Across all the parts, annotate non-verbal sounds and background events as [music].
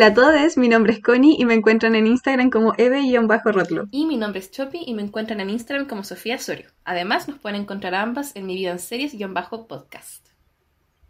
Hola a todos, mi nombre es Connie y me encuentran en Instagram como eve-rotlo. Y mi nombre es Chopi y me encuentran en Instagram como Sofía Sorio. Además, nos pueden encontrar ambas en mi vida en series-podcast.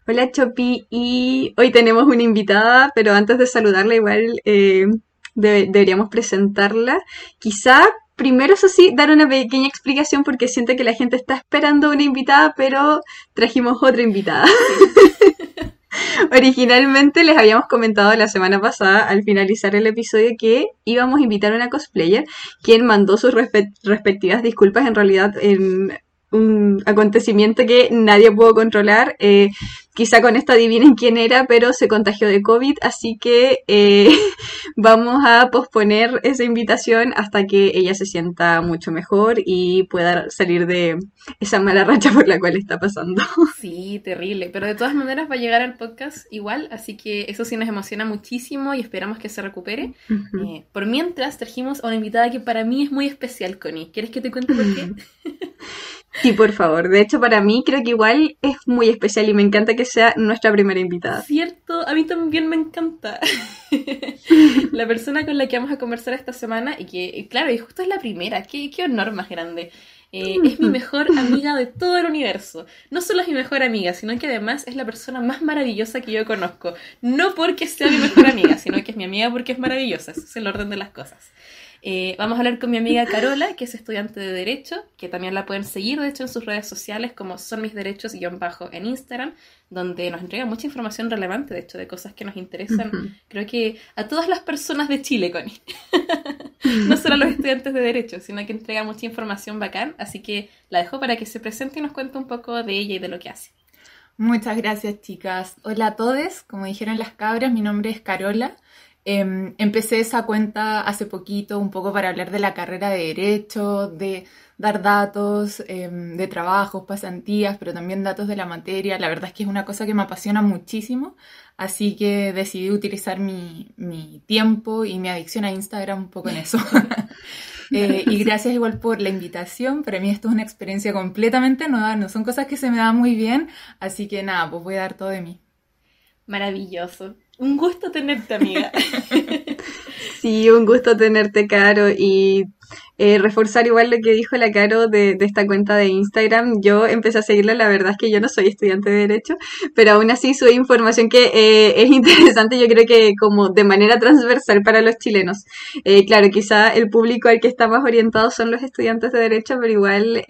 Hola Chopi, y hoy tenemos una invitada, pero antes de saludarla igual eh, deberíamos presentarla. Quizá primero, eso sí, dar una pequeña explicación porque siento que la gente está esperando una invitada, pero trajimos otra invitada. [laughs] [laughs] Originalmente les habíamos comentado la semana pasada al finalizar el episodio que íbamos a invitar a una cosplayer, quien mandó sus respectivas disculpas en realidad en un acontecimiento que nadie pudo controlar. Eh, quizá con esto adivinen quién era, pero se contagió de COVID, así que eh, [laughs] vamos a posponer esa invitación hasta que ella se sienta mucho mejor y pueda salir de esa mala racha por la cual está pasando. [laughs] Sí, terrible, pero de todas maneras va a llegar al podcast igual, así que eso sí nos emociona muchísimo y esperamos que se recupere. Eh, por mientras trajimos a una invitada que para mí es muy especial, Connie. ¿Quieres que te cuente por qué? [laughs] Sí, por favor. De hecho, para mí creo que igual es muy especial y me encanta que sea nuestra primera invitada. Cierto, a mí también me encanta. [laughs] la persona con la que vamos a conversar esta semana y que, claro, y justo es la primera, qué, qué honor más grande. Eh, es mi [laughs] mejor amiga de todo el universo. No solo es mi mejor amiga, sino que además es la persona más maravillosa que yo conozco. No porque sea mi mejor amiga, sino que es mi amiga porque es maravillosa. Ese es el orden de las cosas. Eh, vamos a hablar con mi amiga Carola, que es estudiante de Derecho, que también la pueden seguir, de hecho, en sus redes sociales, como son mis derechos y bajo en Instagram, donde nos entrega mucha información relevante, de hecho, de cosas que nos interesan, creo que a todas las personas de Chile, Connie. [laughs] no solo a los estudiantes de Derecho, sino que entrega mucha información bacán, así que la dejo para que se presente y nos cuente un poco de ella y de lo que hace. Muchas gracias, chicas. Hola a todos, como dijeron las cabras, mi nombre es Carola. Em, empecé esa cuenta hace poquito, un poco para hablar de la carrera de derecho, de dar datos em, de trabajos, pasantías, pero también datos de la materia. La verdad es que es una cosa que me apasiona muchísimo, así que decidí utilizar mi, mi tiempo y mi adicción a Instagram un poco en eso. [laughs] Eh, y gracias igual por la invitación. Para mí esto es una experiencia completamente nueva, no son cosas que se me dan muy bien, así que nada, pues voy a dar todo de mí. Maravilloso. Un gusto tenerte, amiga. [laughs] sí, un gusto tenerte, Caro. Y eh, reforzar igual lo que dijo la Caro de, esta cuenta de Instagram. Yo empecé a seguirla, la verdad es que yo no soy estudiante de Derecho, pero aún así sube información que eh, es [laughs] interesante, yo creo que como de manera transversal para los chilenos. Eh, claro, quizá el público al que está más orientado son los estudiantes de Derecho, pero igual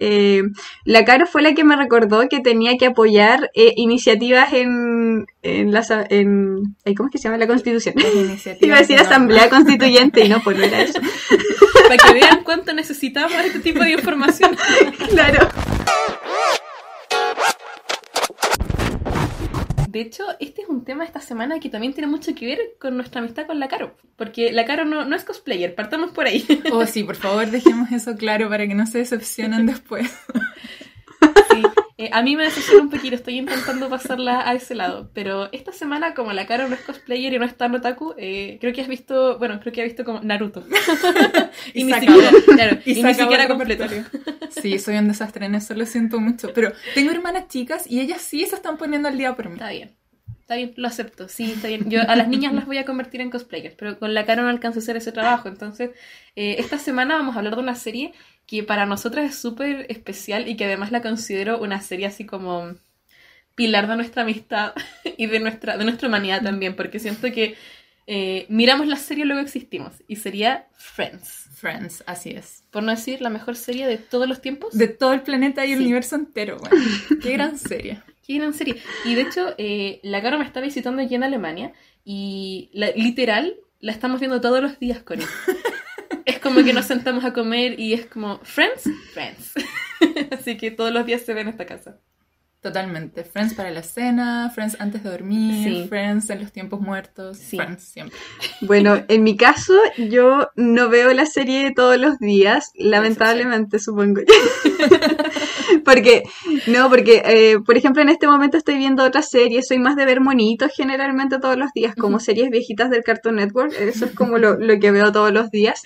la Caro fue la que me recordó que tenía que apoyar iniciativas en, en la... En, ¿Cómo es que se llama? La Constitución. [laughs] Iba a decir Asamblea Constituyente y no, pues no era eso. [laughs] Para que vean cuánto necesitamos este tipo de información. [laughs] claro. De hecho, este es un tema esta semana que también tiene mucho que ver con nuestra amistad con la Caro. Porque la Caro no, no es cosplayer, partamos por ahí. Oh, sí, por favor, dejemos eso claro para que no se decepcionen [laughs] después. Eh, a mí me decepciona un poquito, estoy intentando pasarla a ese lado. Pero esta semana, como la cara no es cosplayer y no está en otaku, eh, creo que has visto, bueno, creo que ha visto como Naruto. [laughs] [laughs] y, ni siquiera, claro, y, ni siquiera completo. [laughs] Sí, soy un desastre en eso, lo siento mucho. Pero tengo hermanas chicas y ellas sí se están poniendo al día por mí. Está bien. Está bien, lo acepto, sí, está bien. Yo a las niñas las voy a convertir en cosplayers, pero con la cara no alcanzo a hacer ese trabajo. Entonces, eh, esta semana vamos a hablar de una serie que para nosotras es súper especial y que además la considero una serie así como pilar de nuestra amistad [laughs] y de nuestra, de nuestra humanidad también, porque siento que eh, miramos la serie y luego existimos, y sería Friends. Friends, así es. Por no decir la mejor serie de todos los tiempos. De todo el planeta y el universo entero, bueno. Qué gran serie. Qué gran serie. Y de hecho, eh, la Caro me está visitando aquí en Alemania y literal la estamos viendo todos los días con él. [laughs] es como que nos sentamos a comer y es como, Friends, Friends. [laughs] Así que todos los días se ve en esta casa. Totalmente. Friends para la cena, Friends antes de dormir, Friends en los tiempos muertos, Friends siempre. [laughs] Bueno, en mi caso, yo no veo la serie todos los días, lamentablemente, supongo. [laughs] porque, no, porque, eh, por ejemplo, en este momento estoy viendo otras series, soy más de ver monitos generalmente todos los días, como series viejitas del Cartoon Network, eso es como lo, lo que veo todos los días.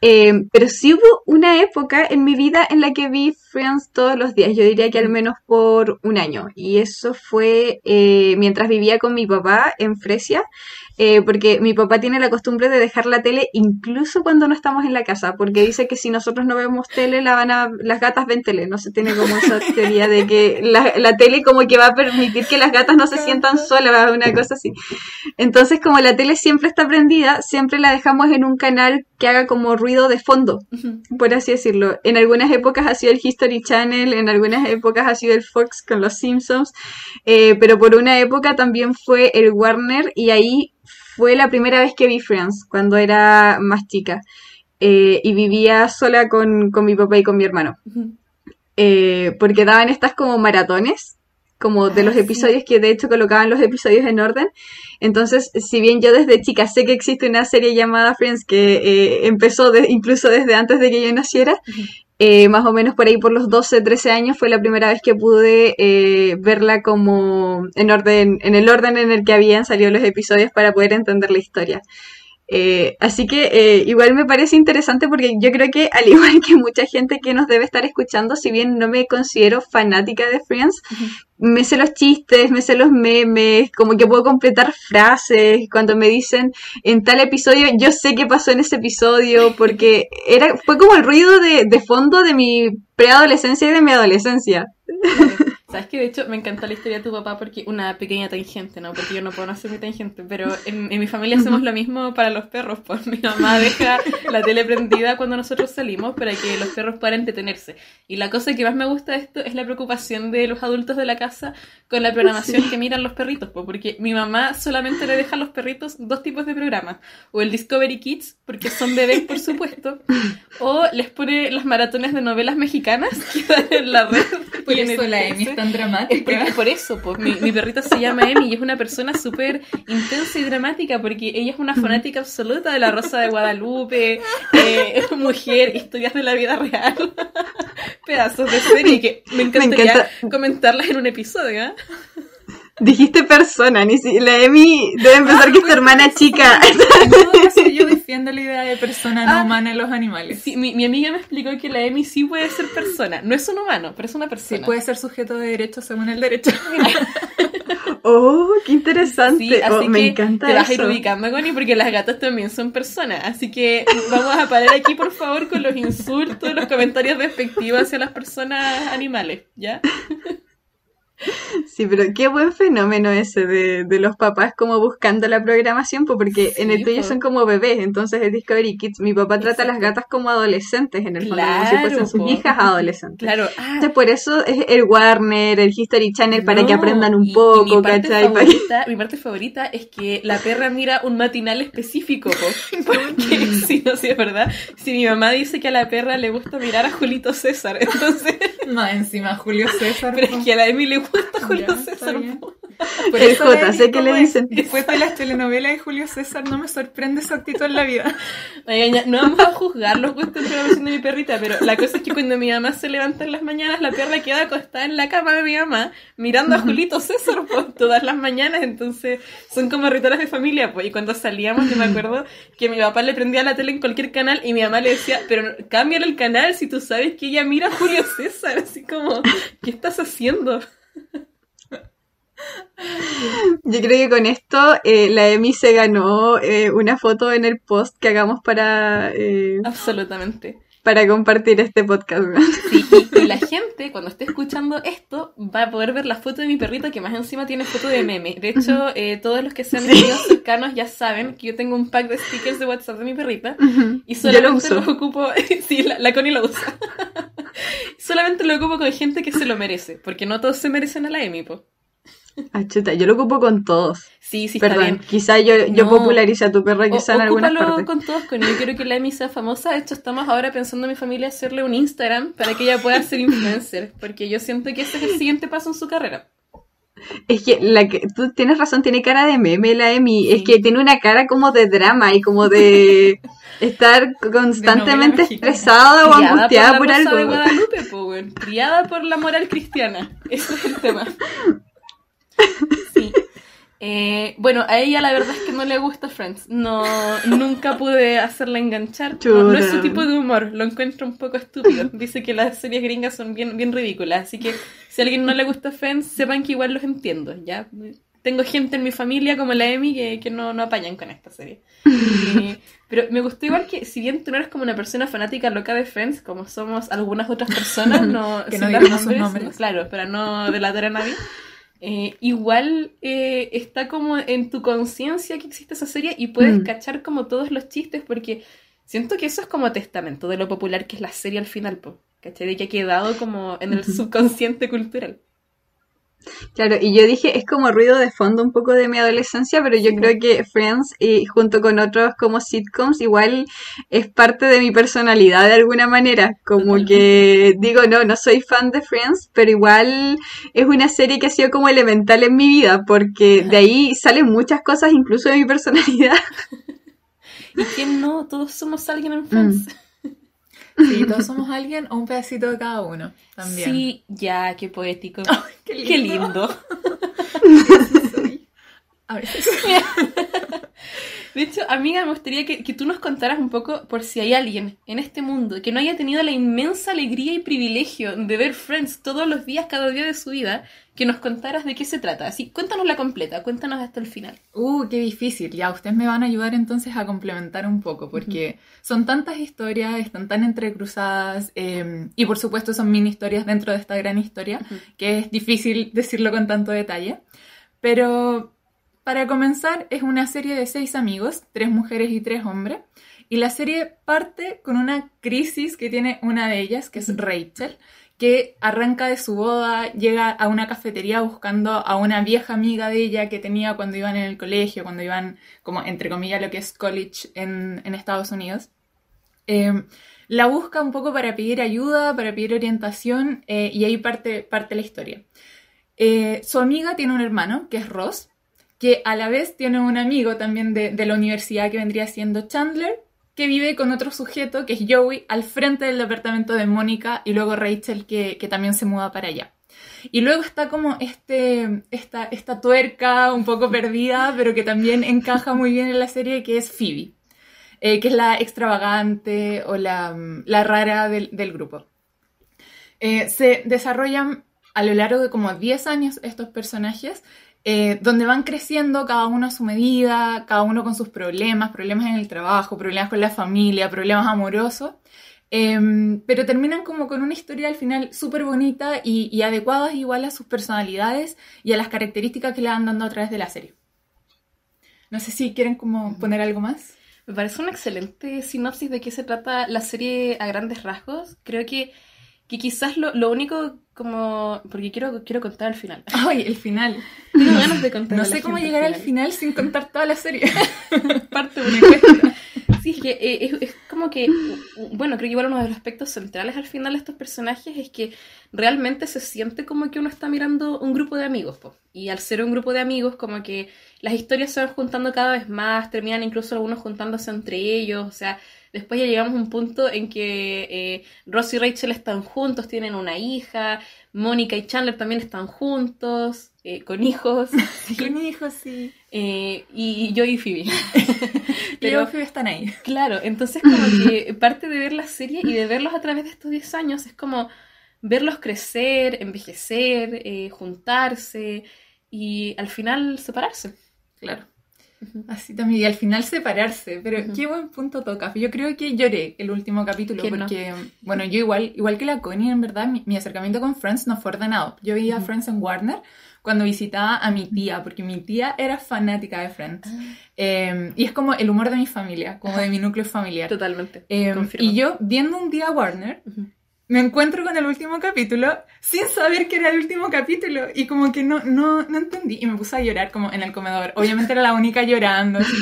Eh, pero sí hubo una época en mi vida en la que vi Friends todos los días, yo diría que al menos por un año. Y eso fue eh, mientras vivía con mi papá en Fresia. Eh, porque mi papá tiene la costumbre de dejar la tele incluso cuando no estamos en la casa, porque dice que si nosotros no vemos tele, la van a, las gatas ven tele, no se tiene como esa [laughs] teoría de que la, la tele como que va a permitir que las gatas no se sientan solas, una cosa así. Entonces, como la tele siempre está prendida, siempre la dejamos en un canal que haga como ruido de fondo, por así decirlo. En algunas épocas ha sido el History Channel, en algunas épocas ha sido el Fox con los Simpsons, eh, pero por una época también fue el Warner y ahí fue la primera vez que vi Friends, cuando era más chica. Eh, y vivía sola con, con, mi papá y con mi hermano. eh, porque daban estas como maratones, como de los Ah, episodios que de hecho colocaban los episodios en orden. Entonces, si bien yo desde chica sé que existe una serie llamada Friends que eh, empezó de- incluso desde antes de que yo naciera, eh, más o menos por ahí por los 12, 13 años fue la primera vez que pude eh, verla como en orden, en el orden en el que habían salido los episodios para poder entender la historia. Eh, así que eh, igual me parece interesante porque yo creo que al [laughs] igual que mucha gente que nos debe estar escuchando, si bien no me considero fanática de Friends, me sé los chistes, me sé los memes, como que puedo completar frases. Cuando me dicen en tal episodio, yo sé qué pasó en ese episodio, [laughs] porque era, fue como el ruido de, de fondo de mi preadolescencia y de mi adolescencia. Sabes que de hecho me encantó la historia de tu papá porque una pequeña tangente, ¿no? Porque yo no puedo no hacer mi tangente, pero en, en mi familia hacemos lo mismo para los perros, pues mi mamá deja la tele prendida cuando nosotros salimos para que los perros puedan entretenerse. Y la cosa que más me gusta de esto es la preocupación de los adultos de la casa con la programación que miran los perritos, pues porque mi mamá solamente le deja a los perritos dos tipos de programas, o el Discovery Kids, porque son bebés por supuesto, o les pone las maratones de novelas mexicanas que dan en la red. Por y eso la 13. Emi es tan Es dramática. porque- por eso, pues, mi, mi perrita se llama Emi y es una persona súper intensa y dramática porque ella es una fanática absoluta de la Rosa de Guadalupe, eh, es mujer, historias de la vida real, [laughs] pedazos de serie que me encantaría encanta. comentarlas en un episodio. ¿eh? Dijiste persona, ni si, la Emi debe empezar que es tu hermana chica. [laughs] En todo caso, yo defiendo la idea de persona no Ah. humana en los animales. Sí, mi, mi amiga me explicó que la Emi sí puede ser persona, no es un humano, pero es una Sí, persona. puede ser sujeto de derecho según el derecho. [laughs] Oh, qué interesante. Sí, así Oh, me que encanta te vas a ir ubicando, Connie, porque las gatas también son personas. Así que vamos a parar aquí, por favor, con los insultos, los comentarios despectivos hacia las personas animales, ¿ya? Sí, pero qué buen fenómeno ese de, de los papás como buscando la programación, pues porque en el tuyo son como bebés, entonces es Discovery Kids. Mi papá trata a las gatas como adolescentes en el fondo, como si fuesen sus hijas adolescentes. Claro. Ah, Entonces por eso es el Warner, el History Channel, para que no, aprendan un y- y poco, mi parte Favorita, mi parte favorita es que la perra mira un matinal específico, po, [laughs] porque sí, no, sí, es verdad. Si mi mamá dice que a la perra le gusta mirar a Julito César, [laughs] entonces, Más encima, Julio César. [laughs] pero po. es que a la Emi le gusta Julio Ya, César. Por El J, sé que le dicen. Después de las telenovelas de Julio César, no me sorprende su actitud en la vida. Oigan, ya, no vamos a juzgar los gustos de de mi perrita, pero la cosa es que cuando mi mamá se levanta en las mañanas, la perra queda acostada en la cama de mi mamá, mirando a Julito César pues, todas las mañanas, entonces son como rituales de familia, pues. Y cuando salíamos, yo me acuerdo que mi papá le prendía la tele en cualquier canal y mi mamá le decía, pero cámbiale el canal si tú sabes que ella mira a Julio César, así como, ¿qué estás haciendo? [laughs] Yo creo que con esto eh, la Emi se ganó eh, una foto en el post que hagamos para, eh, Absolutamente. Para compartir este podcast. ¿no? Sí, y, y la gente, cuando esté escuchando esto, va a poder ver la foto de mi perrita, que más encima tiene foto de meme. De hecho, eh, todos los que sean Sí. amigos cercanos ya saben que yo tengo un pack de stickers de WhatsApp de mi perrita. Y Yo lo solamente uso. los ocupo. [laughs] sí, la, la Connie lo usa. [laughs] solamente lo ocupo con gente que se lo merece, porque no todos se merecen a la Emi, po. Ah, chuta, yo lo ocupo con todos. Sí, sí, está Perdón, bien. quizá yo, yo No. popularice a tu perra O- quizá en algunas partes. con todos, con yo quiero que la Emi sea famosa. De hecho, estamos ahora pensando en mi familia hacerle un Instagram para que ella pueda ser influencer, porque yo siento que ese es el siguiente paso en su carrera. Es que la que tú tienes razón, tiene cara de meme la Emi. Sí. Es que tiene una cara como de drama y como de [laughs] estar constantemente mexicana. estresada o Criada angustiada por, por la de algo. Guadalupe, po, weón. Criada por la moral cristiana. Ese es el tema. [laughs] [laughs] Sí. Eh, bueno, a ella la verdad es que no le gusta Friends. No, nunca pude hacerla enganchar. No, no es su tipo de humor, lo encuentro un poco estúpido. Dice que las series gringas son bien, bien ridículas. Así que si a alguien no le gusta Friends, sepan que igual los entiendo, ¿ya? Tengo gente en mi familia como la Emi que, que no, no apañan con esta serie. Eh, pero me gustó igual que, si bien tú no eres como una persona fanática loca de Friends, como somos algunas otras personas, [laughs] no, que no sus nombres. Claro, para no delatar a nadie. Eh, igual eh, está como en tu conciencia que existe esa serie y puedes Mm. cachar como todos los chistes porque siento que eso es como testamento de lo popular que es la serie al final, po, ¿cachai? De que ha quedado como en el subconsciente cultural. Claro, y yo dije, es como ruido de fondo un poco de mi adolescencia, pero yo Sí. creo que Friends y junto con otros como sitcoms igual es parte de mi personalidad de alguna manera, como Totalmente. que digo, no, no soy fan de Friends, pero igual es una serie que ha sido como elemental en mi vida, porque de ahí salen muchas cosas incluso de mi personalidad. [laughs] ¿Y quién no? Todos somos alguien en Friends. Sí, todos somos alguien o un pedacito de cada uno también. Sí, ya, qué poético. qué Qué lindo. A veces. De hecho, amiga, me gustaría que, que tú nos contaras un poco por si hay alguien en este mundo que no haya tenido la inmensa alegría y privilegio de ver Friends todos los días, cada día de su vida, que nos contaras de qué se trata. Así, cuéntanos la completa, cuéntanos hasta el final. Uh, qué difícil. Ya, ustedes me van a ayudar entonces a complementar un poco, porque son tantas historias, están tan entrecruzadas, eh, y por supuesto son mini historias dentro de esta gran historia, que es difícil decirlo con tanto detalle. Pero para comenzar, es una serie de seis amigos, tres mujeres y tres hombres, y la serie parte con una crisis que tiene una de ellas, que es Rachel, que arranca de su boda, llega a una cafetería buscando a una vieja amiga de ella que tenía cuando iban en el colegio, cuando iban, como entre comillas, lo que es college en, en Estados Unidos. Eh, la busca un poco para pedir ayuda, para pedir orientación, eh, y ahí parte, parte la historia. Eh, su amiga tiene un hermano, que es Ross, que a la vez tiene un amigo también de, de la universidad que vendría siendo Chandler, que vive con otro sujeto, que es Joey, al frente del departamento de Mónica, y luego Rachel, que, que también se muda para allá. Y luego está como este, esta, esta tuerca un poco perdida, pero que también encaja muy bien en la serie, que es Phoebe, eh, que es la extravagante o la, la rara del, del grupo. Eh, se desarrollan a lo largo de como 10 años estos personajes, eh, donde van creciendo cada uno a su medida, cada uno con sus problemas, problemas en el trabajo, problemas con la familia, problemas amorosos, eh, pero terminan como con una historia al final súper bonita y, y adecuadas igual a sus personalidades y a las características que le van dando a través de la serie. No sé si quieren como poner algo más. Me parece una excelente sinopsis de qué se trata la serie a grandes rasgos. Creo que, que quizás lo, lo único como... Porque quiero, quiero contar al final. [laughs] Ay, el final. Tengo ganas de contar No sé cómo llegar el al final sin contar toda la serie. [laughs] parte de una encuesta. Sí, es que eh, es, es como que, bueno, creo que igual uno de los aspectos centrales al final de estos personajes es que realmente se siente como que uno está mirando un grupo de amigos, po. y al ser un grupo de amigos como que las historias se van juntando cada vez más, terminan incluso algunos juntándose entre ellos, o sea, después ya llegamos a un punto en que eh, Ross y Rachel están juntos, tienen una hija, Mónica y Chandler también están juntos, eh, con hijos, [laughs] Con hijos, sí. eh, y yo y Phoebe. [laughs] Pero Phoebe están ahí. Claro, entonces como que parte de ver la serie y de verlos a través de estos 10 años es como verlos crecer, envejecer, eh, juntarse y al final separarse. Claro. Ujú. Así también, y al final separarse, pero Ujú. qué buen punto toca. Yo creo que lloré el último capítulo ¿Quién no? porque, bueno, yo igual, igual que la Connie, en verdad, mi, mi acercamiento con Friends no fue ordenado. Yo veía Ujú. Friends en Warner cuando visitaba a mi tía, porque mi tía era fanática de Friends. Eh, y es como el humor de mi familia, como de mi núcleo familiar. Totalmente. Eh, y yo, viendo un día Warner. Me encuentro con el último capítulo sin saber que era el último capítulo y como que no, no, no entendí y me puse a llorar como en el comedor. Obviamente era la única llorando. así.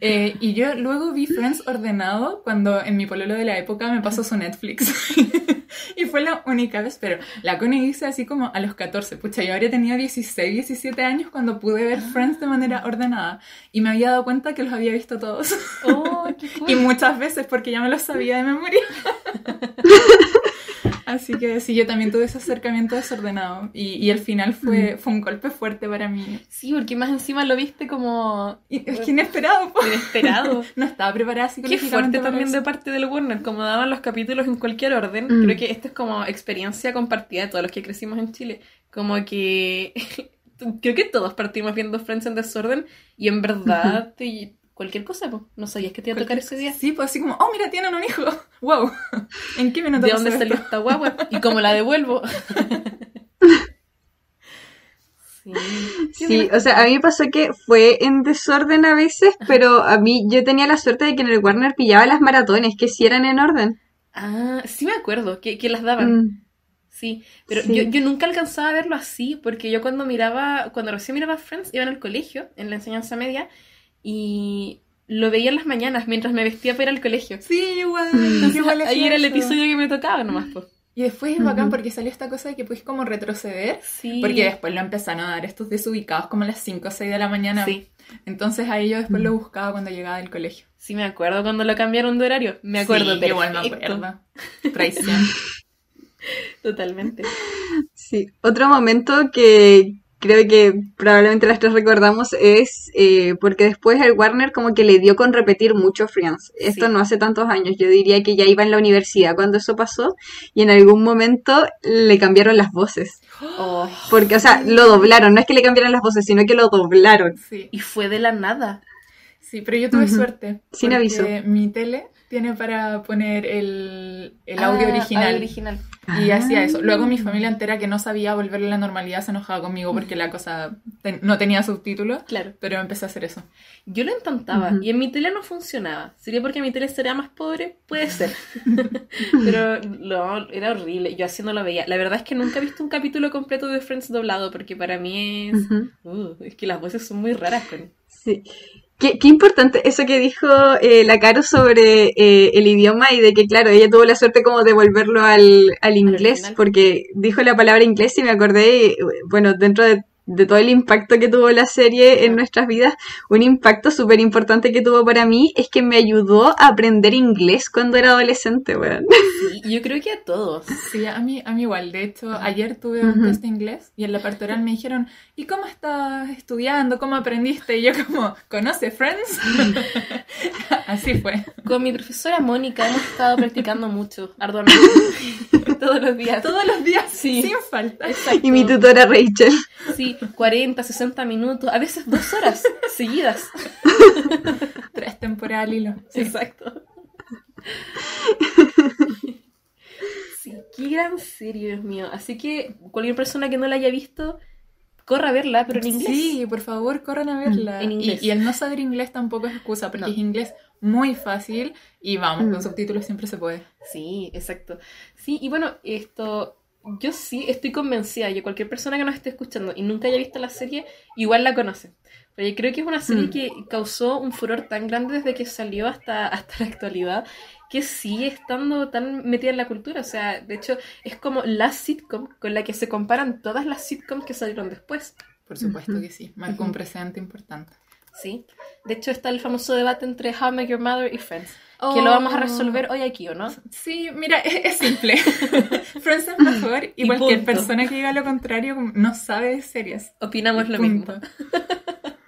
Eh, y yo luego vi Friends ordenado cuando en mi pololo de la época me pasó su Netflix. [laughs] y fue la única vez, pero la Connie así como a los 14. Pucha, yo habría tenido 16, 17 años cuando pude ver Friends de manera ordenada y me había dado cuenta que los había visto todos. Oh, qué [laughs] cool. y muchas veces porque ya me los sabía de memoria. [laughs] Así que sí, yo también tuve ese acercamiento desordenado y, y el final fue, fue un golpe fuerte para mí. Sí, porque más encima lo viste como Y es que inesperado, po. inesperado. [laughs] no estaba preparada Qué psicológicamente fuerte para también eso. de parte del Warner, como daban los capítulos en cualquier orden. Mm. Creo que esta es como experiencia compartida de todos los que crecimos en Chile. Como que [laughs] creo que todos partimos viendo Friends en desorden y en verdad te- cualquier cosa, pues, no sabías que te iba a tocar ese día. Sí, pues así como, oh, mira, tienen un hijo. [laughs] Wow. ¿En qué minuto ¿De dónde esto? salió esta guagua? ¿Y cómo la devuelvo? [laughs] sí. Sí, o sea, a mí me pasó que fue en desorden a veces, pero a mí yo tenía la suerte de que en el Warner pillaba las maratones, que sí eran en orden. Ah, sí me acuerdo que, que las daban. Mm, Sí, pero Sí. Yo, yo nunca alcanzaba a verlo así, porque yo cuando miraba, cuando recién miraba Friends, iba en el colegio, en la enseñanza media, y lo veía en las mañanas mientras me vestía para ir al colegio. Sí, igual. Entonces, igual ahí era el episodio que me tocaba nomás, pues. Y después es bacán porque salió esta cosa de que puedes como retroceder. Sí. Porque después lo empezaron a dar estos desubicados como a las 5 o 6 de la mañana. Sí, Entonces ahí yo después lo buscaba cuando llegaba del colegio. sí me acuerdo cuando lo cambiaron de horario. Me acuerdo, Sí, igual me acuerdo. [laughs] Traición. Totalmente. Sí, otro momento que creo que probablemente las tres recordamos es eh, porque después el Warner como que le dio con repetir mucho Friends. Esto Sí. no hace tantos años, yo diría que ya iba en la universidad cuando eso pasó y en algún momento le cambiaron las voces. Oh, Porque, o sea, lo doblaron, no es que le cambiaran las voces, sino que lo doblaron. Sí. y fue de la nada. Sí, pero yo tuve suerte. Sin aviso. Mi tele tiene para poner el, el audio Ah, original. audio original. Y Ah. hacía eso. Luego mi familia entera que no sabía volverle a la normalidad se enojaba conmigo porque la cosa ten- no tenía subtítulos. Claro. Pero empecé a hacer eso. Yo lo intentaba y en mi tele no funcionaba. ¿Sería porque mi tele sería más pobre? Puede [laughs] ser. [laughs] Pero no, era horrible. Yo así no lo veía. La verdad es que nunca he visto un capítulo completo de Friends doblado porque para mí es... Uh, es que las voces son muy raras. Con... Sí. Qué, qué importante eso que dijo eh, la Caro sobre eh, el idioma y de que, claro, ella tuvo la suerte como de volverlo al, al inglés, porque dijo la palabra inglés y me acordé, eh, bueno, dentro de, de todo el impacto que tuvo la serie en nuestras vidas, un impacto súper importante que tuvo para mí es que me ayudó a aprender inglés cuando era adolescente, weón. Sí, yo creo que a todos. Sí, a mí, a mí igual. De hecho, ayer tuve un test de inglés y en la parte oral me dijeron, ¿y cómo estás estudiando? ¿Cómo aprendiste? Y yo como, ¿conoce Friends? [laughs] Así fue. Con mi profesora Mónica hemos estado practicando mucho, arduamente. [laughs] Todos los días. Todos los días, Sí. sin falta. Exacto. Y mi tutora Rachel. Sí, 40, 60 minutos, a veces dos horas [laughs] seguidas. [laughs] Tres temporadas al hilo. Sí. Exacto. Sí, qué gran serie, Dios mío. Así que cualquier persona que no la haya visto, corra a verla, pero en inglés. Sí, por favor, corran a verla. En inglés. Y, y el no saber inglés tampoco es excusa, porque No. es inglés muy fácil y vamos, Mm. con subtítulos siempre se puede. Sí, exacto. Sí, y bueno, esto, yo sí estoy convencida que cualquier persona que nos esté escuchando y nunca haya visto la serie, igual la conoce. Porque creo que es una serie Mm. que causó un furor tan grande desde que salió hasta, [laughs] hasta la actualidad, que sigue estando tan metida en la cultura. O sea, de hecho, es como la sitcom con la que se comparan todas las sitcoms que salieron después. Por supuesto que sí, marcó un precedente importante. ¿sí? De hecho, está el famoso debate entre How I Met Your Mother y Friends, que lo vamos a resolver hoy aquí, ¿o no? Sí, mira, es, [laughs] es simple. [laughs] Friends es mejor y, Y cualquier punto. persona que diga lo contrario no sabe de series. Opinamos lo Punto. mismo. [laughs]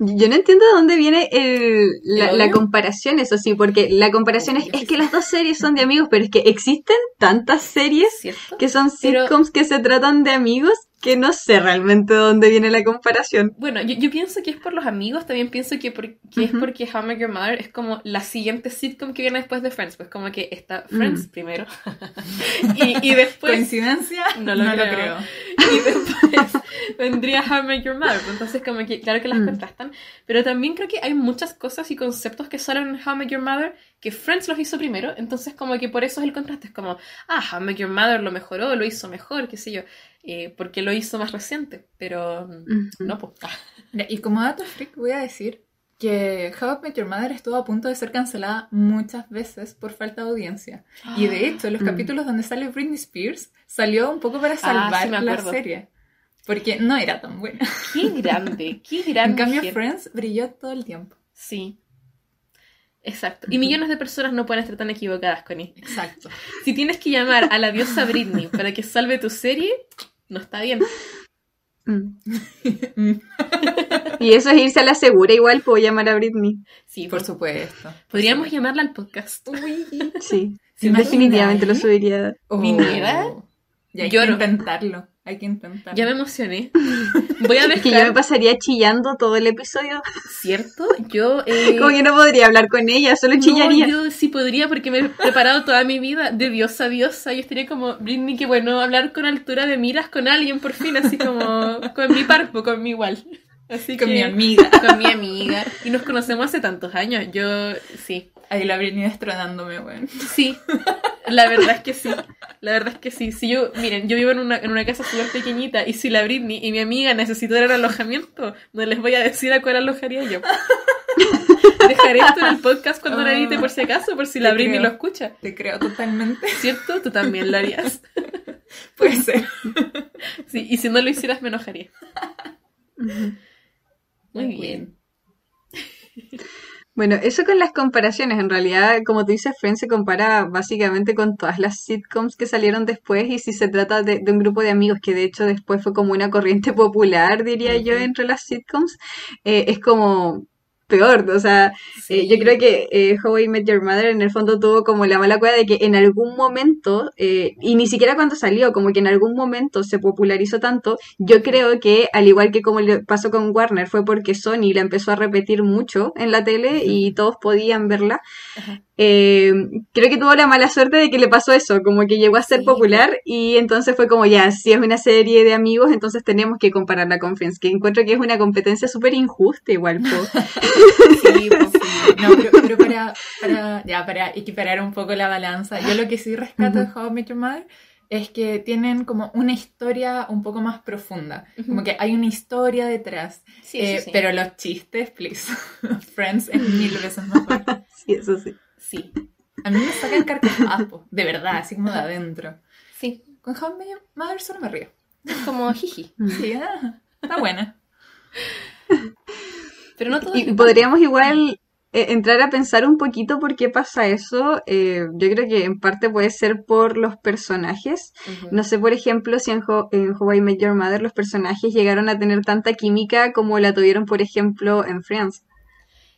Yo no entiendo de dónde viene el, la, ¿El la odio? comparación, eso sí, porque la comparación es, que las dos series son de amigos, pero es que existen tantas series ¿Cierto? que son Pero- sitcoms que se tratan de amigos que no sé realmente de dónde viene la comparación. Bueno, yo, yo pienso que es por los amigos, también pienso que, por- que es Ujú. porque How Your Mother es como la siguiente sitcom que viene después de Friends, pues como que está Friends Mm. primero [laughs] y, y después ¿Coincidencia? No lo creo. y después [laughs] vendría How Your Mother, pues entonces como que claro que las Mm. contrastan, pero también creo que hay muchas cosas y conceptos que salen en How Your Mother que Friends los hizo primero, entonces como que por eso es el contraste, es como, ah, How Met Your Mother lo mejoró, lo hizo mejor, qué sé yo, eh, porque lo hizo más reciente, pero mm, Ujú. no, pues. Mira, y como dato freak voy a decir que How Met Your Mother estuvo a punto de ser cancelada muchas veces por falta de audiencia. Y de hecho, los Mm. capítulos donde sale Britney Spears salió un poco para Ah, salvar sí me la serie. Porque no era tan buena. Qué grande, qué grande. [laughs] En cambio. Friends brilló todo el tiempo. Sí. Exacto. Y millones de personas no pueden estar tan equivocadas, Connie. Exacto. Si tienes que llamar a la diosa Britney para que salve tu serie, no está bien. Mm. [laughs] Y eso es irse a la segura, igual puedo llamar a Britney. Sí, Por por- supuesto. podríamos llamarla al podcast. Sí, ¿Se imagina definitivamente lo subiría. Oh. ¿Viniera? Y hay Lloro. que intentarlo. Hay que intentarlo. Ya me emocioné. Voy a [laughs] Es que yo me pasaría chillando todo el episodio. ¿cierto? Yo... [laughs] eh, Como que no podría hablar con ella, solo no, chillaría. yo sí podría porque me he preparado toda mi vida de diosa a diosa. Yo estaría como, Britney, qué bueno hablar con altura de miras con alguien por fin, así como con mi parpo, con mi igual. Así Con que- mi amiga. [laughs] Con mi amiga. Y nos conocemos hace tantos años. Yo, sí. Ahí la Britney destronándome, weón. Sí, la verdad es que sí. La verdad es que sí. Si yo, miren, yo vivo en una, en una casa súper pequeñita y si la Britney y mi amiga necesitaran alojamiento, no les voy a decir a cuál alojaría yo. Dejaré esto en el podcast cuando lo edite por si acaso, por si la Britney creo. lo escucha. Te creo totalmente. ¿Cierto? Tú también lo harías. Puede ser. Sí, y si no lo hicieras me enojaría. Muy Muy bien. Bueno, eso con las comparaciones, en realidad, como tú dices, Friends se compara básicamente con todas las sitcoms que salieron después y si se trata de, de un grupo de amigos, que de hecho después fue como una corriente [laughs] popular, diría yo, entre las sitcoms, eh, es como peor, o sea, eh, yo creo que eh, How I Met Your Mother en el fondo tuvo como la mala cueva de que en algún momento, eh, y ni siquiera cuando salió, como que en algún momento se popularizó tanto, yo creo que al igual que como le pasó con Warner, fue porque Sony la empezó a repetir mucho en la tele y todos podían verla. Eh, creo que tuvo la mala suerte de que le pasó eso, como que llegó a ser Sí. popular y entonces fue como ya, si es una serie de amigos, entonces tenemos que compararla con Friends, que encuentro que es una competencia súper injusta igual. po. [laughs] Sí, pues, sí. No, pero, pero para, para, ya, para equiparar un poco la balanza, yo lo que sí rescato de How I Met Your Mother es que tienen como una historia un poco más profunda. Como que hay una historia detrás. Sí, Eh, sí. Pero los chistes, please. [laughs] Friends es mil veces mejor. [laughs] Sí, eso sí. Sí, A mí me sacan carcajadas, de verdad, así como de adentro. sí. Con How I Met Your Mother solo me río. Como jiji. Sí, ah, está buena. [laughs] Pero no todo. Y podríamos igual eh, entrar a pensar un poquito por qué pasa eso. Eh, yo creo que en parte puede ser por los personajes. No sé, por ejemplo, si en, Ho- en How I Met Your Mother los personajes llegaron a tener tanta química como la tuvieron, por ejemplo, en Friends.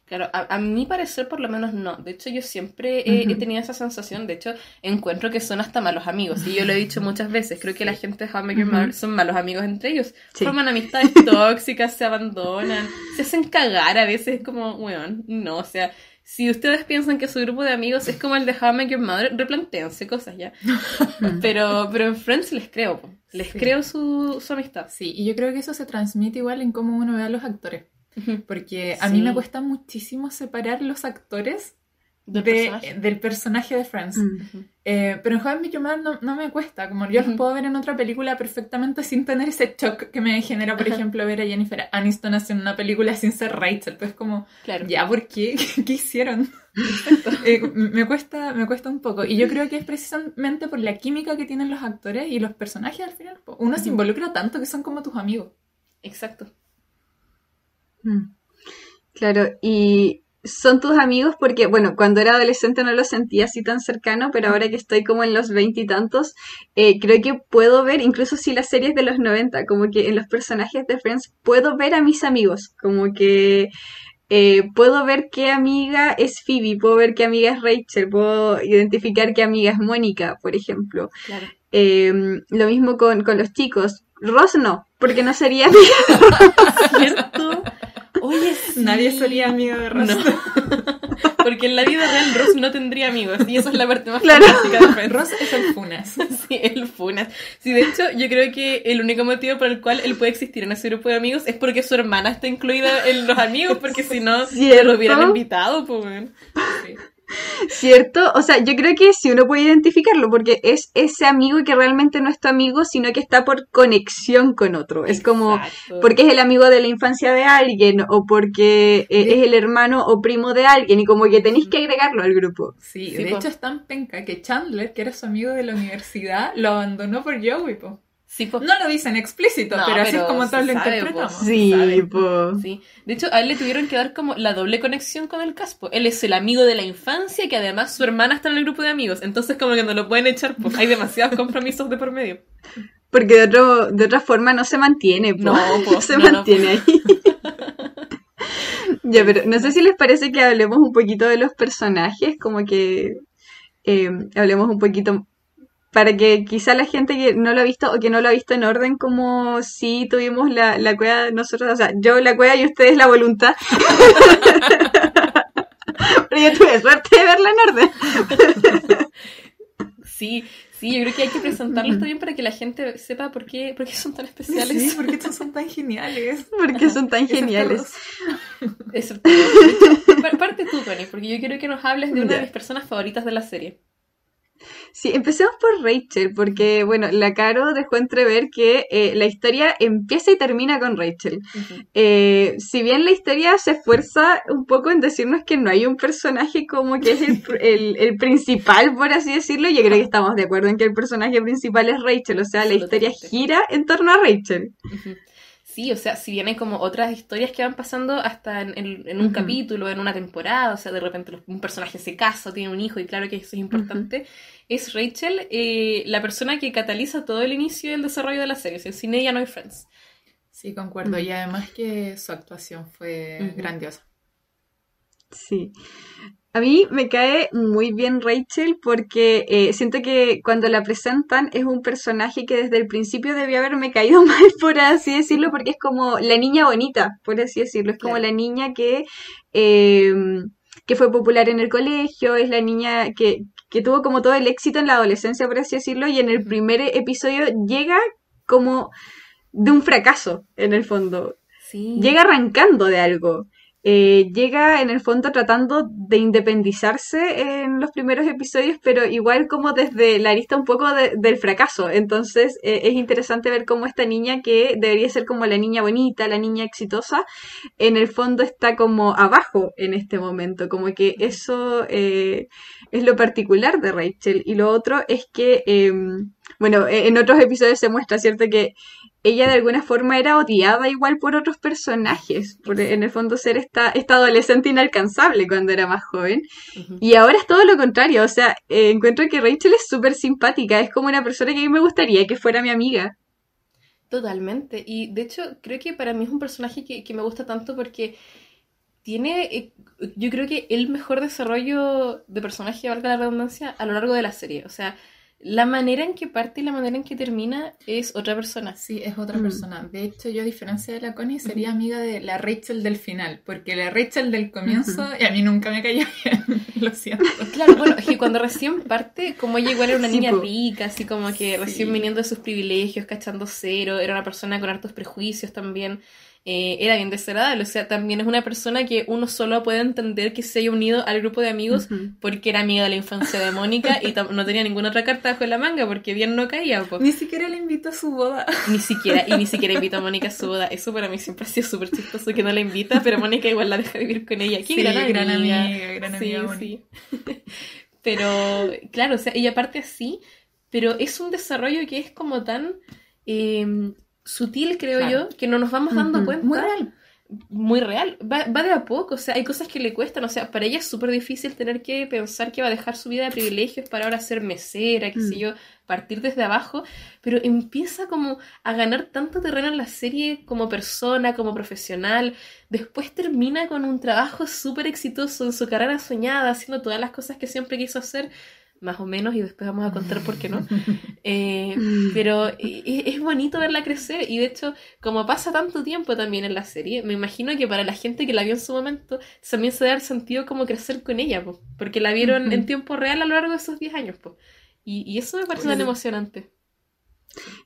Claro, a, a mi parecer por lo menos no. De hecho, yo siempre he, tenido esa sensación. De hecho, encuentro que son hasta malos amigos. Y yo lo he dicho muchas veces. Creo que la gente de How Met Your Ujú. Mother son malos amigos entre ellos. Sí. Forman amistades [laughs] tóxicas, se abandonan, se hacen cagar a veces. Es como, weón, no. O sea, si ustedes piensan que su grupo de amigos es como el de How Met Your Mother, replantéense cosas ya. [laughs] Pero, pero en Friends les creo, les Sí. creo su, su amistad. Sí, y yo creo que eso se transmite igual en cómo uno ve a los actores. Porque a mí me cuesta muchísimo separar los actores Del de- personaje. del personaje de Friends. Mm. Eh, pero en Your Mother no, no me cuesta. Como yo los Ujú. puedo ver en otra película perfectamente sin tener ese shock que me genera, por ejemplo, ver a Jennifer Aniston haciendo una película sin ser Rachel. Pues como, Claro. ya, ¿por qué? [laughs] ¿Qué, hicieron? [laughs] Eh, me, cuesta, me cuesta un poco. Y yo creo que es precisamente por la química que tienen los actores y los personajes al final. Uno se involucra tanto que son como tus amigos. Exacto. Mm. Claro, y son tus amigos porque, bueno, cuando era adolescente no los sentía así tan cercano, pero ahora que estoy como en los veintitantos, eh, creo que puedo ver, incluso si las series de los 90, como que en los personajes de Friends, puedo ver a mis amigos, como que eh, puedo ver qué amiga es Phoebe, puedo ver qué amiga es Rachel, puedo identificar qué amiga es Mónica, por ejemplo. Claro. Eh, lo mismo con, con los chicos. Ross no, porque no sería [laughs] amiga. ¿Cierto? Oye, sí. Nadie sería amigo de Ross. No. [laughs] Porque en la vida real Ross no tendría amigos. Y eso es la parte más Claro. fantástica de Friends. Ross es el Funas. [laughs] Sí, el Funas. Sí, de hecho, yo creo que el único motivo por el cual él puede existir en ese grupo de amigos es porque su hermana está incluida en los amigos, porque si no, ¿Cierto? lo hubieran invitado, pues. Sí. ¿Cierto? O sea, yo creo que sí uno puede identificarlo porque es ese amigo que realmente no es tu amigo, sino que está por conexión con otro. Es como porque es el amigo de la infancia de alguien o porque eh, es el hermano o primo de alguien y como que tenéis que agregarlo al grupo. Sí, Sí, de po. hecho es tan penca que Chandler, que era su amigo de la universidad, lo abandonó por Joey, po. Sí, po. No lo dicen explícito, No, pero, así es como todos lo sabe, interpretamos. po. Sí, po. Sí. De hecho, a él le tuvieron que dar como la doble conexión con el caspo. Él es el amigo de la infancia, que además su hermana está en el grupo de amigos. Entonces, como que no lo pueden echar, pues hay demasiados [laughs] compromisos de por medio. Porque de, otro, de otra forma no se mantiene, po. No, po, [laughs] se no, no, mantiene ahí. [laughs] ya, pero no sé si les parece que hablemos un poquito de los personajes, como que eh, hablemos un poquito para que quizá la gente que no lo ha visto o que no lo ha visto en orden, como si tuvimos la, la cueva nosotros, o sea, yo la cueva y ustedes la voluntad. [laughs] pero yo tuve suerte de verla en orden. [laughs] Sí, sí, yo creo que hay que presentarlos también para que la gente sepa por qué, por qué son tan especiales. Sí, porque estos son tan geniales. [laughs] Porque son tan geniales. Par- parte tú, Connie, porque yo quiero que nos hables de una de mis personas favoritas de la serie. Sí, empecemos por Rachel, porque, bueno, la Caro dejó entrever que eh, la historia empieza y termina con Rachel. Eh, si bien la historia se esfuerza un poco en decirnos que no hay un personaje como que es el, [laughs] el- el principal, por así decirlo, yo creo que estamos de acuerdo en que el personaje principal es Rachel, o sea, la historia gira en torno a Rachel. Sí, o sea, si bien hay como otras historias que van pasando hasta en, en- en un capítulo, en una temporada, o sea, de repente un personaje se casa, tiene un hijo, y claro que eso es importante, es Rachel eh, la persona que cataliza todo el inicio y el desarrollo de la serie. O sea, sin ella no hay Friends. Sí, concuerdo. Mm. Y además que su actuación fue grandiosa. Sí. A mí me cae muy bien Rachel porque eh, siento que cuando la presentan es un personaje que desde el principio debió haberme caído [laughs] mal, por así decirlo, porque es como la niña bonita, por así decirlo. Es como Claro. la niña que, eh, que fue popular en el colegio, es la niña que, que tuvo como todo el éxito en la adolescencia, por así decirlo, y en el primer episodio llega como de un fracaso, en el fondo Sí. llega arrancando de algo. Eh, llega en el fondo tratando de independizarse en los primeros episodios, pero igual como desde la arista un poco de- del fracaso. Entonces eh, es interesante ver cómo esta niña que debería ser como la niña bonita, la niña exitosa, en el fondo está como abajo en este momento. Como que eso eh, es lo particular de Rachel. Y lo otro es que, em, bueno, e- en otros episodios se muestra, ¿cierto? Que ella de alguna forma era odiada igual por otros personajes, por en el fondo ser esta, esta adolescente inalcanzable cuando era más joven. Y ahora es todo lo contrario, o sea, eh, encuentro que Rachel es súper simpática, es como una persona que a mí me gustaría que fuera mi amiga. Totalmente. Y de hecho, creo que para mí es un personaje que, que me gusta tanto porque tiene, eh, yo creo que el mejor desarrollo de personaje, valga la redundancia, a lo largo de la serie. O sea, la manera en que parte y la manera en que termina es otra persona. Sí, es otra Mm. persona. De hecho, yo a diferencia de la Connie sería amiga de la Rachel del final, porque la Rachel del comienzo y a mí nunca me cayó [laughs] bien, lo siento. Claro, bueno, es que cuando recién parte, como ella igual era una Sí, niña po. rica, así como que Sí. recién viniendo de sus privilegios, cachando cero, era una persona con hartos prejuicios también, eh, era bien desagradable, o sea, también es una persona que uno solo puede entender que se haya unido al grupo de amigos porque era amiga de la infancia de Mónica y no tenía ninguna otra carta bajo la manga porque bien no caía, po. Ni siquiera le invito a su boda. Ni siquiera, y ni siquiera invita a Mónica a su boda. Eso para mí siempre ha sido súper chistoso que no la invita, pero Mónica igual la deja vivir con ella. Qué Sí, gran amiga. gran amiga, gran Sí, amiga, sí. [laughs] Pero, claro, o sea, ella parte así, pero es un desarrollo que es como tan eh, sutil, creo Claro. yo, que no nos vamos dando Ujú. cuenta. Muy real. Muy real. Va, va de a poco, o sea, hay cosas que le cuestan, o sea, para ella es súper difícil tener que pensar que va a dejar su vida de privilegios para ahora ser mesera, qué sé Mm. yo, partir desde abajo, pero empieza como a ganar tanto terreno en la serie como persona, como profesional, después termina con un trabajo súper exitoso en su carrera soñada, haciendo todas las cosas que siempre quiso hacer, más o menos, y después vamos a contar por qué no. [laughs] Eh, pero es bonito verla crecer y de hecho, como pasa tanto tiempo también en la serie, me imagino que para la gente que la vio en su momento, también se da el sentido como crecer con ella, po, porque la vieron en tiempo real a lo largo de esos 10 años. po. Y, y eso me parece tan emocionante.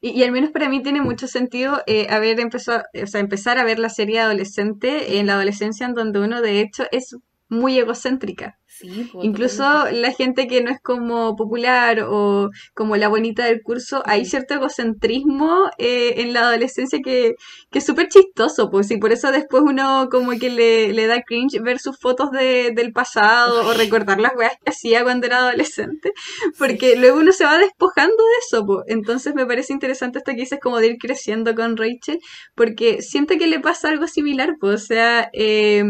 Y, y al menos para mí tiene mucho sentido eh, haber empezado, o sea, empezar a ver la serie adolescente en la adolescencia en donde uno de hecho es muy egocéntrica. Sí, po, Incluso totalmente. la gente que no es como popular o como la bonita del curso, hay cierto egocentrismo eh, en la adolescencia que, que es súper chistoso, pues, y por eso después uno como que le, le da cringe ver sus fotos de, del pasado o [laughs] recordar las weas que hacía cuando era adolescente, porque luego uno se va despojando de eso, pues. Entonces me parece interesante esto que dices como de ir creciendo con Rachel, porque siento que le pasa algo similar, pues, o sea, eh,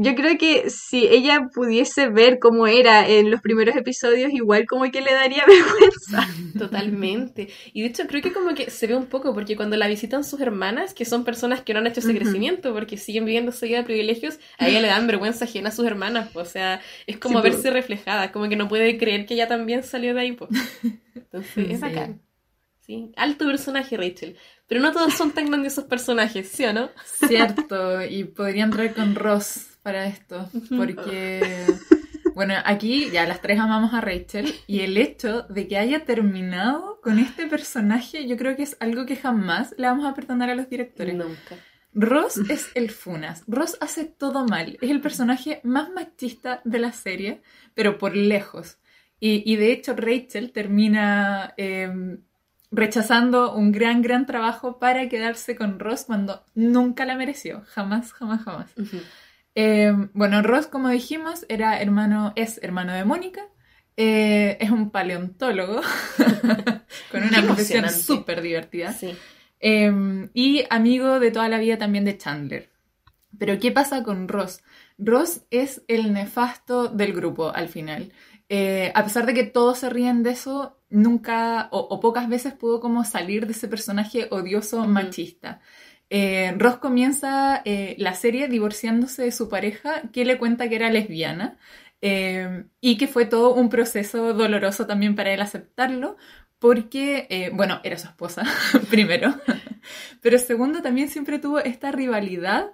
yo creo que si ella pudiese ver cómo era en los primeros episodios, igual como que le daría [laughs] vergüenza. Totalmente. Y de hecho creo que como que se ve un poco, porque cuando la visitan sus hermanas, que son personas que no han hecho ese crecimiento, porque siguen viviendo su vida de privilegios, a ella le dan vergüenza ajena a sus hermanas. O sea, es como Sí, verse reflejada, como que no puede creer que ella también salió de ahí. po. Entonces, es bacán. Sí, alto personaje Rachel. Pero no todos son tan grandiosos personajes, ¿sí o no? Cierto, y podría entrar con Ross para esto, porque, bueno, aquí ya las tres amamos a Rachel y el hecho de que haya terminado con este personaje, yo creo que es algo que jamás le vamos a perdonar a los directores. Nunca. Ross [laughs] es el Funas. Ross hace todo mal. Es el personaje más machista de la serie, pero por lejos. Y, y de hecho Rachel termina eh, rechazando un gran, gran trabajo para quedarse con Ross cuando nunca la mereció. Jamás, jamás, jamás. Ujú. Eh, bueno, Ross, como dijimos, era hermano, es hermano de Mónica. Eh, es un paleontólogo [laughs] con una profesión súper divertida. Sí. Eh, y amigo de toda la vida también de Chandler. Pero ¿qué pasa con Ross? Ross es el nefasto del grupo al final. Eh, a pesar de que todos se ríen de eso, nunca o, o pocas veces pudo como salir de ese personaje odioso machista. Eh, Ross comienza eh, la serie divorciándose de su pareja que le cuenta que era lesbiana eh, y que fue todo un proceso doloroso también para él aceptarlo porque, eh, bueno, era su esposa [laughs] primero, pero segundo también siempre tuvo esta rivalidad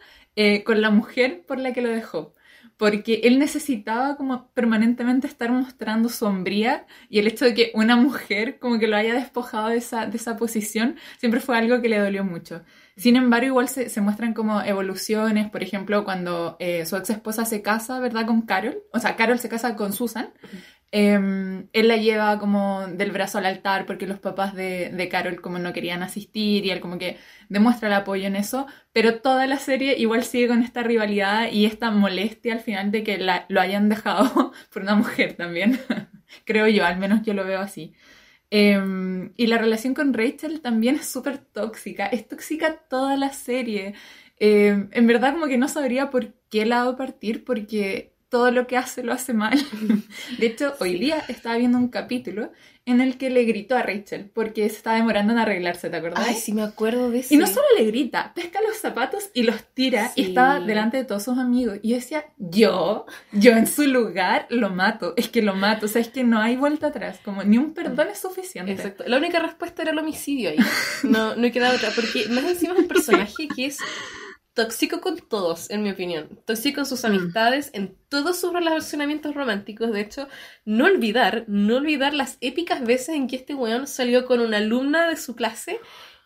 con la mujer por la que lo dejó. Porque él necesitaba como permanentemente estar mostrando su hombría y el hecho de que una mujer como que lo haya despojado de esa, de esa posición siempre fue algo que le dolió mucho. Sin embargo, igual se, se muestran como evoluciones, por ejemplo, cuando eh, su ex esposa se casa, ¿verdad? Con Carol, o sea, Carol se casa con Susan, eh, él la lleva como del brazo al altar porque los papás de, Carol como no querían asistir y él como que demuestra el apoyo en eso, pero toda la serie igual sigue con esta rivalidad y esta molestia al final de que lo hayan dejado [laughs] por una mujer también, [laughs] creo yo, al menos yo lo veo así. Eh, y la relación con Rachel también es súper tóxica, es tóxica toda la serie. Eh, en verdad como que no sabría por qué lado partir porque todo lo que hace lo hace mal. [laughs] De hecho, hoy día estaba viendo un capítulo en el que le gritó a Rachel porque se estaba demorando en arreglarse, ¿te acordás? Ay, sí me acuerdo de eso. Y no solo le grita, pesca los zapatos y los tira y estaba delante de todos sus amigos. Y yo decía, yo, yo en su lugar lo mato, es que lo mato, o sea, es que no hay vuelta atrás, como ni un perdón es suficiente. Exacto. La única respuesta era el homicidio ahí. No, no queda otra. Porque más encima es un personaje que es tóxico con todos, en mi opinión. Tóxico con sus Mm. amistades, en todos sus relacionamientos románticos. De hecho, no olvidar, no olvidar las épicas veces en que este weón salió con una alumna de su clase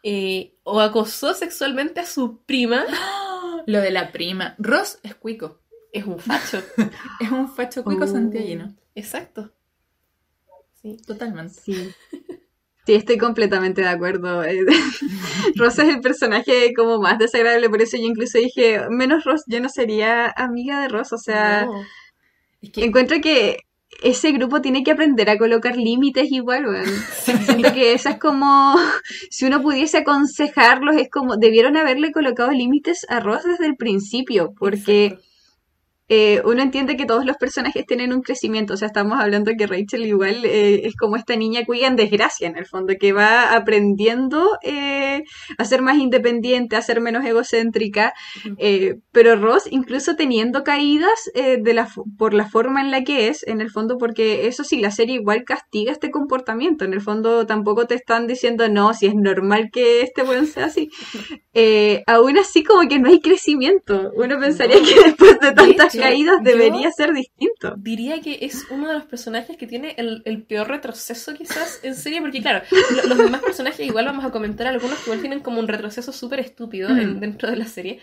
eh, o acosó sexualmente a su prima. [gasps] Lo de la prima. Ross es cuico, Es un facho. [laughs] es un facho cuico Oh. santiaguino, Exacto. Sí. totalmente. Sí. Sí, estoy completamente de acuerdo. [laughs] Eh, Rosa es el personaje como más desagradable, por eso yo incluso dije, menos Ross, yo no sería amiga de Ross, o sea, No. Es que encuentro que ese grupo tiene que aprender a colocar límites igual, weón. [laughs] Siento que esa es como, [laughs] si uno pudiese aconsejarlos, es como, debieron haberle colocado límites a Ross desde el principio, porque Exacto. Eh, uno entiende que todos los personajes tienen un crecimiento, o sea, estamos hablando que Rachel igual eh, es como esta niña cuya en desgracia en el fondo, que va aprendiendo eh, a ser más independiente, a ser menos egocéntrica, eh, pero Ross incluso teniendo caídas eh, de la, por la forma en la que es, en el fondo, porque eso sí, la serie igual castiga este comportamiento, en el fondo tampoco te están diciendo, no, si es normal que este buen sea así, [laughs] eh, aún así como que no hay crecimiento, uno pensaría No. que después de tantas hecho, caídas debería ser distinto. Diría que es uno de los personajes que tiene el, el peor retroceso quizás en serie, porque claro, lo- los demás personajes igual vamos a comentar algunos que igual tienen como un retroceso súper estúpido en- Mm. dentro de la serie,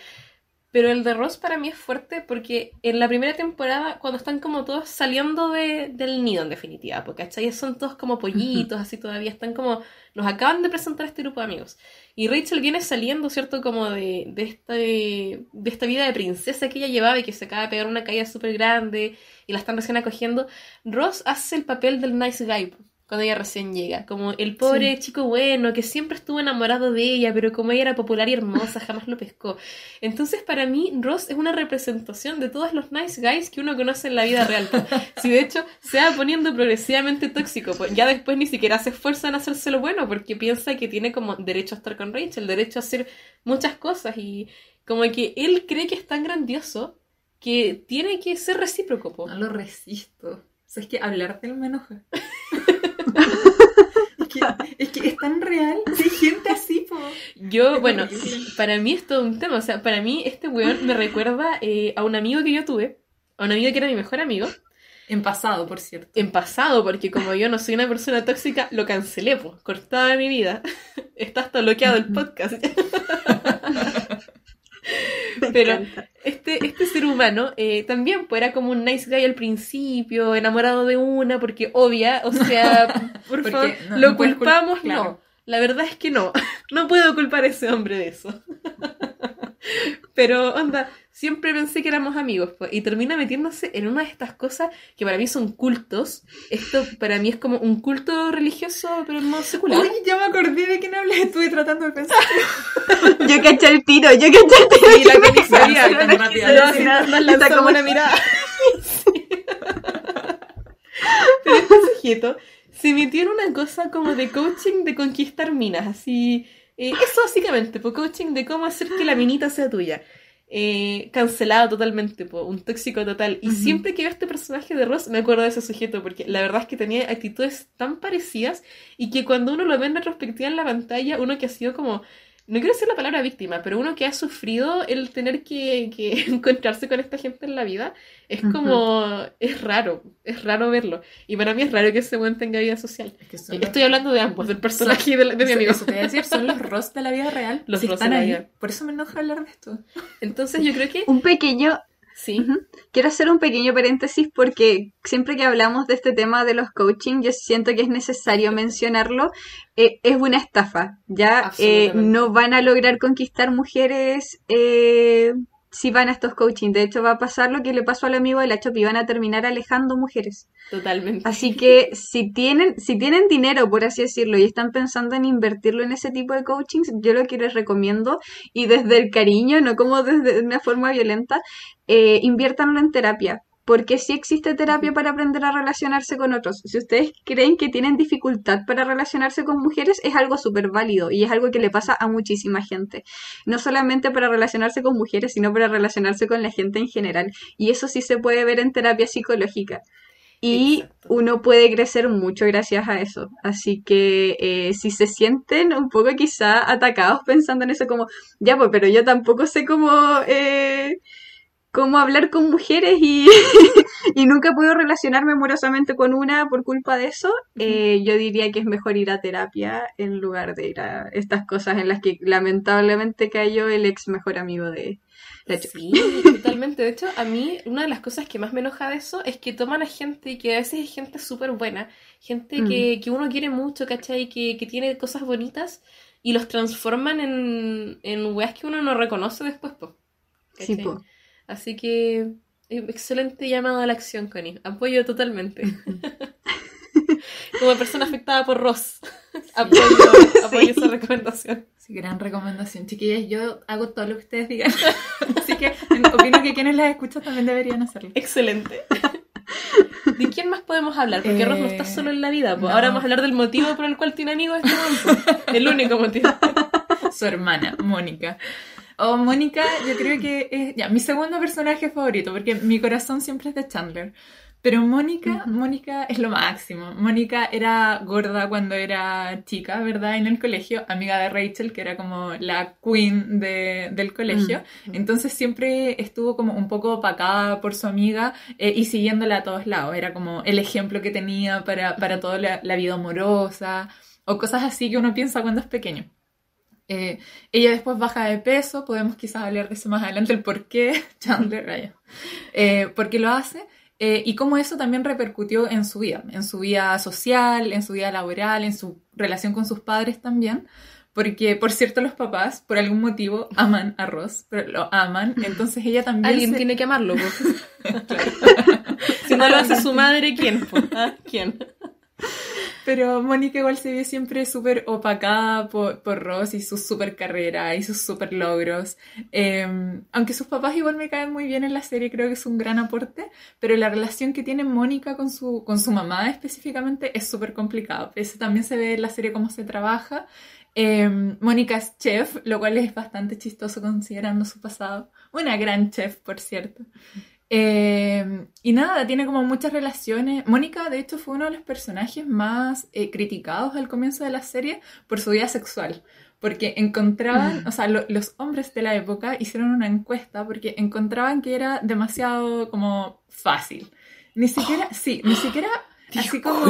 Pero el de Ross para mí es fuerte porque en la primera temporada, cuando están como todos saliendo de, del nido, en definitiva, porque ¿cachai? Son todos como pollitos, así todavía están como. Nos acaban de presentar este grupo de amigos. Y Rachel viene saliendo, ¿cierto? Como de, de, este, de esta vida de princesa que ella llevaba y que se acaba de pegar una caída súper grande y la están recién acogiendo. Ross hace el papel del nice guy cuando ella recién llega, como el pobre chico bueno que siempre estuvo enamorado de ella, pero como ella era popular y hermosa, jamás lo pescó. Entonces, para mí, Ross es una representación de todos los nice guys que uno conoce en la vida real. [laughs] Si de hecho se va poniendo progresivamente tóxico, pues ya después ni siquiera se esfuerza en hacérselo bueno porque piensa que tiene como derecho a estar con Rachel, derecho a hacer muchas cosas y como que él cree que es tan grandioso que tiene que ser recíproco. No lo resisto. O sea, es que hablarte me enoja. [laughs] [laughs] es, que, es, tan real. Hay gente así, po. Yo, bueno, para mí es todo un tema. O sea, para mí este weón me recuerda eh, a un amigo que yo tuve. A un amigo que era mi mejor amigo. En pasado, por cierto. En pasado, porque como yo no soy una persona tóxica, lo cancelé, pues. Cortaba mi vida. [laughs] Está hasta bloqueado el podcast. [laughs] [laughs] Pero este, este ser humano eh, también pues, era como un nice guy al principio, enamorado de una, porque obvia, o [laughs] sea, por favor, lo culpamos, no. La verdad es que no. [laughs] No puedo culpar a ese hombre de eso. Pero, onda, siempre pensé que éramos amigos, pues, y termina metiéndose en una de estas cosas que para mí son cultos. Esto para mí es como un culto religioso, pero no secular. Uy, ya me acordé de quién hablé, estuve tratando de pensar. [laughs] yo caché el tiro, yo caché el tiro. Y la que ni sabía, como una mirada. pero este sujeto se metió en una cosa como de coaching de conquistar minas, así... Eh, eso básicamente, pues coaching de cómo hacer que la minita sea tuya. Eh, cancelado totalmente, un tóxico total. Y siempre que veo este personaje de Ross me acuerdo de ese sujeto, porque la verdad es que tenía actitudes tan parecidas y que cuando uno lo ve en retrospectiva en la pantalla, uno que ha sido como no quiero decir la palabra víctima, pero uno que ha sufrido el tener que, [laughs] encontrarse con esta gente en la vida, es como, es raro, es raro verlo. Y para mí es raro que ese buen tenga vida social. Estoy hablando de ambos, del personaje de, mi amigo. Eso te voy a decir, son los Ross de la vida real. [laughs] Los Ross de la vida. Por eso me enoja hablar de esto. Entonces yo creo que... Un pequeño, Sí. Quiero hacer un pequeño paréntesis porque siempre que hablamos de este tema de los coaching, yo siento que es necesario mencionarlo. Eh, es una estafa, ¿ya? Eh, no van a lograr conquistar mujeres eh, si van a estos coaching. De hecho, va a pasar lo que le pasó al amigo de la Chop y van a terminar alejando mujeres. Totalmente. Así que si tienen, si tienen dinero, por así decirlo, y están pensando en invertirlo en ese tipo de coachings, yo lo que les recomiendo, y desde el cariño, no como desde una forma violenta, eh, inviértanlo en terapia porque sí existe terapia para aprender a relacionarse con otros. Si ustedes creen que tienen dificultad para relacionarse con mujeres, es algo súper válido y es algo que le pasa a muchísima gente. No solamente para relacionarse con mujeres, sino para relacionarse con la gente en general. Y eso sí se puede ver en terapia psicológica. Y uno puede crecer mucho gracias a eso. Así que eh, si se sienten un poco quizá atacados pensando en eso como, ya pues, pero yo tampoco sé cómo... Eh, cómo hablar con mujeres y, [laughs] y nunca puedo relacionarme amorosamente con una por culpa de eso, eh, yo diría que es mejor ir a terapia en lugar de ir a estas cosas en las que lamentablemente cayó el ex mejor amigo de, la Sí, totalmente. De hecho, a mí una de las cosas que más me enoja de eso es que toman a gente que a veces es gente súper buena, gente que, mm. que, uno quiere mucho, ¿cachai? Que, que tiene cosas bonitas y los transforman en, en weas que uno no reconoce después, pues. Sí, pues. Así que eh, excelente llamado a la acción, Connie. Apoyo totalmente. [laughs] Como persona afectada por Ross, apoyo, apoyo esa recomendación. Sí, gran recomendación. Chiquillas, yo hago todo lo que ustedes digan. [laughs] Así que opino que quienes las escuchan también deberían hacerlo. Excelente. [laughs] ¿De quién más podemos hablar? Porque Ross no está solo en la vida. Pues. Ahora vamos a hablar del motivo por el cual tiene amigos este El único motivo. Su hermana, Mónica. O Mónica, yo creo que es ya mi segundo personaje favorito, porque mi corazón siempre es de Chandler. Pero Mónica, Mónica es lo máximo. Mónica era gorda cuando era chica, ¿verdad? En el colegio, amiga de Rachel, que era como la queen de, del colegio. Entonces siempre estuvo como un poco opacada por su amiga eh, y siguiéndola a todos lados. Era como el ejemplo que tenía para, para toda la vida amorosa o cosas así que uno piensa cuando es pequeño. Eh, ella después baja de peso, podemos quizás hablar de eso más adelante, el por qué [laughs] Chandler, eh, por qué lo hace. Eh, y cómo eso también repercutió en su vida, en su vida social, en su vida laboral, en su relación con sus padres también. Porque, por cierto, los papás, por algún motivo, aman a Ross, pero lo aman, entonces ella también... Alguien tiene que amarlo, [laughs] [laughs] Si no lo hace su madre, ¿quién? ¿Ah? ¿Quién? Pero Mónica igual se ve siempre súper opacada por, por, Ross y su super carrera y sus super logros. Em, aunque sus papás igual me caen muy bien en la serie, creo que es un gran aporte, pero la relación que tiene Mónica con su, con su mamá específicamente es súper complicado. Eso también se ve en la serie cómo se trabaja. Em, Mónica es chef, lo cual es bastante chistoso considerando su pasado. Una gran chef, por cierto. Eh, y nada, tiene como muchas relaciones. Mónica, de hecho, fue uno de los personajes más eh, criticados al comienzo de la serie por su vida sexual. Porque encontraban, mm. o sea, los hombres de la época hicieron una encuesta porque encontraban que era demasiado como fácil. Ni siquiera, [gasps] sí, ni siquiera así como.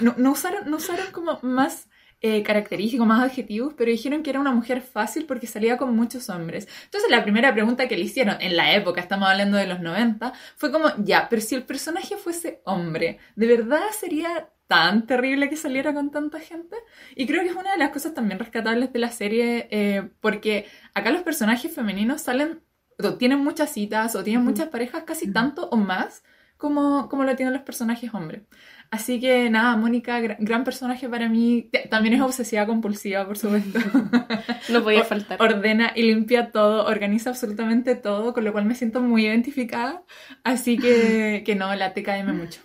No, no, usaron, no usaron como más eh, característicos, más adjetivos, pero dijeron que era una mujer fácil porque salía con muchos hombres. Entonces la primera pregunta que le hicieron en la época, estamos hablando de los 90, fue como, ya, pero si el personaje fuese hombre, ¿de verdad sería tan terrible que saliera con tanta gente? Y creo que es una de las cosas también rescatables de la serie, eh, porque acá los personajes femeninos salen, o tienen muchas citas, o tienen muchas parejas, casi tanto o más como, como lo tienen los personajes hombres. Así que nada, Mónica, gran, personaje para mí. También es obsesiva compulsiva, por supuesto. [laughs] no podía faltar. Ordena y limpia todo, organiza absolutamente todo, con lo cual me siento muy identificada. Así que, [laughs] que no, la TKM mucho.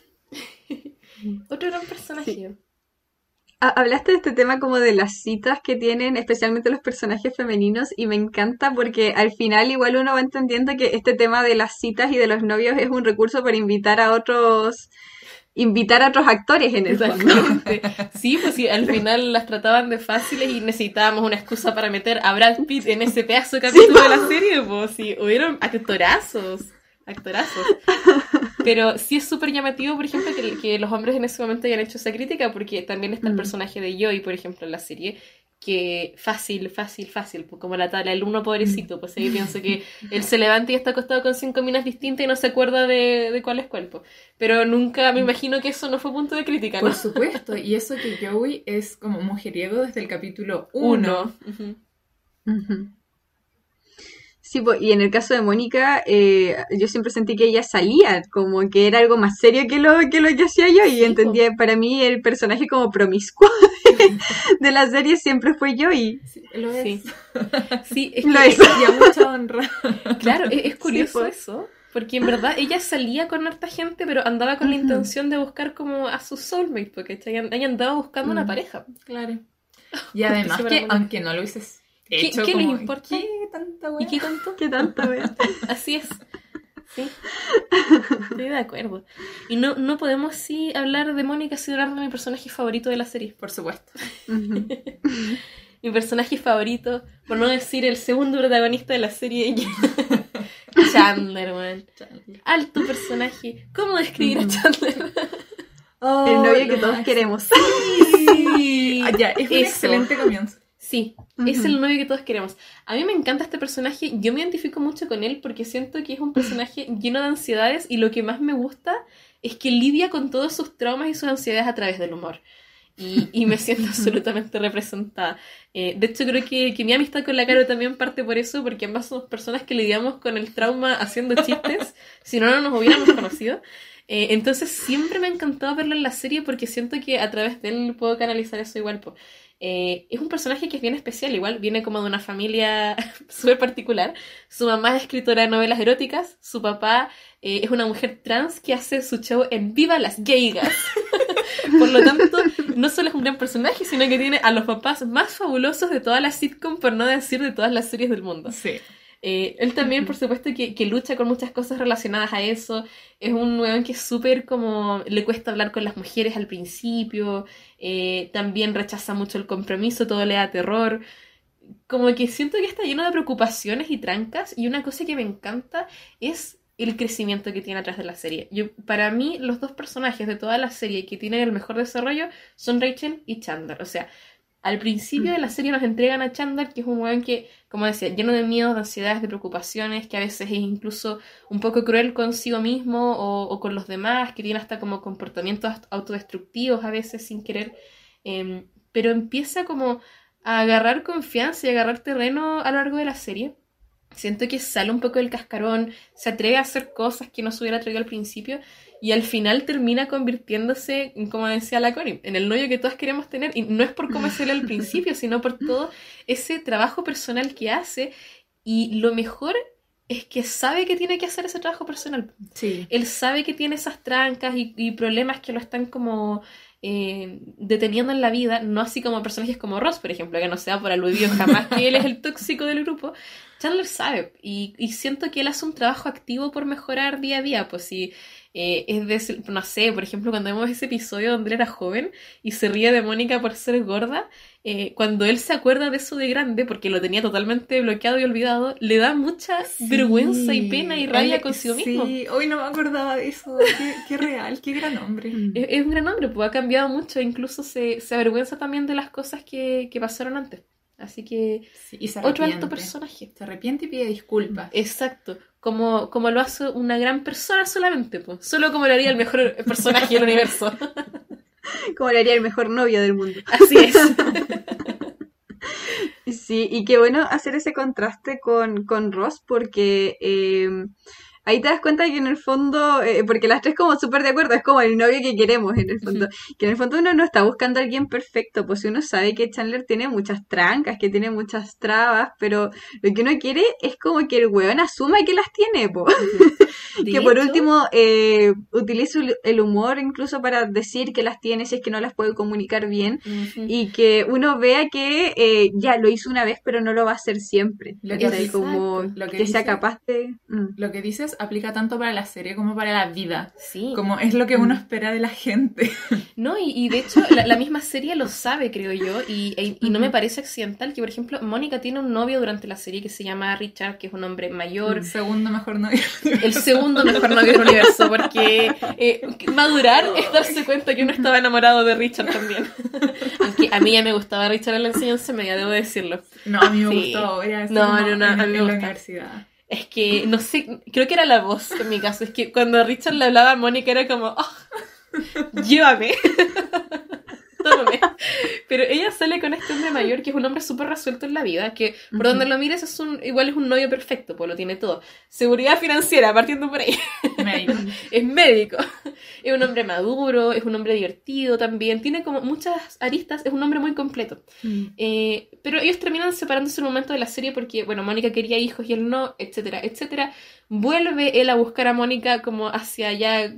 [laughs] Otro gran personaje. Hablaste de este tema como de las citas que tienen, especialmente los personajes femeninos, y me encanta porque al final igual uno va entendiendo que este tema de las citas y de los novios es un recurso para invitar a otros invitar a otros actores en el fondo. Sí, pues sí, al final las trataban de fáciles y necesitábamos una excusa para meter a Brad Pitt en ese pedazo de capítulo de la serie, pues sí, hubieron actorazos, actorazos. Pero sí es súper llamativo, por ejemplo, que, que, los hombres en ese momento hayan hecho esa crítica, porque también está el mm. personaje de Joey, por ejemplo, en la serie, que fácil, fácil, fácil, pues como la tabla, el uno pobrecito, pues ahí pienso que él se levanta y está acostado con cinco minas distintas y no se acuerda de, de cuál es cuerpo. Pero nunca me imagino que eso no fue punto de crítica, Por supuesto, y eso que Joey es como mujeriego desde el capítulo uno. Sí, y en el caso de Mónica, eh, yo siempre sentí que ella salía, como que era algo más serio que lo que, lo que hacía yo, y entendía, para mí el personaje como promiscuo [laughs] de, la serie siempre fue yo, y... Sí, lo es. Sí, [laughs] es que mucha honra. [laughs] Claro, es, curioso eso, porque en verdad ella salía con harta gente, pero andaba con la intención de buscar como a su soulmate, porque ella andaba buscando una mm. pareja. Claro. Y además que, aunque no lo hiciste ¿Qué, ¿qué les importa? ¿Qué tanta ¿Y qué tanto? ¿Qué tanta [laughs] Así es. Sí. Estoy de acuerdo. Y no, no podemos sí hablar de Mónica sin hablar de mi personaje favorito de la serie. Por supuesto. [laughs] mi personaje favorito, por no decir el segundo protagonista de la serie, [laughs] Chandler, man. Alto personaje. ¿Cómo describir a Chandler? el novio que todos queremos. Sí. Ah, ya, es un excelente comienzo. Sí, es el novio que todos queremos. A mí me encanta este personaje, yo me identifico mucho con él porque siento que es un personaje [laughs] lleno de ansiedades y lo que más me gusta es que lidia con todos sus traumas y sus ansiedades a través del humor. Y, me siento [laughs] absolutamente representada. Eh, de hecho, creo que, mi amistad con la Caro también parte por eso, porque ambas somos personas que lidiamos con el trauma haciendo chistes, [laughs] si no, no nos hubiéramos conocido. Eh, entonces, siempre me ha encantado verlo en la serie porque siento que a través de él puedo canalizar eso igual. Eh, es un personaje que es bien especial, igual viene como de una familia [laughs] súper particular. Su mamá es escritora de novelas eróticas, su papá eh, es una mujer trans que hace su show en Viva las Gaygas. [laughs] por lo tanto, no solo es un gran personaje, sino que tiene a los papás más fabulosos de todas las sitcom, por no decir de todas las series del mundo. Sí. Eh, él también, por supuesto, que, que, lucha con muchas cosas relacionadas a eso. Es un weón que es súper como... Le cuesta hablar con las mujeres al principio. Eh, también rechaza mucho el compromiso, todo le da terror. Como que siento que está lleno de preocupaciones y trancas. Y una cosa que me encanta es el crecimiento que tiene atrás de la serie. Yo, para mí, los dos personajes de toda la serie que tienen el mejor desarrollo son Rachel y Chandler. O sea, Al principio de la serie nos entregan a Chandler, que es un weón que, como decía, lleno de miedos, de ansiedades, de preocupaciones, que a veces es incluso un poco cruel consigo mismo o, con los demás, que tiene hasta como comportamientos autodestructivos a veces sin querer. Em, pero empieza como a agarrar confianza y agarrar terreno a lo largo de la serie. Siento que sale un poco del cascarón, se atreve a hacer cosas que no se hubiera atrevido al principio y al final termina convirtiéndose, como decía la Connie, en el novio que todos queremos tener. Y no es por cómo es él al principio, sino por todo ese trabajo personal que hace. Y lo mejor es que sabe que tiene que hacer ese trabajo personal. Sí. Él sabe que tiene esas trancas y, y problemas que lo están como eh, deteniendo en la vida, no así como personajes como Ross, por ejemplo, que no sea por aludido jamás que él es el tóxico del grupo. Chandler sabe y, y siento que él hace un trabajo activo por mejorar día a día, pues si eh, es de, no sé, por ejemplo, cuando vemos ese episodio donde él era joven y se ríe de Mónica por ser gorda, eh, cuando él se acuerda de eso de grande, porque lo tenía totalmente bloqueado y olvidado, le da mucha Sí. vergüenza y pena y rabia Él- consigo sí, mismo. hoy no me acordaba de eso. Qué, qué real, qué gran hombre. [laughs] Es, es un gran hombre, pues ha cambiado mucho, incluso se, se avergüenza también de las cosas que, que pasaron antes. Así que Sí, y se otro alto personaje. Se arrepiente y pide disculpas. Exacto. Como, como lo hace una gran persona solamente, pues. Solo como lo haría el mejor personaje del universo. [laughs] Como le haría el mejor novio del mundo. Así es. [laughs] Sí, y qué bueno hacer ese contraste con, con Ross porque eh, ahí te das cuenta que en el fondo, eh, porque las tres como súper de acuerdo, es como el novio que queremos en el fondo, que en el fondo uno no está buscando a alguien perfecto, pues uno sabe que Chandler tiene muchas trancas, que tiene muchas trabas, pero lo que uno quiere es como que el weón asuma que las tiene. De que por último eh, utilice el- humor incluso para decir que las tiene si es que no las puede comunicar bien y que uno vea que eh, ya lo hizo una vez pero no lo va a hacer siempre Lo que, que- como lo que, que sea dice- capaz de mm. Lo que dices aplica tanto para la serie como para la vida. Sí. Como es lo que uno espera de la gente. [laughs] No, y, y de [laughs] hecho la, la misma serie lo sabe, creo yo, y, y- y no me parece accidental que, por ejemplo, Mónica tiene un novio durante la serie que se llama Richard, que es un hombre mayor, El segundo mejor novio. el segundo mejor novio del universo, porque eh, madurar es darse cuenta que uno estaba enamorado de Richard también. Aunque a mí ya me gustaba Richard en la enseñanza media, debo decirlo. No, a mí me Sí. gustó así No, no, no, en, a mí me en la gusta. universidad. Es que, no sé, creo que era la voz en mi caso. Es que cuando Richard le hablaba a Mónica era como, "Ah, llévame. Tómame. Pero ella sale con este hombre mayor que es un hombre súper resuelto en la vida, que por donde lo mires es un, igual es un novio perfecto, pues lo tiene todo. Seguridad financiera, partiendo por ahí. Médico. [laughs] es médico. Es un hombre maduro, es un hombre divertido también. Tiene como muchas aristas, es un hombre muy completo. Eh, pero ellos terminan separándose en un momento de la serie porque, bueno, Mónica quería hijos y él no, etcétera, etcétera. Vuelve él a buscar a Mónica como hacia allá,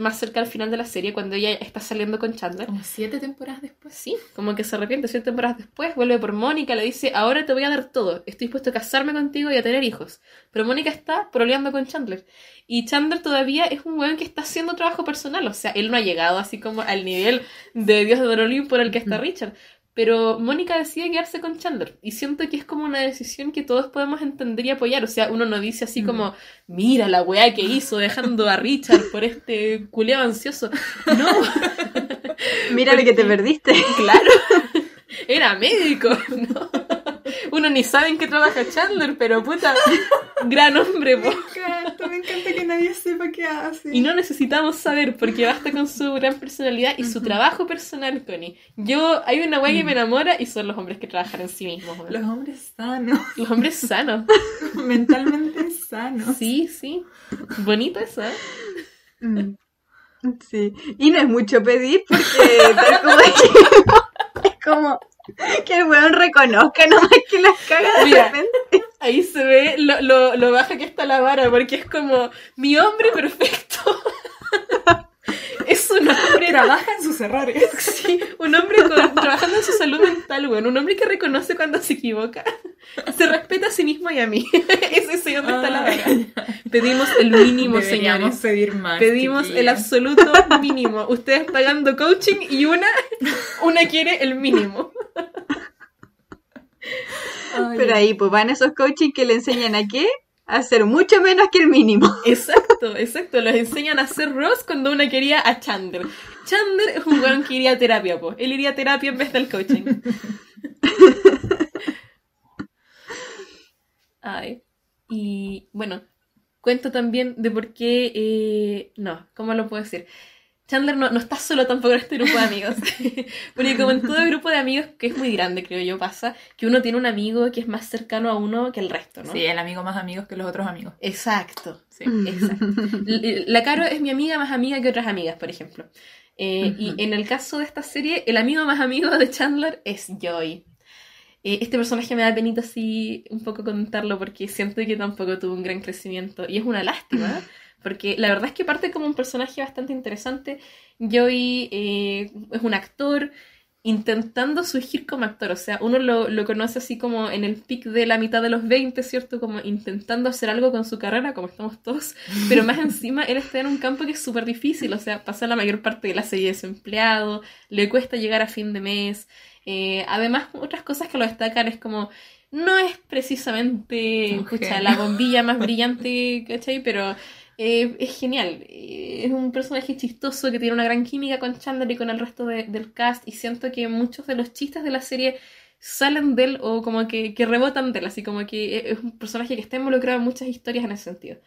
más cerca al final de la serie, cuando ella está saliendo con Chandler. Como siete temporadas después. Sí, como que se arrepiente siete temporadas después, vuelve por Mónica, le dice, ahora te voy a dar todo, estoy dispuesto a casarme contigo y a tener hijos. Pero Mónica está proleando con Chandler. Y Chandler todavía es un weón que está haciendo trabajo personal, o sea, él no ha llegado así como al nivel de Dios de Olimpo por el que está Richard. Pero Mónica decide quedarse con Chandler. Y siento que es como una decisión que todos podemos entender y apoyar. O sea, uno no dice así como, mira la weá que hizo dejando a Richard por este culeado ansioso. No, [laughs] mira lo que te perdiste [laughs] Claro, era médico, ¿no? Uno ni sabe en qué trabaja Chandler, pero puta, gran hombre. Me encanta, me encanta que nadie sepa qué hace. Y no necesitamos saber, porque basta con su gran personalidad y su trabajo personal, Connie. Yo, hay una weá que me enamora y son los hombres que trabajan en sí mismos, weón. Los hombres sanos, Los hombres sanos. [laughs] mentalmente sanos. Sí, sí. Bonito eso, ¿eh? Mm. Sí y no es mucho pedir porque tal como dijimos, [laughs] es como que el weón reconozca nomás que las caga de Mira. repente Ahí se ve lo, lo, lo baja que está la vara, porque es como mi hombre perfecto. [laughs] [laughs] es un hombre Trabaja en sus errores. [laughs] Sí, un hombre con- trabajando en su salud mental, weón. Un hombre que reconoce cuando se equivoca. Se respeta a sí mismo y a mí. [laughs] Ese es donde está la vara. Pedimos el mínimo, Deberíamos señores. pedir más. Pedimos el absoluto mínimo. Ustedes pagando coaching y una, una quiere el mínimo. Ay, pero ahí pues van esos coaching que le enseñan a qué a hacer mucho menos que el mínimo. [laughs] Exacto, exacto. Los enseñan a hacer Ross cuando una quería a Chandler. Chandler es un weón que iría a terapia, po. Él iría a terapia en vez del coaching. [laughs] Ay. Y bueno, cuento también de por qué. eh, no, ¿cómo lo puedo decir? Chandler no, no está solo tampoco en este grupo de amigos. [laughs] Porque como en todo grupo de amigos, que es muy grande, creo yo, pasa, que uno tiene un amigo que es más cercano a uno que el resto, ¿no? Sí, el amigo más amigos que los otros amigos. Exacto. Sí. Exacto. La Caro es mi amiga más amiga que otras amigas, por ejemplo. Eh, Ujú. Y en el caso de esta serie, el amigo más amigo de Chandler es Joy. Eh, este personaje me da penita así un poco contarlo porque siento que tampoco tuvo un gran crecimiento y es una lástima. Porque la verdad es que parte como un personaje bastante interesante. Joey eh, es un actor intentando surgir como actor. O sea, uno lo, lo conoce así como en el pic de la mitad de los 20, ¿cierto? Como intentando hacer algo con su carrera, como estamos todos. Pero más encima, él está en un campo que es súper difícil. O sea, pasa la mayor parte de la serie desempleado, le cuesta llegar a fin de mes. Eh, además, otras cosas que lo destacan es como... No es precisamente genio. la bombilla más [laughs] brillante, ¿cachai? Pero eh, es genial. Eh, es un personaje chistoso que tiene una gran química con Chandler y con el resto de- del cast. Y siento que muchos de los chistes de la serie salen de él o como que, que rebotan de él. Así como que es un personaje que está involucrado en muchas historias en ese sentido.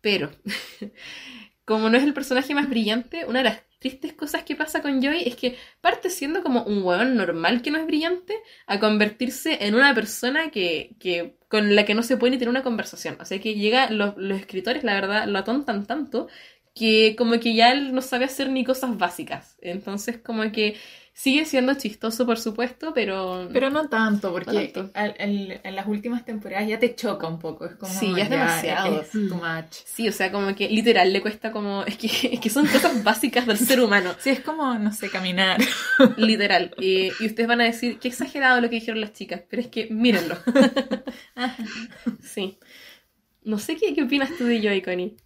Pero, [laughs] como no es el personaje más brillante, una de las tristes cosas que pasa con Joey es que parte siendo como un huevón normal que no es brillante a convertirse en una persona que, que con la que no se puede ni tener una conversación. O sea que llega, los, los escritores, la verdad, lo atontan tanto que como que ya él no sabe hacer ni cosas básicas. Entonces como que sigue siendo chistoso, por supuesto, pero... Pero no tanto, porque No tanto. al- al- en las últimas temporadas ya te choca un poco. Es como, Sí, ya es demasiado. Es too much. Sí, o sea, como que literal le cuesta como... Es que, es que son cosas básicas del ser humano. Sí, es como, no sé, caminar. Literal. Y, y ustedes van a decir, qué exagerado lo que dijeron las chicas, pero es que mírenlo. [laughs] sí. No sé qué, qué opinas tú de Joey, Connie.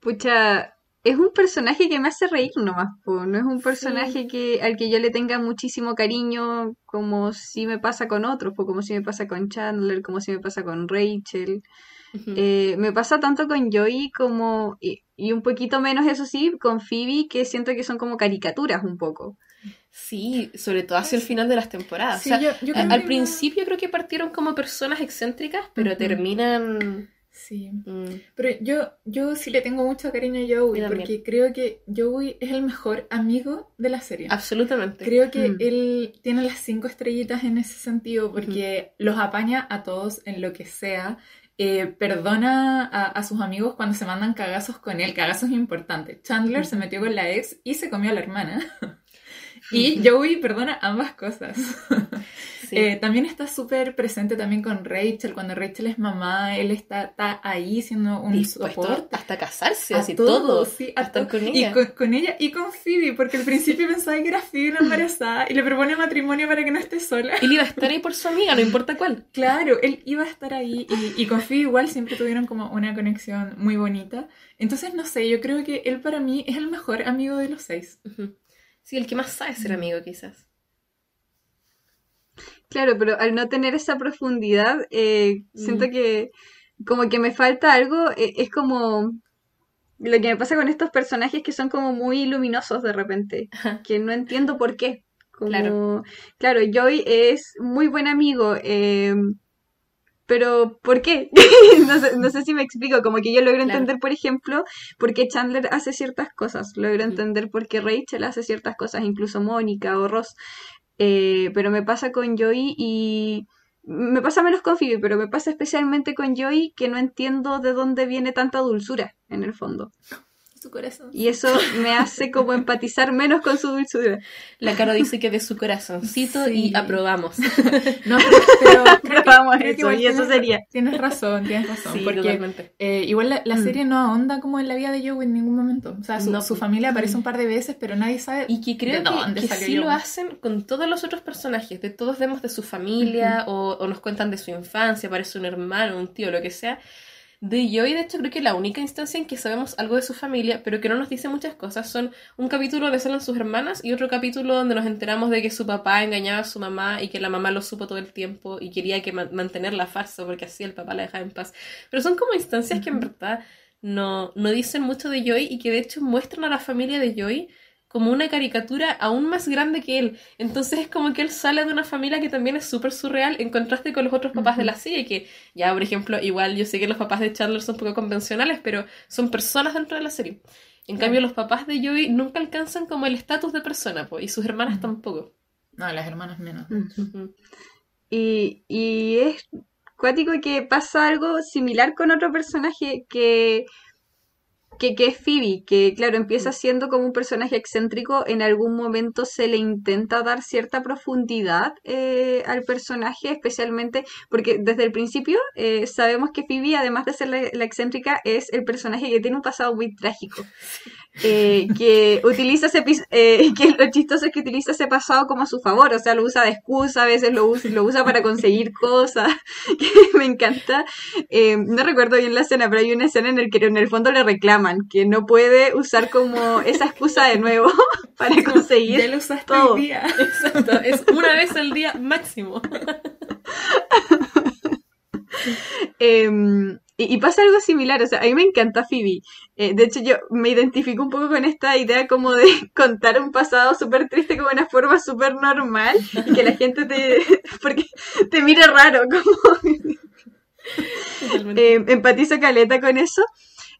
Pucha, es un personaje que me hace reír nomás, po. No es un personaje que, al que yo le tenga muchísimo cariño, como si me pasa con otros, po, como si me pasa con Chandler, como si me pasa con Rachel. Eh, me pasa tanto con Joey como, y, y un poquito menos, eso sí, con Phoebe, que siento que son como caricaturas un poco. Sí, sobre todo hacia el final de las temporadas. Sí, o sea, yo- al que principio creo que partieron como personas excéntricas, pero terminan... Sí. mm, Pero yo, yo sí le tengo mucho cariño a Joey, Yo porque creo que Joey es el mejor amigo de la serie. absolutamente. Creo que Mm. él tiene las cinco estrellitas en ese sentido, porque los apaña a todos en lo que sea. eh, perdona a, a sus amigos cuando se mandan cagazos con él. Cagazos importantes. Chandler se metió con la ex y se comió a la hermana. [laughs] Y Joey perdona ambas cosas. Sí. Eh, también está súper presente también con Rachel. Cuando Rachel es mamá, él está, está ahí siendo un Dispuesto soporte. hasta casarse, A así todo, todo. sí, a a estar todo. con Y ella. con, con ella y con Phoebe, porque al principio pensaba que era Phoebe la embarazada y le propone matrimonio para que no esté sola. Él iba a estar ahí por su amiga, no importa cuál. Claro, él iba a estar ahí y, y con Phoebe igual siempre tuvieron como una conexión muy bonita. Entonces, no sé, yo creo que él para mí es el mejor amigo de los seis. Sí, el que más sabe ser amigo, quizás. Claro, pero al no tener esa profundidad, eh, siento Mm. que como que me falta algo, eh, es como lo que me pasa con estos personajes que son como muy luminosos de repente, Ajá. que no entiendo por qué. Como, Claro. claro, Joey es muy buen amigo, eh, pero ¿por qué? [laughs] No sé, no sé si me explico, como que yo logro Claro. entender, por ejemplo, por qué Chandler hace ciertas cosas, logro entender por qué Rachel hace ciertas cosas, incluso Mónica o Ross, eh, pero me pasa con Joey y me pasa menos con Phoebe, pero me pasa especialmente con Joey que no entiendo de dónde viene tanta dulzura en el fondo. Su corazón. Y eso me hace como empatizar menos con su dulzura. La Caro dice que de su corazoncito Sí. y aprobamos. [laughs] No, pero, pero creo que- eso, y eso tienes- sería. Tienes razón, tienes razón. Sí, porque totalmente. eh, igual la, la Mm. serie no ahonda como en la vida de Joey en ningún momento. O sea, su, No. su familia aparece un par de veces, pero nadie sabe. Y que creo ¿De dónde que, que sí lo Joey? hacen con todos los otros personajes. De todos vemos de su familia o, o nos cuentan de su infancia, aparece un hermano, un tío, lo que sea. De Joy, de hecho, creo que la única instancia en que sabemos algo de su familia, pero que no nos dice muchas cosas, son un capítulo donde salen sus hermanas y otro capítulo donde nos enteramos de que su papá engañaba a su mamá y que la mamá lo supo todo el tiempo y quería que mantener la farsa porque así el papá la dejaba en paz. Pero son como instancias que en verdad no, no dicen mucho de Joy y que de hecho muestran a la familia de Joy como una caricatura aún más grande que él. Entonces es como que él sale de una familia que también es súper surreal en contraste con los otros papás de la serie, que ya, por ejemplo, igual yo sé que los papás de Chandler son un poco convencionales, pero son personas dentro de la serie. En cambio, los papás de Joey nunca alcanzan como el estatus de persona, pues, y sus hermanas tampoco. No, las hermanas menos. y, y es cuático que pasa algo similar con otro personaje que que, que, es Phoebe, que claro, empieza siendo como un personaje excéntrico, en algún momento se le intenta dar cierta profundidad eh, al personaje, especialmente porque desde el principio eh, sabemos que Phoebe, además de ser la, excéntrica, es el personaje que tiene un pasado muy trágico. [laughs] Eh, que utiliza ese eh, [laughs] que lo chistoso es que utiliza ese pasado como a su favor, o sea, lo usa de excusa, a veces lo usa, lo usa para conseguir cosas, [laughs] que me encanta. Eh, no recuerdo bien la escena, pero hay una escena en la que en el fondo le reclaman que no puede usar como esa excusa de nuevo [laughs] para conseguir ya lo usaste todo. día. Exacto, es una vez al día máximo. Y, pasa algo similar, o sea, a mí me encanta Phoebe. Eh, de hecho, yo me identifico un poco con esta idea como de [laughs] contar un pasado súper triste como una forma súper normal y que la [laughs] gente te, [laughs] porque te mire raro, como... eh, empatizo caleta con eso.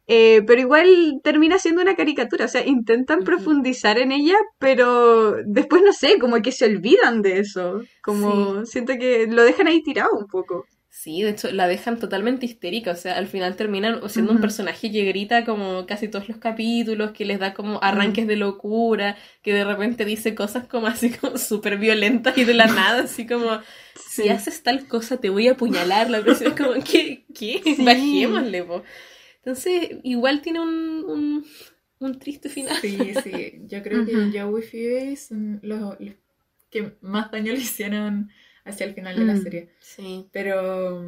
Eh, pero igual termina siendo una caricatura, o sea, intentan profundizar en ella, pero después no sé, como que se olvidan de eso, como siento que lo dejan ahí tirado un poco. Sí, de hecho la dejan totalmente histérica, o sea, al final terminan siendo un personaje que grita como casi todos los capítulos, que les da como arranques de locura, que de repente dice cosas como así como [laughs] súper violentas y de la nada, así como, si haces tal cosa te voy a apuñalar, la presión es como, ¿qué? ¿Qué? Bajémosle, po. Entonces, igual tiene un, un, triste final. Sí, sí, yo creo que Joey y Phoebe son los, los que más daño le hicieron hacia el final de la mm, serie. Sí. Pero,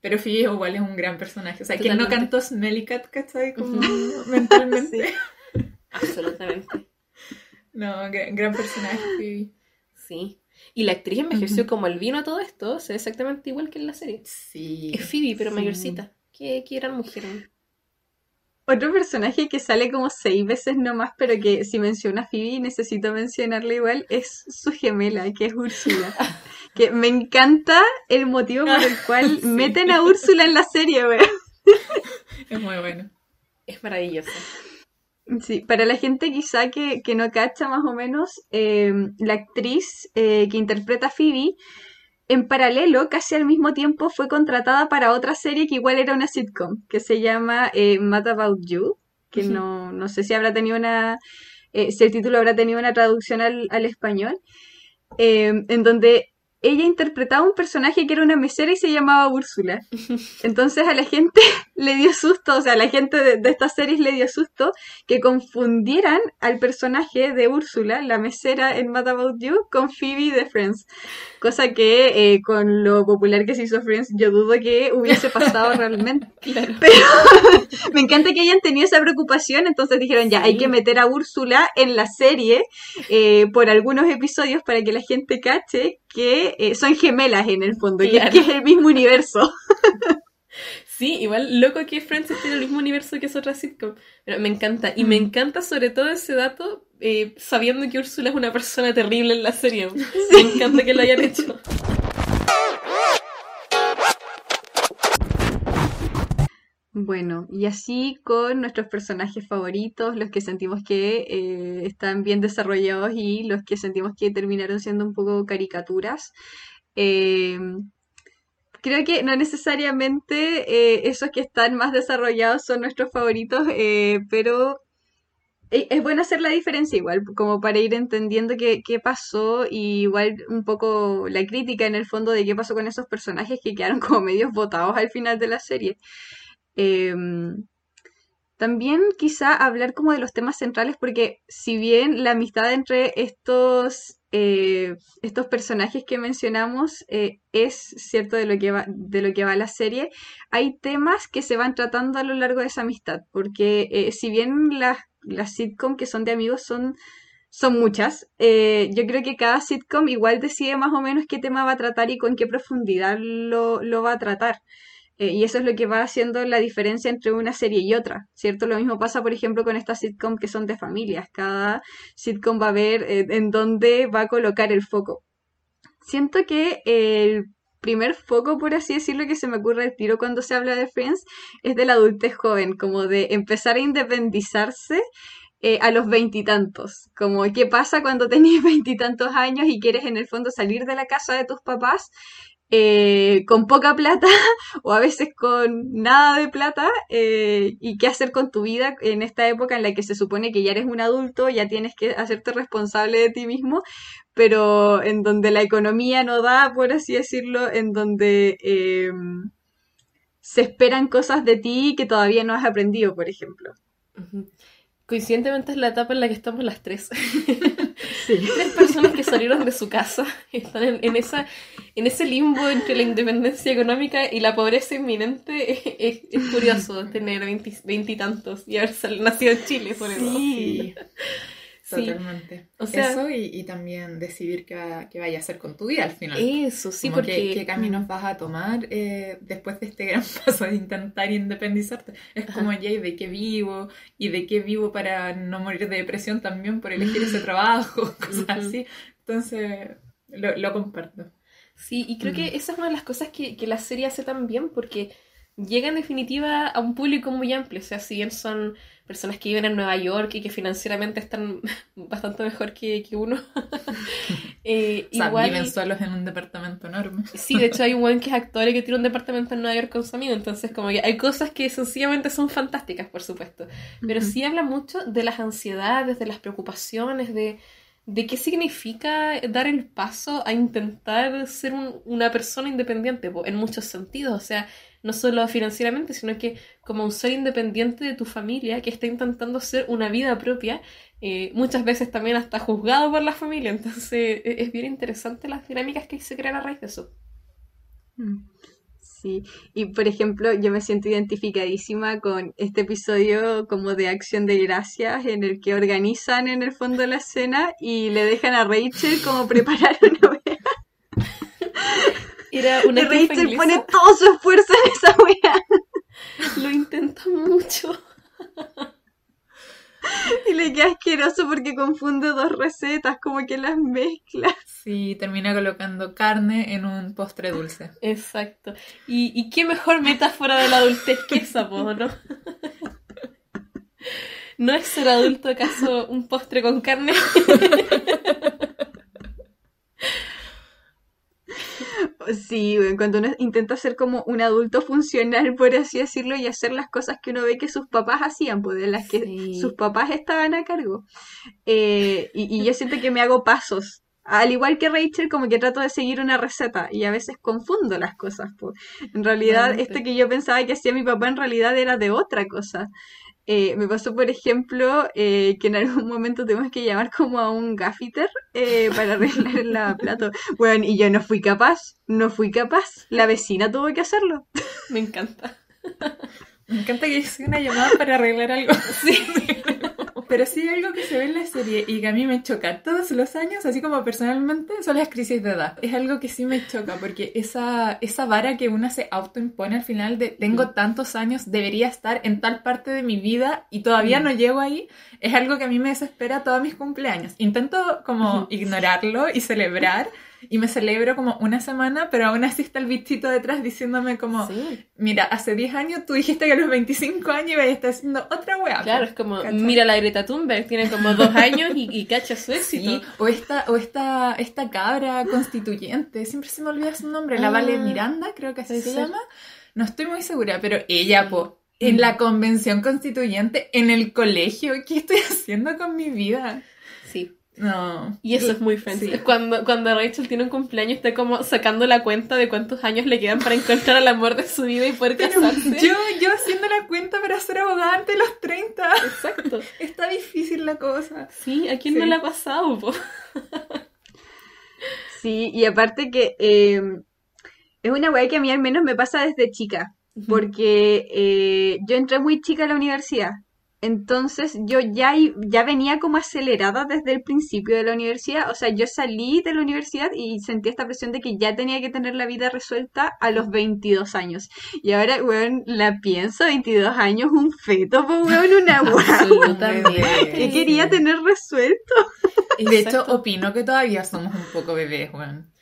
pero Phoebe igual es un gran personaje. O sea, que no cantó Smelly Cat, ¿cachai? Como [laughs] mentalmente. [laughs] Absolutamente. No, gran, personaje Phoebe. Sí. Y la actriz envejeció como el vino a todo esto, o sea, exactamente igual que en la serie. Sí. Es Phoebe, pero mayorcita. Qué, qué gran mujer. Otro personaje que sale como seis veces nomás, pero que si menciona a Phoebe necesito mencionarle igual, es su gemela, que es Úrsula. [laughs] que me encanta el motivo por el [laughs] cual meten a Úrsula en la serie, weón. [laughs] Es muy bueno. Es maravilloso. Sí, para la gente quizá que, no cacha más o menos, eh, la actriz eh, que interpreta a Phoebe, en paralelo, casi al mismo tiempo, fue contratada para otra serie que igual era una sitcom, que se llama eh, Mad About You, que no, no sé si habrá tenido una, si el título habrá tenido una traducción al, al español, en donde ella interpretaba un personaje que era una mesera y se llamaba Úrsula. [laughs] Entonces a la gente [laughs] le dio susto, o sea, a la gente de, estas series le dio susto que confundieran al personaje de Úrsula, la mesera en Mad About You, con Phoebe de Friends. Cosa que eh, con lo popular que se hizo Friends, yo dudo que hubiese pasado [laughs] realmente. Pero me encanta que hayan tenido esa preocupación, entonces dijeron, ya, hay que meter a Úrsula en la serie eh, por algunos episodios para que la gente cache que eh, son gemelas en el fondo, y que es el mismo universo. [laughs] Sí, igual loco que Friends en el mismo universo que es otra sitcom. Pero me encanta. Y me mm. encanta sobre todo ese dato, eh, sabiendo que Úrsula es una persona terrible en la serie. Me encanta que lo hayan hecho. [laughs] Bueno, y así con nuestros personajes favoritos, los que sentimos que eh, están bien desarrollados y los que sentimos que terminaron siendo un poco caricaturas. Eh, creo que no necesariamente eh, esos que están más desarrollados son nuestros favoritos, pero es bueno hacer la diferencia igual, como para ir entendiendo qué, qué, pasó y igual un poco la crítica en el fondo de qué pasó con esos personajes que quedaron como [laughs] medios votados al final de la serie. Em, también quizá hablar como de los temas centrales, porque si bien la amistad entre estos eh, estos personajes que mencionamos eh, es cierto de lo que va, de lo que va la serie, hay temas que se van tratando a lo largo de esa amistad, porque eh, si bien las, las sitcom que son de amigos son son muchas. yo creo que cada sitcom igual decide más o menos qué tema va a tratar y con qué profundidad lo, lo va a tratar. Eh, y eso es lo que va haciendo la diferencia entre una serie y otra, ¿cierto? Lo mismo pasa, por ejemplo, con estas sitcom que son de familias. Cada sitcom va a ver eh, en dónde va a colocar el foco. Siento que el primer foco, por así decirlo, que se me ocurre el tiro cuando se habla de Friends es de la adultez joven, como de empezar a independizarse eh, a los veintitantos. Como, ¿qué pasa cuando tenés [laughs] veintitantos años y quieres en el fondo salir de la casa de tus papás eh, con poca plata [laughs] o a veces con nada de plata eh, y qué hacer con tu vida en esta época en la que se supone que ya eres un adulto, ya tienes que hacerte responsable de ti mismo, pero en donde la economía no da, por así decirlo, en donde eh, se esperan cosas de ti que todavía no has aprendido, por ejemplo. Coincidentemente es la etapa en la que estamos las tres. [laughs] Tres personas que salieron de su casa están en, esa, en ese limbo entre la independencia económica y la pobreza inminente. Es, curioso tener veintitantos y haber nacido en Chile, por eso. Sí. Totalmente. O sea, Eso y, también decidir qué, vaya a hacer con tu vida al final. Eso, sí, porque... Qué, caminos vas a tomar eh, después de este gran [laughs] paso de intentar independizarte. Es como, ya, ¿y de qué vivo? ¿Y de qué vivo para no morir de depresión también por elegir ese trabajo? [laughs] Cosas así. Entonces, lo, comparto. Sí, y creo que esa es una de las cosas que, que la serie hace tan bien porque llega en definitiva a un público muy amplio. O sea, si bien son personas que viven en Nueva York y que financieramente están [laughs] bastante mejor que, uno. [laughs] eh, o sea, igual, viven solos en un departamento enorme. sí, de hecho hay un buen que es [laughs] actor y que tiene un departamento en Nueva York con su amigo, entonces como que hay cosas que sencillamente son fantásticas, por supuesto. Pero sí habla mucho de las ansiedades, de las preocupaciones, de, de qué significa dar el paso a intentar ser una persona independiente, en muchos sentidos. O sea, no solo financieramente, sino que como un ser independiente de tu familia que está intentando hacer una vida propia, eh, muchas veces también hasta juzgado por la familia. Entonces e-, es bien interesante las dinámicas que se crean a raíz de eso. Mm. Sí, y por ejemplo, yo me siento identificadísima con este episodio como de acción de gracias en el que organizan en el fondo la escena y le dejan a Rachel como preparar [laughs] una era una Rachel pone todo su esfuerzo en esa weá. [laughs] Lo intenta mucho. Y le queda asqueroso porque confunde dos recetas, como que las mezcla. Sí, termina colocando carne en un postre dulce. Exacto. Y, qué mejor metáfora de la adultez que esa, ¿no? ¿No es ser adulto acaso un postre con carne? [laughs] Sí, cuando uno intenta ser como un adulto funcional, por así decirlo, y hacer las cosas que uno ve que sus papás hacían, pues de las que sus papás estaban a cargo. Eh, y, yo siento que me hago pasos. Al igual que Rachel, como que trato de seguir una receta y a veces confundo las cosas. Pues. En realidad, esto que yo pensaba que hacía mi papá en realidad era de otra cosa. Eh, me pasó, por ejemplo, eh, que en algún momento tuvimos que llamar como a un gaffiter eh, para arreglar la plato. Bueno, y yo no fui capaz, no fui capaz. La vecina tuvo que hacerlo. Me encanta. [laughs] Me encanta que hice una llamada para arreglar algo. [laughs] Sí. [laughs] Pero sí algo que se ve en la serie y que a mí me choca todos los años, así como personalmente, son las crisis de edad. Es algo que sí me choca porque esa, esa vara que uno se autoimpone al final de tengo tantos años, debería estar en tal parte de mi vida y todavía no llego ahí, es algo que a mí me desespera todos mis cumpleaños. Intento como ignorarlo y celebrar y me celebro como una semana, pero aún así está el bichito detrás diciéndome como, mira, hace 10 años tú dijiste que a los 25 años iba a estar haciendo otra weá. Claro, es como, mira la Greta Thunberg, tiene como dos años y, y cacha su éxito. o esta, o esta, esta cabra constituyente, siempre se me olvida su nombre, la Vale ah. Miranda, creo que así se llama. No estoy muy segura, pero ella, po, en mm. la convención constituyente, en el colegio, ¿qué estoy haciendo con mi vida? Sí. No. Y eso es muy fancy. Cuando, cuando Rachel tiene un cumpleaños, está como sacando la cuenta de cuántos años le quedan para encontrar el amor de su vida y poder casarse. Yo, yo haciendo la cuenta para ser abogada ante los 30. Exacto. [laughs] Está difícil la cosa. Sí, ¿a quién no le ha pasado? [laughs] Sí, y aparte que eh, es una weá que a mí al menos me pasa desde chica, porque eh, yo entré muy chica a la universidad. Entonces yo ya, ya venía como acelerada desde el principio de la universidad, o sea, yo salí de la universidad y sentí esta presión de que ya tenía que tener la vida resuelta a los 22 años. Y ahora, weón, la pienso, 22 años, un feto, pues, weón, una [laughs] guagua. ¿Qué quería tener resuelto? De hecho, opino que todavía somos un poco bebés, weón.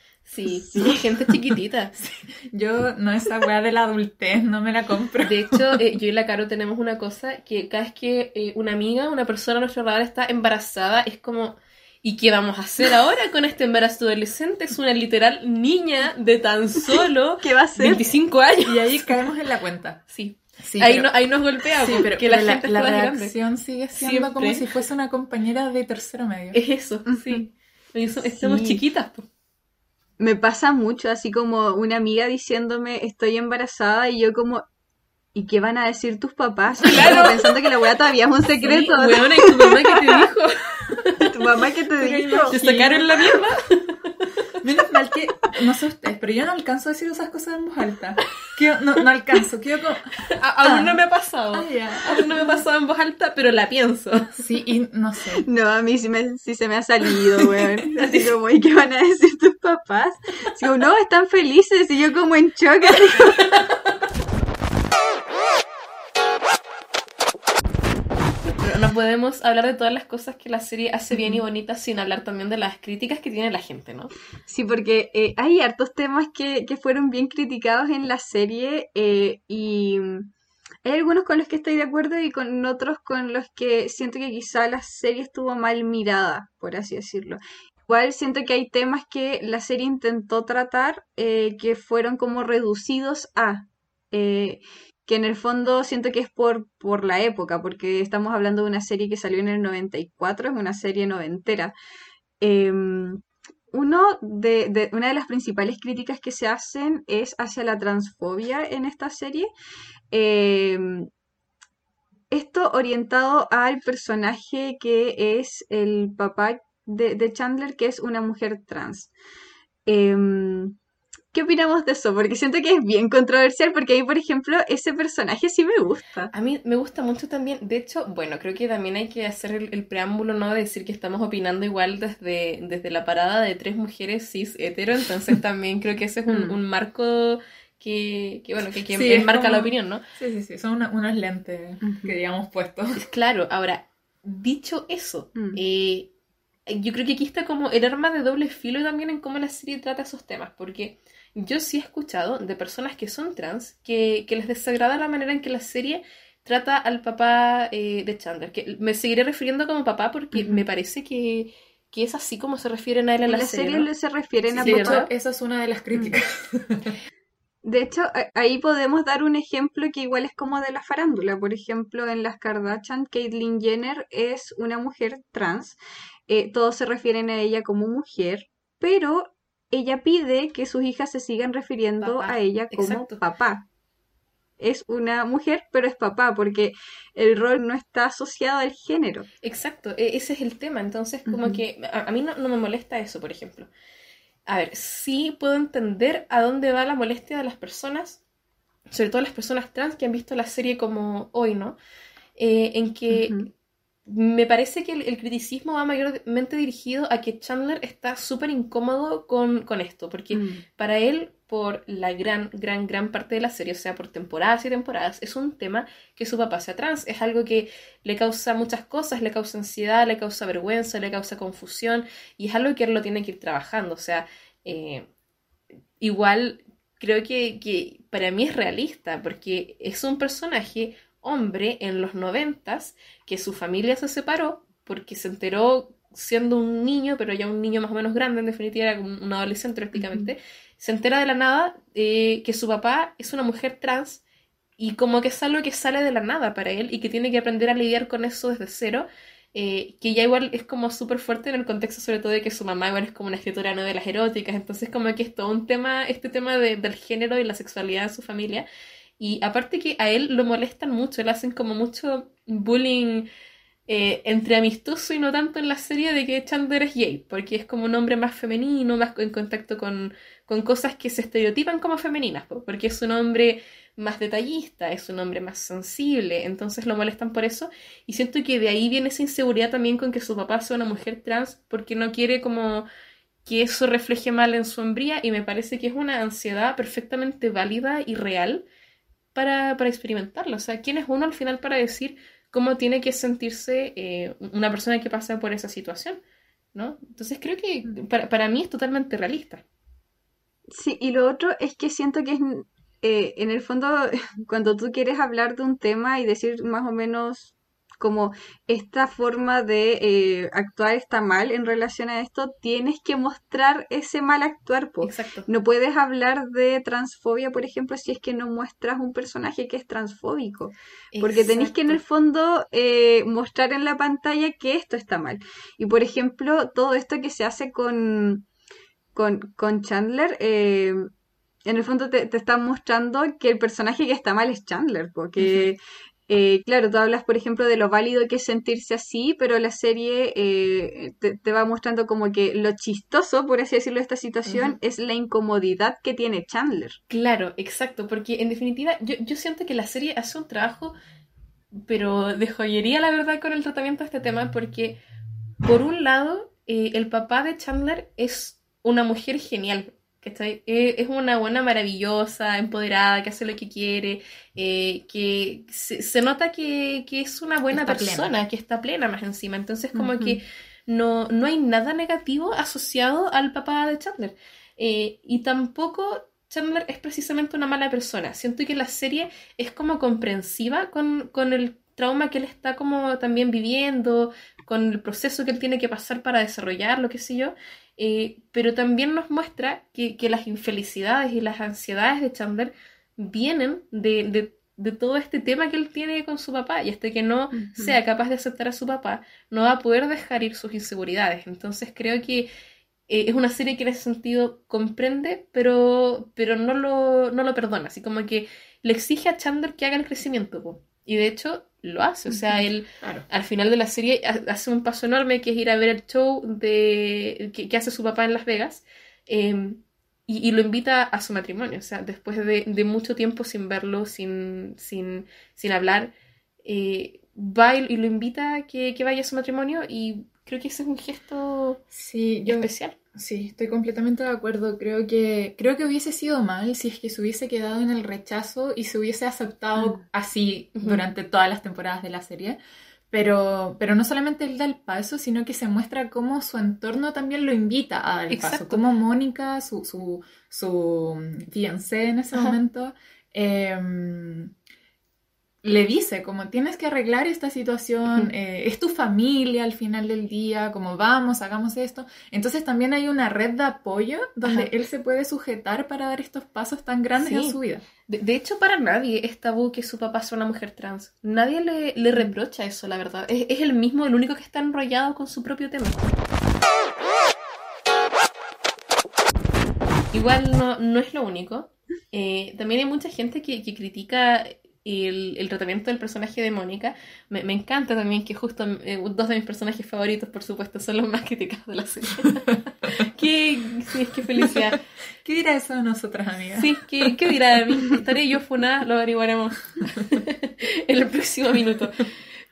Sí, somos gente chiquitita. [laughs] Yo, no, esa weá de la adultez, no me la compro. De hecho, [laughs] eh, yo y la Caro tenemos una cosa que cada vez que eh, una amiga, una persona a nuestro radar está embarazada, es como, ¿y qué vamos a hacer ahora con este embarazo adolescente? Es una literal niña de tan [laughs] solo ¿Qué va a ser? 25 años. Y ahí caemos en la cuenta. Sí, Sí, ahí, pero- no- ahí nos golpea, sí, porque pero, la pero gente la, reacción sigue siendo como Siempre. si fuese una compañera de tercero medio. Es eso, sí. Oye, so- Estamos Sí. chiquitas, po. Me pasa mucho, así como una amiga diciéndome estoy embarazada y yo como, ¿y qué van a decir tus papás? Como pensando que la weá todavía es un secreto. Sí, weona, ¿y tu mamá qué te dijo? [laughs] Tu mamá que te Pero dijo. ¿Te sacaron la mierda? Menos mal que, no sé ustedes, pero yo no alcanzo a decir esas cosas en voz alta. No, no alcanzo, quedo como... A- aún no me ha pasado. Ah. Aún no me ha pasado en voz alta, pero la pienso. Sí, y no sé. No, a mí sí, me, sí se me ha salido, weón. [laughs] Así como, ¿y qué van a decir tus papás? Así como, no, están felices y yo como en shock. No podemos hablar de todas las cosas que la serie hace bien y bonitas sin hablar también de las críticas que tiene la gente, ¿no? Sí, porque eh, hay hartos temas que, que fueron bien criticados en la serie eh, y mm, hay algunos con los que estoy de acuerdo y con otros con los que siento que quizá la serie estuvo mal mirada, por así decirlo. Igual siento que hay temas que la serie intentó tratar eh, que fueron como reducidos a, que en el fondo siento que es por, por la época, porque estamos hablando de una serie que salió en el 94, es una serie noventera. Em, de, una de las principales críticas que se hacen es hacia la transfobia en esta serie. Em, esto orientado al personaje que es el papá de, de Chandler, que es una mujer trans. Em, ¿qué opinamos de eso? Porque siento que es bien controversial, porque ahí, por ejemplo, ese personaje sí me gusta. A mí me gusta mucho también. De hecho, bueno, creo que también hay que hacer el, el preámbulo, ¿no? De decir que estamos opinando igual desde, desde la parada de tres mujeres cis hetero. Entonces [laughs] también creo que ese es un, Mm. un marco que, que, bueno, que, que Sí, como- la opinión, ¿no? Sí, sí, sí, son una- unos lentes que digamos puestos. Claro, ahora, dicho eso, Mm. eh, yo creo que aquí está como el arma de doble filo también en cómo la serie trata esos temas, porque yo sí he escuchado de personas que son trans que, que les desagrada la manera en que la serie trata al papá eh, de Chandler, que me seguiré refiriendo como papá porque me parece que, que es así como se refieren a él en En la, la serie, serie ¿no? se refieren a Sí, papá. esa es una de las críticas. De hecho, ahí podemos dar un ejemplo que igual es como de la farándula. Por ejemplo, en las Kardashian, Caitlyn Jenner es una mujer trans. Eh, todos se refieren a ella como mujer, pero ella pide que sus hijas se sigan refiriendo Papá, a ella como exacto. papá. Es una mujer, pero es papá, porque el rol no está asociado al género. Exacto, e- ese es el tema. Entonces, como que a, a mí no, no me molesta eso, por ejemplo. A ver, sí puedo entender a dónde va la molestia de las personas, sobre todo las personas trans que han visto la serie como hoy, ¿no? Eh, en que. Me parece que el, el criticismo va mayormente dirigido a que Chandler está súper incómodo con, con esto, porque Mm. para él, por la gran, gran, gran parte de la serie, o sea, por temporadas y temporadas, es un tema que su papá sea trans. Es algo que le causa muchas cosas, le causa ansiedad, le causa vergüenza, le causa confusión, y es algo que él lo tiene que ir trabajando. O sea, eh, igual creo que, que para mí es realista, porque es un personaje hombre en los noventas que su familia se separó porque se enteró siendo un niño, pero ya un niño más o menos grande, en definitiva era un adolescente prácticamente, se entera de la nada eh, que su papá es una mujer trans y como que es algo que sale de la nada para él y que tiene que aprender a lidiar con eso desde cero, eh, que ya igual es como súper fuerte en el contexto sobre todo de que su mamá igual es como una escritora de novelas eróticas, entonces como que es todo un tema, este tema de- del género y la sexualidad en su familia. Y aparte que a él lo molestan mucho, le hacen como mucho bullying eh, entre amistoso y no tanto en la serie de que Chandler es gay, porque es como un hombre más femenino, más en contacto con, con cosas que se estereotipan como femeninas, porque es un hombre más detallista, es un hombre más sensible, entonces lo molestan por eso. Y siento que de ahí viene esa inseguridad también con que su papá sea una mujer trans porque no quiere como que eso refleje mal en su hombría y me parece que es una ansiedad perfectamente válida y real para, para experimentarlo. O sea, ¿quién es uno al final para decir cómo tiene que sentirse eh, una persona que pasa por esa situación? ¿no? Entonces creo que para, para mí es totalmente realista. Sí, y lo otro es que siento que es eh, en el fondo, [laughs] cuando tú quieres hablar de un tema y decir más o menos como esta forma de eh, actuar está mal en relación a esto, tienes que mostrar ese mal actuar. Exacto. No puedes hablar de transfobia, por ejemplo, si es que no muestras un personaje que es transfóbico. Porque tenéis que en el fondo eh, mostrar en la pantalla que esto está mal. Y por ejemplo, todo esto que se hace con, con, con Chandler, eh, en el fondo te, te están mostrando que el personaje que está mal es Chandler, porque, eh, claro, tú hablas, por ejemplo, de lo válido que es sentirse así, pero la serie eh, te, va mostrando como que lo chistoso, por así decirlo, de esta situación es la incomodidad que tiene Chandler. Claro, exacto, porque en definitiva yo, yo siento que la serie hace un trabajo, pero de joyería, la verdad, con el tratamiento de este tema, porque, por un lado, eh, el papá de Chandler es una mujer genial, eh, es una buena maravillosa, empoderada, que hace lo que quiere, eh, que se, nota que, es una buena persona, que está plena más encima. Entonces como que no, no hay nada negativo asociado al papá de Chandler. Eh, y tampoco Chandler es precisamente una mala persona. Siento que la serie es como comprensiva con, con el trauma que él está como también viviendo, con el proceso que él tiene que pasar para desarrollar, lo que sé yo. Eh, pero también nos muestra que, las infelicidades y las ansiedades de Chandler vienen de, todo este tema que él tiene con su papá y hasta que no sea capaz de aceptar a su papá, no va a poder dejar ir sus inseguridades. Entonces creo que eh, es una serie que en ese sentido comprende, pero, pero no, lo, no lo perdona, así como que le exige a Chandler que haga el crecimiento. Y de hecho, lo hace. O sea, él al final de la serie hace un paso enorme que es ir a ver el show de que, hace su papá en Las Vegas em, y, lo invita a su matrimonio. O sea, después de, mucho tiempo sin verlo, sin, sin, sin hablar, eh, va y, lo invita a que, vaya a su matrimonio y creo que ese es un gesto sí, especial. Sí, estoy completamente de acuerdo. Creo que, creo que hubiese sido mal si es que se hubiese quedado en el rechazo y se hubiese aceptado mm. así durante todas las temporadas de la serie. Pero, pero no solamente él da el paso, sino que se muestra cómo su entorno también lo invita a dar el paso. Como Mónica, su, su, su fiancé en ese momento, eh, le dice como tienes que arreglar esta situación, eh, es tu familia al final del día, como vamos, hagamos esto. Entonces también hay una red de apoyo donde él se puede sujetar para dar estos pasos tan grandes en su vida. De, hecho, para nadie es tabú que su papá sea una mujer trans. Nadie le, reprocha eso, la verdad. Es, es el mismo, el único que está enrollado con su propio tema. Igual no, no es lo único. Eh, también hay mucha gente que, que critica el, tratamiento del personaje de Mónica. Me, encanta también que justo eh, dos de mis personajes favoritos, por supuesto, son los más criticados de la serie. [laughs] qué, sí, qué felicidad. [laughs] ¿Qué dirá eso de nosotras, amigas? Sí, ¿qué, qué dirá de mí? Estaré yo funada, lo averiguaremos [laughs] en el próximo minuto.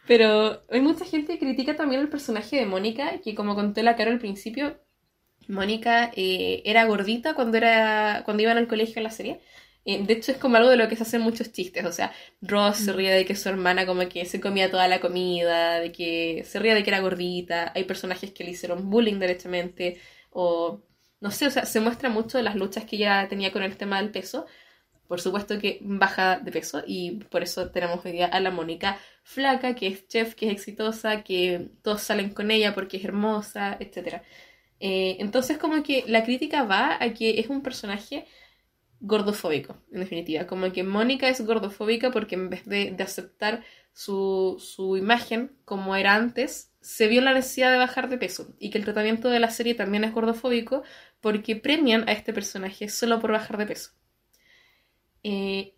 Pero hay mucha gente que critica también el personaje de Mónica, que como conté la cara al principio, Mónica eh, era gordita cuando, era, cuando iban al colegio en la serie de hecho, es como algo de lo que se hacen muchos chistes. O sea, Ross se ríe de que su hermana como que se comía toda la comida, de que se ríe de que era gordita. Hay personajes que le hicieron bullying derechamente. O no sé, o sea, se muestra mucho de las luchas que ella tenía con el tema del peso. Por supuesto que baja de peso y por eso tenemos hoy día a la Mónica flaca, que es chef, que es exitosa, que todos salen con ella porque es hermosa, etc. Eh, entonces como que la crítica va a que es un personaje gordofóbico, en definitiva. Como que Mónica es gordofóbica porque en vez de, aceptar su, su, imagen como era antes, se vio la necesidad de bajar de peso. Y que el tratamiento de la serie también es gordofóbico porque premian a este personaje solo por bajar de peso. Eh,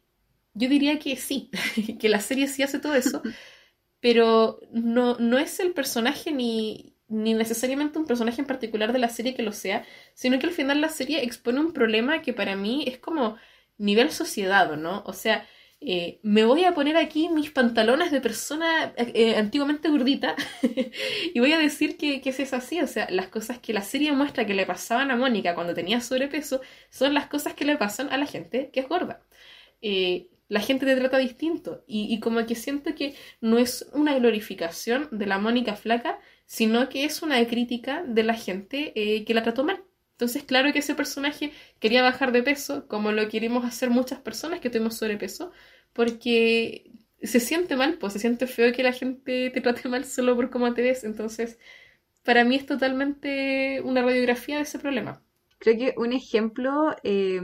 yo diría que sí, [laughs] que la serie sí hace todo eso, [laughs] pero no, no es el personaje ni, ni necesariamente un personaje en particular de la serie que lo sea, sino que al final la serie expone un problema que para mí es como nivel sociedad, ¿no? O sea, eh, me voy a poner aquí mis pantalones de persona eh, antiguamente gordita [laughs] y voy a decir que, que es así. O sea, las cosas que la serie muestra que le pasaban a Mónica cuando tenía sobrepeso son las cosas que le pasan a la gente que es gorda. Eh, la gente te trata distinto y, y, como que siento que no es una glorificación de la Mónica flaca, sino que es una crítica de la gente que la trató mal. Entonces, claro que ese personaje quería bajar de peso, como lo queremos hacer muchas personas que tuvimos sobrepeso, porque se siente mal, pues se siente feo que la gente te trate mal solo por cómo te ves. Entonces, para mí es totalmente una radiografía de ese problema. Creo que un ejemplo, eh,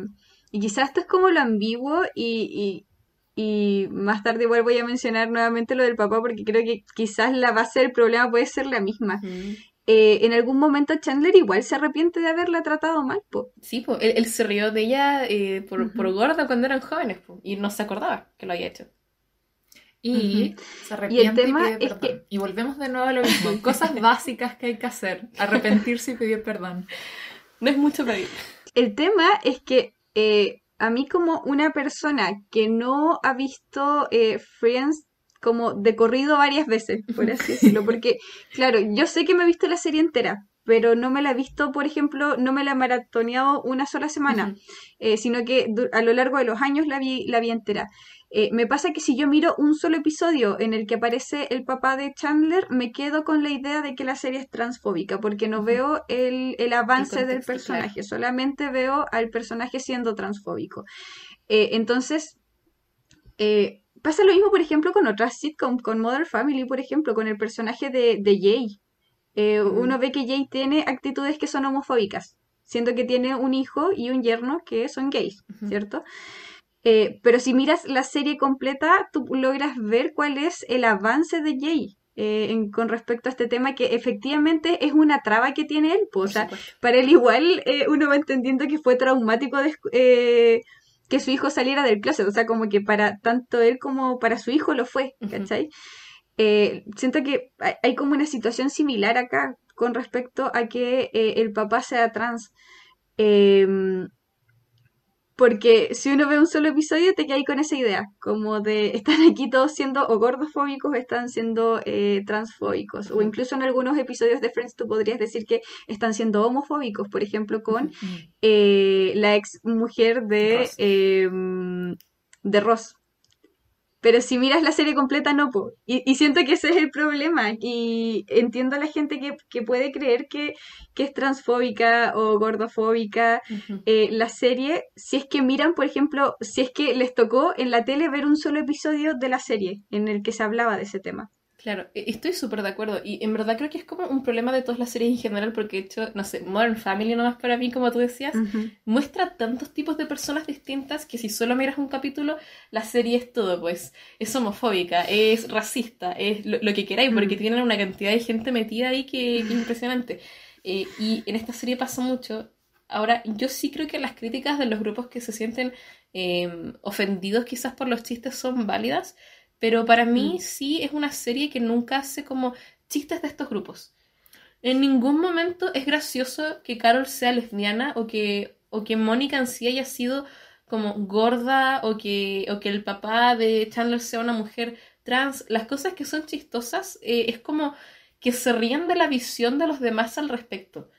y quizás esto es como lo ambiguo, y, y, más tarde igual voy a mencionar nuevamente lo del papá, porque creo que quizás la base del problema puede ser la misma. Mm. Eh, en algún momento Chandler igual se arrepiente de haberla tratado mal, po. Sí, po. Él, se rió de ella eh, por, por, gorda cuando eran jóvenes, po, y no se acordaba que lo había hecho. Y se arrepiente y, el tema es que... y volvemos de nuevo a lo mismo. Cosas [laughs] básicas que hay que hacer. Arrepentirse y pedir perdón. No es mucho pedir. El tema es que eh, a mí como una persona que no ha visto Friends como de corrido varias veces, por así [laughs] decirlo, porque, claro, yo sé que me he visto la serie entera, pero no me la he visto, por ejemplo, no me la he maratoneado una sola semana, eh, sino que a lo largo de los años la vi, la vi entera. Eh, me pasa que si yo miro un solo episodio en el que aparece el papá de Chandler, me quedo con la idea de que la serie es transfóbica, porque no veo el, el avance del personaje, solamente veo al personaje siendo transfóbico. Eh, entonces, pasa lo mismo, por ejemplo, con otras sitcoms, con Mother Family, por ejemplo, con el personaje de, de Jay. Eh, mm. Uno ve que Jay tiene actitudes que son homofóbicas, siendo que tiene un hijo y un yerno que son gays, ¿cierto? Eh, pero si miras la serie completa, tú logras ver cuál es el avance de Jay. Eh, con respecto a este tema que efectivamente es una traba que tiene él, pues, o sea, para él igual uno va entendiendo que fue traumático de, que su hijo saliera del closet, o sea, como que para tanto él como para su hijo lo fue, ¿cachai? Eh, siento que hay, como una situación similar acá con respecto a que eh, el papá sea trans. Em, porque si uno ve un solo episodio, te quedas con esa idea, como de [laughs] están aquí todos siendo o gordofóbicos, están siendo eh, transfóbicos, o incluso en algunos episodios de Friends tú podrías decir que están siendo homofóbicos, por ejemplo, con eh, la ex mujer de, em, de Ross, pero si miras la serie completa, no, po. Y, siento que ese es el problema. Y entiendo a la gente que, puede creer que, es transfóbica o gordofóbica eh, la serie, si es que miran, por ejemplo, si es que les tocó en la tele ver un solo episodio de la serie en el que se hablaba de ese tema. Claro, e, estoy súper de acuerdo. Y en verdad creo que es como un problema de todas las series en general, porque de hecho, no sé, Modern Family nomás para mí, como tú decías, muestra tantos tipos de personas distintas que si solo miras un capítulo, la serie es todo, pues es homofóbica, es racista, es lo, que queráis, porque tienen una cantidad de gente metida ahí que, es impresionante. Eh, y en esta serie pasa mucho. Ahora, yo sí creo que las críticas de los grupos que se sienten eh, ofendidos quizás por los chistes son válidas, pero para mí mm. sí es una serie que nunca hace como chistes de estos grupos. En ningún momento es gracioso que Carol sea lesbiana o que, o que Mónica en sí haya sido como gorda o que, o que el papá de Chandler sea una mujer trans. Las cosas que son chistosas eh, es como que se ríen de la visión de los demás al respecto.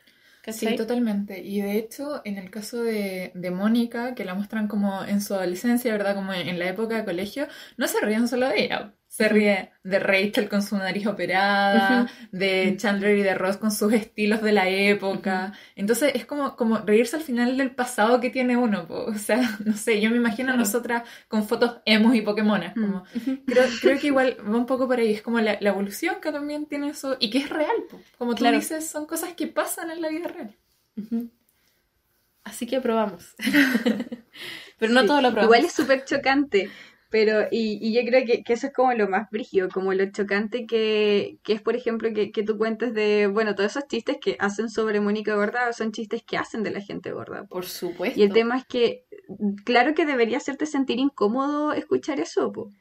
Sí, totalmente. Y de hecho, en el caso de, de Mónica, que la muestran como en su adolescencia, ¿verdad? Como en, la época de colegio, no se ríen solo de ella se ríe de Rachel con su nariz operada, de Chandler y de Ross con sus estilos de la época. Entonces es como, como reírse al final del pasado que tiene uno. O sea, [laughs] no sé, yo me imagino a nosotras con fotos emos y Pokémonas. Como, creo, [laughs] creo, que igual va un poco por ahí. Es como la, evolución que también tiene eso y que es real. Como tú dices, son cosas que pasan en la vida real. Así que aprobamos. [laughs] Pero no todo lo aprobamos. Igual es súper chocante pero, y, y yo creo que, que, eso es como lo más brígido, como lo chocante que, que es, por ejemplo, que, que, tú cuentes de, bueno, todos esos chistes que hacen sobre Mónica Gorda son chistes que hacen de la gente gorda. Por supuesto. Y el tema es que, claro que debería hacerte sentir incómodo escuchar eso, po.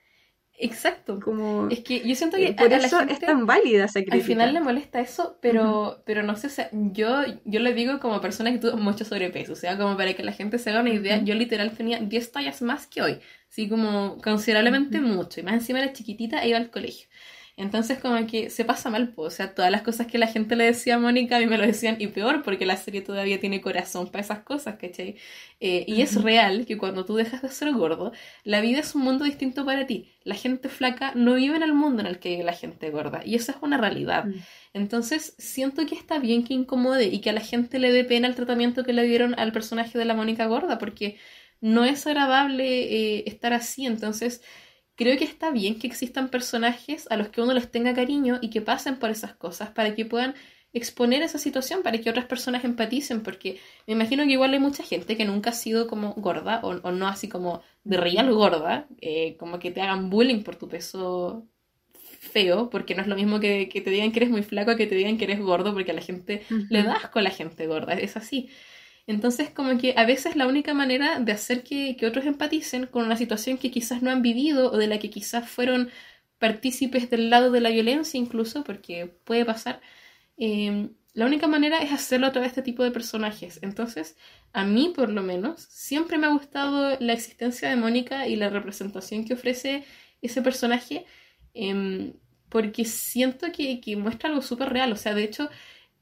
Exacto. Como, es que yo siento que eh, por a eso gente es tan válida esa crítica. al final le molesta eso, pero, pero no sé, o sea, yo, yo le digo como persona que tuvo mucho sobrepeso, o sea, como para que la gente se haga una idea, yo literal tenía 10 tallas más que hoy, así como considerablemente mucho, y más encima era chiquitita e iba al colegio. Entonces como que se pasa mal, pues, o sea, todas las cosas que la gente le decía a Mónica a mí me lo decían y peor porque la serie todavía tiene corazón para esas cosas, ¿cachai? Eh, y es real que cuando tú dejas de ser gordo, la vida es un mundo distinto para ti. La gente flaca no vive en el mundo en el que vive la gente gorda y esa es una realidad. Mm. Entonces siento que está bien que incomode y que a la gente le dé pena el tratamiento que le dieron al personaje de la Mónica gorda porque no es agradable eh, estar así. Entonces creo que está bien que existan personajes a los que uno les tenga cariño y que pasen por esas cosas para que puedan exponer esa situación para que otras personas empaticen, porque me imagino que igual hay mucha gente que nunca ha sido como gorda o, o no así como de real gorda, eh, como que te hagan bullying por tu peso feo, porque no es lo mismo que, que te digan que eres muy flaco que te digan que eres gordo, porque a la gente le da asco a la gente gorda, es así. Entonces, como que a veces la única manera de hacer que, que otros empaticen con una situación que quizás no han vivido o de la que quizás fueron partícipes del lado de la violencia incluso, porque puede pasar, eh, la única manera es hacerlo a través de este tipo de personajes. Entonces, a mí por lo menos, siempre me ha gustado la existencia de Mónica y la representación que ofrece ese personaje, em, porque siento que, que muestra algo súper real. O sea, de hecho,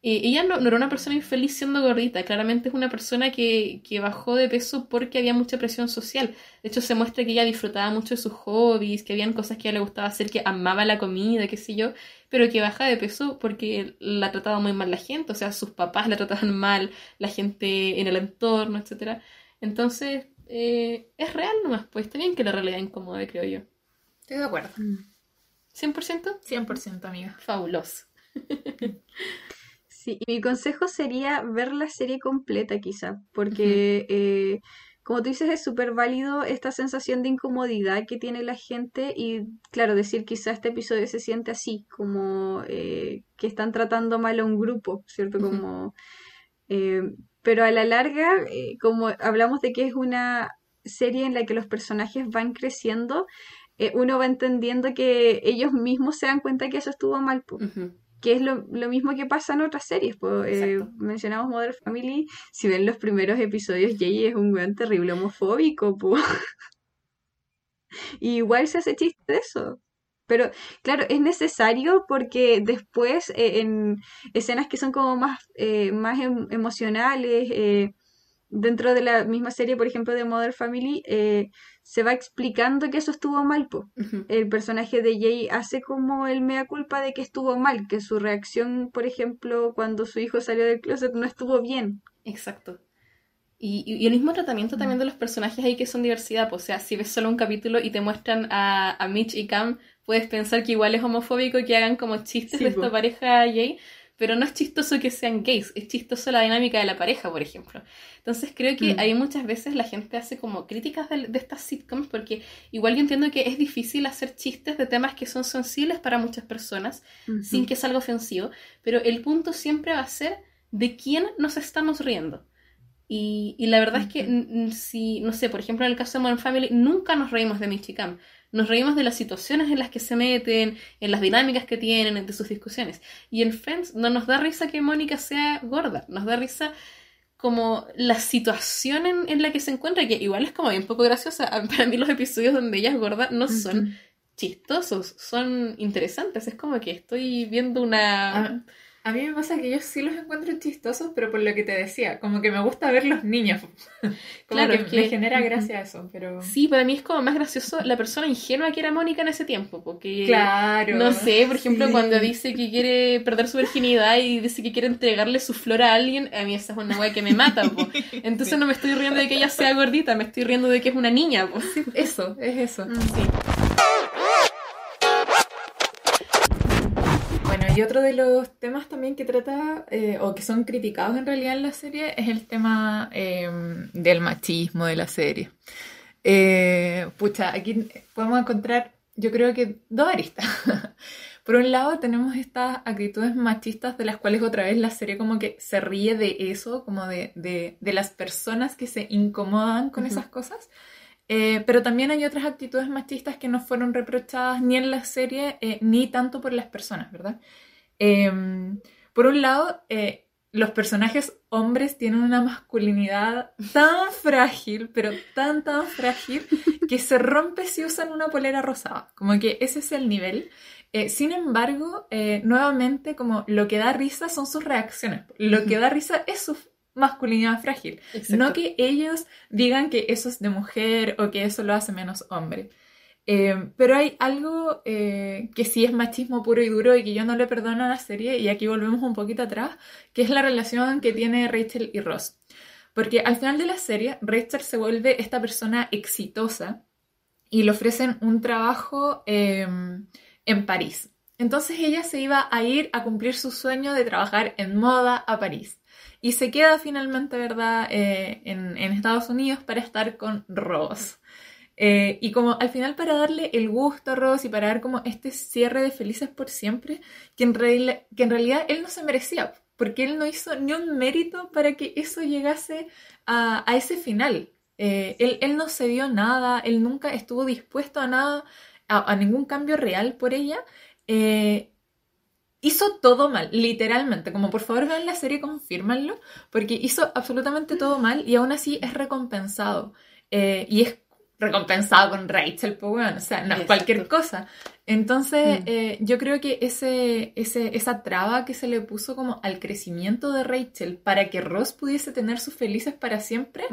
eh, ella no, no era una persona infeliz siendo gordita, claramente es una persona que, que bajó de peso porque había mucha presión social. De hecho, se muestra que ella disfrutaba mucho de sus hobbies, que habían cosas que a ella le gustaba hacer, que amaba la comida, qué sé yo, pero que baja de peso porque la trataba muy mal la gente, o sea, sus papás la trataban mal, la gente en el entorno, etc. Entonces, eh, es real nomás, pues está bien que la realidad incomode, creo yo. Estoy de acuerdo. Mm. ¿100%? 100% amiga. Fabuloso. [laughs] Sí, y mi consejo sería ver la serie completa quizá, porque eh, como tú dices es súper válido esta sensación de incomodidad que tiene la gente y claro, decir quizá este episodio se siente así, como eh, que están tratando mal a un grupo, ¿cierto? Como, eh, pero a la larga, eh, como hablamos de que es una serie en la que los personajes van creciendo, eh, uno va entendiendo que ellos mismos se dan cuenta que eso estuvo mal, Ujú. Que es lo, lo mismo que pasa en otras series. Eh, Exacto. mencionamos Modern Family, si ven los primeros episodios, Jay es un weón terrible homofóbico, po. [laughs] Y igual se hace chiste de eso. Pero claro, es necesario porque después eh, en escenas que son como más, eh, más em- emocionales, eh, dentro de la misma serie, por ejemplo, de Modern Family, eh, se va explicando que eso estuvo mal, po el personaje de Jay hace como el mea culpa de que estuvo mal, que su reacción, por ejemplo, cuando su hijo salió del closet no estuvo bien. Exacto. Y, y- y el mismo tratamiento también de los personajes ahí que son diversidad. o sea, si ves solo un capítulo y te muestran a, a Mitch y Cam, puedes pensar que igual es homofóbico y que hagan como chistes Sí, de esta pareja gay, pero no es chistoso que sean gays, es chistoso la dinámica de la pareja, por ejemplo. Entonces creo que Mm. ahí muchas veces la gente hace como críticas de, de estas sitcoms porque igual yo entiendo que es difícil hacer chistes de temas que son sensibles para muchas personas sin que salga ofensivo, pero el punto siempre va a ser de quién nos estamos riendo. Y, y la verdad es que si, no sé, por ejemplo en el caso de Modern Family, nunca nos reímos de Cam. Nos reímos de las situaciones en las que se meten, en las dinámicas que tienen, de sus discusiones. Y en Friends no nos da risa que Mónica sea gorda, nos da risa como la situación en, en la que se encuentra, que igual es como bien poco graciosa. [laughs] Para mí los episodios donde ella es gorda no son chistosos, son interesantes. Es como que estoy viendo una... Ah, A mí me pasa que yo sí los encuentro chistosos, pero por lo que te decía, como que me gusta ver los niños. [laughs] como Claro, que, es que- me genera gracia eso, pero... Sí, para mí es como más gracioso la persona ingenua que era Mónica en ese tiempo, porque... Claro. No sé, por ejemplo, sí. cuando dice que quiere perder su virginidad y dice que quiere entregarle su flor a alguien, a mí esa es una weá que me mata, po. [laughs] Entonces no me estoy riendo de que ella sea gordita, me estoy riendo de que es una niña, po. Sí, eso, es eso. Mm. Sí. Y otro de los temas también que trata, eh, o que son criticados en realidad en la serie, es el tema eh, del machismo de la serie. Eh, pucha, aquí podemos encontrar, yo creo que dos aristas. [laughs] Por un lado tenemos estas actitudes machistas de las cuales otra vez la serie como que se ríe de eso, como de, de, de las personas que se incomodan con Ujú. esas cosas. Eh, pero también hay otras actitudes machistas que no fueron reprochadas ni en la serie eh, ni tanto por las personas, ¿verdad? Em, por un lado, eh, los personajes hombres tienen una masculinidad tan frágil, pero tan, tan frágil, que se rompe si usan una polera rosada. Como que ese es el nivel. sin embargo, nuevamente, como lo que da risa son sus reacciones. Lo que da risa es su masculinidad frágil. No que ellos digan que eso es de mujer o que eso lo hace menos hombre. Eh, pero hay algo eh, que sí es machismo puro y duro y que yo no le perdono a la serie, y aquí volvemos un poquito atrás, que es la relación que tiene Rachel y Ross. Porque al final de la serie, Rachel se vuelve esta persona exitosa y le ofrecen un trabajo em, en París. Entonces ella se iba a ir a cumplir su sueño de trabajar en moda a París y se queda finalmente, ¿verdad?, eh, en, Estados Unidos para estar con Ross. Eh, y como al final para darle el gusto a Ross y para dar como este cierre de Felices por Siempre, que en, que en realidad él no se merecía, porque él no hizo ni un mérito para que eso llegase a, ese final. Eh, él, él, no se dio nada, él nunca estuvo dispuesto a nada, a, ningún cambio real por ella hizo todo mal, literalmente. Como por favor vean la serie, confírmanlo, porque hizo absolutamente todo mal y aún así es recompensado. Eh, y es recompensado con Rachel, pues bueno, o sea, no es cualquier cosa. Entonces, mm. eh, yo creo que ese, ese, esa traba que se le puso como al crecimiento de Rachel para que Ross pudiese tener sus felices para siempre,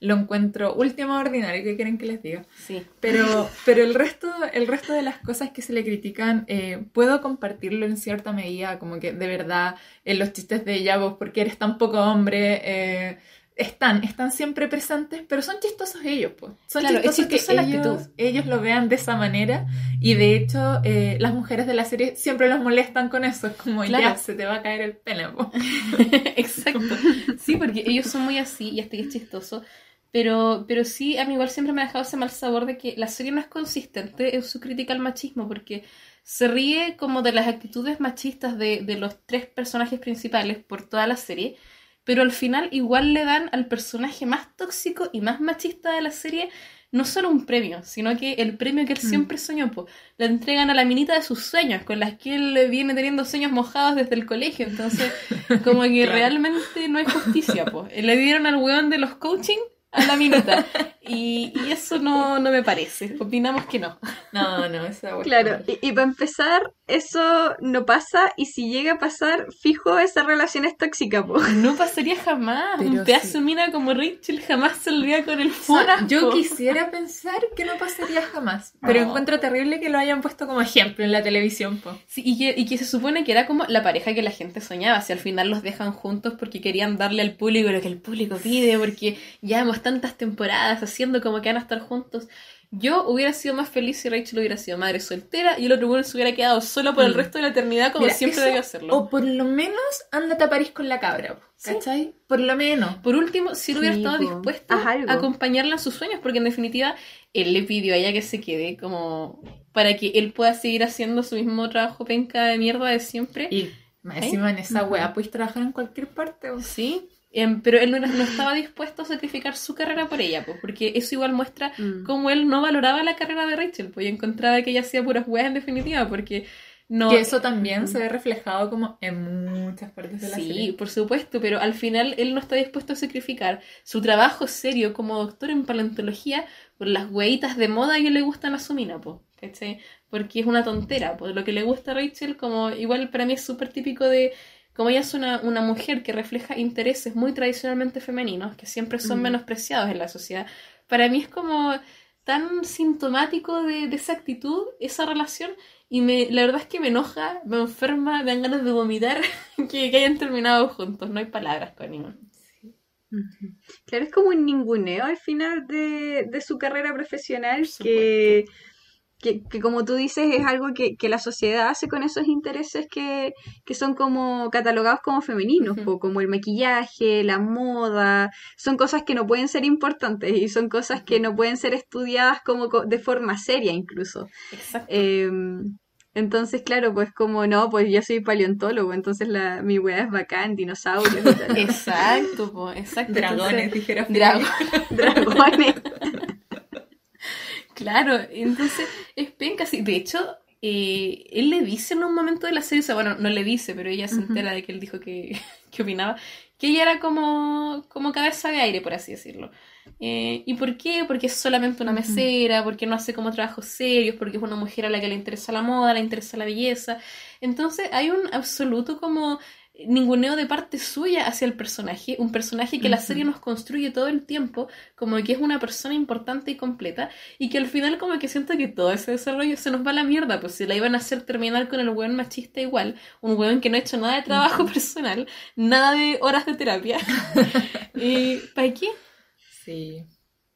lo encuentro último ordinario, ¿qué quieren que les diga? Sí. Pero, [laughs] pero el, resto, el resto de las cosas que se le critican, eh, puedo compartirlo en cierta medida, como que de verdad, en los chistes de ella, vos, porque eres tan poco hombre, eh, están, están siempre presentes, pero son chistosos ellos, pues. Son chistosos que ellos, ellos, lo vean de esa manera y de hecho eh, las mujeres de la serie siempre los molestan con eso, es como ya se te va a caer el pene, [laughs] Exacto. Sí, porque ellos son muy así y hasta que es chistoso. Pero, pero sí, a mí igual siempre me ha dejado ese mal sabor de que la serie no es consistente en su crítica al machismo, porque se ríe como de las actitudes machistas de, de los tres personajes principales por toda la serie, pero al final igual le dan al personaje más tóxico y más machista de la serie no solo un premio, sino que el premio que él mm. siempre soñó, pues, le entregan a la minita de sus sueños, con las que él viene teniendo sueños mojados desde el colegio, entonces como que [laughs] realmente no es justicia, pues. Le dieron al weón de los coaching a la minuta. Y, eso no, me parece. Opinamos que no. No, no, esa Claro, y, para empezar, eso no pasa y si llega a pasar, fijo, esa relación es tóxica, po. [laughs] No pasaría jamás. un pedazo mina como Rachel jamás saldría con el fuera. yo quisiera pensar que no pasaría jamás, pero encuentro terrible que lo hayan puesto como ejemplo en la televisión, po. Sí, y que, y que se supone que era como la pareja que la gente soñaba, si al final los dejan juntos porque querían darle al público lo que el público pide, porque ya hemos tantas temporadas haciendo como que van a estar juntos. Yo hubiera sido más feliz si Rachel hubiera sido madre soltera y el otro bueno se hubiera quedado solo por el mm. resto de la eternidad como siempre debió hacerlo. O por lo menos ándate a París con la cabra, ¿cachai? Por lo menos. Por último, si él hubiera estado dispuesto a acompañarla en sus sueños, porque en definitiva él le pidió a ella que se quede como para que él pueda seguir haciendo su mismo trabajo penca de mierda de siempre. Y encima en esa wea puedes trabajar en cualquier parte. Sí, Em, pero él no, estaba dispuesto a sacrificar su carrera por ella, pues, porque eso igual muestra mm. cómo él no valoraba la carrera de Rachel, pues, y encontraba que ella hacía puras weas en definitiva, porque no... Que eso también se ve reflejado como en muchas partes de la serie. Sí, por supuesto, pero al final él no está dispuesto a sacrificar su trabajo serio como doctor en paleontología por las hueitas de moda que le gustan a su mina, pues, Porque es una tontera, pues lo que le gusta a Rachel, como igual para mí es súper típico de como ella es una, mujer que refleja intereses muy tradicionalmente femeninos, que siempre son mm. menospreciados en la sociedad, para mí es como tan sintomático de, esa actitud, esa relación, y me, la verdad es que me enoja, me enferma, me dan ganas de vomitar [laughs] que, hayan terminado juntos, no hay palabras con ningún. Claro, es como un ninguneo al final de, de su carrera profesional que que, como tú dices es algo que, la sociedad hace con esos intereses que, son como catalogados como femeninos, como el maquillaje, la moda, son cosas que no pueden ser importantes y son cosas que no pueden ser estudiadas como de forma seria incluso. Exacto. Em, entonces, claro, pues como no, pues yo soy paleontólogo, entonces la, mi weá es bacán, dinosaurios. exacto, pues, exacto. Dragones, dijera. [laughs] Dragones. Dragones. Claro, entonces es penca. Sí. De hecho, eh, él le dice en un momento de la serie, o sea, bueno, no le dice, pero ella se entera de que él dijo que, [laughs] que opinaba, que ella era como, como cabeza de aire, por así decirlo. Eh, ¿Y por qué? Porque es solamente una mesera, porque no hace como trabajos serios, porque es una mujer a la que le interesa la moda, le interesa la belleza. Entonces hay un absoluto como ninguneo de parte suya hacia el personaje, un personaje que la serie nos construye todo el tiempo como que es una persona importante y completa y que al final como que siento que todo ese desarrollo se nos va a la mierda, pues si la iban a hacer terminar con el weón machista igual, un weón que no ha hecho nada de trabajo personal, nada de horas de terapia. [laughs] [laughs] ¿Y para qué? Sí.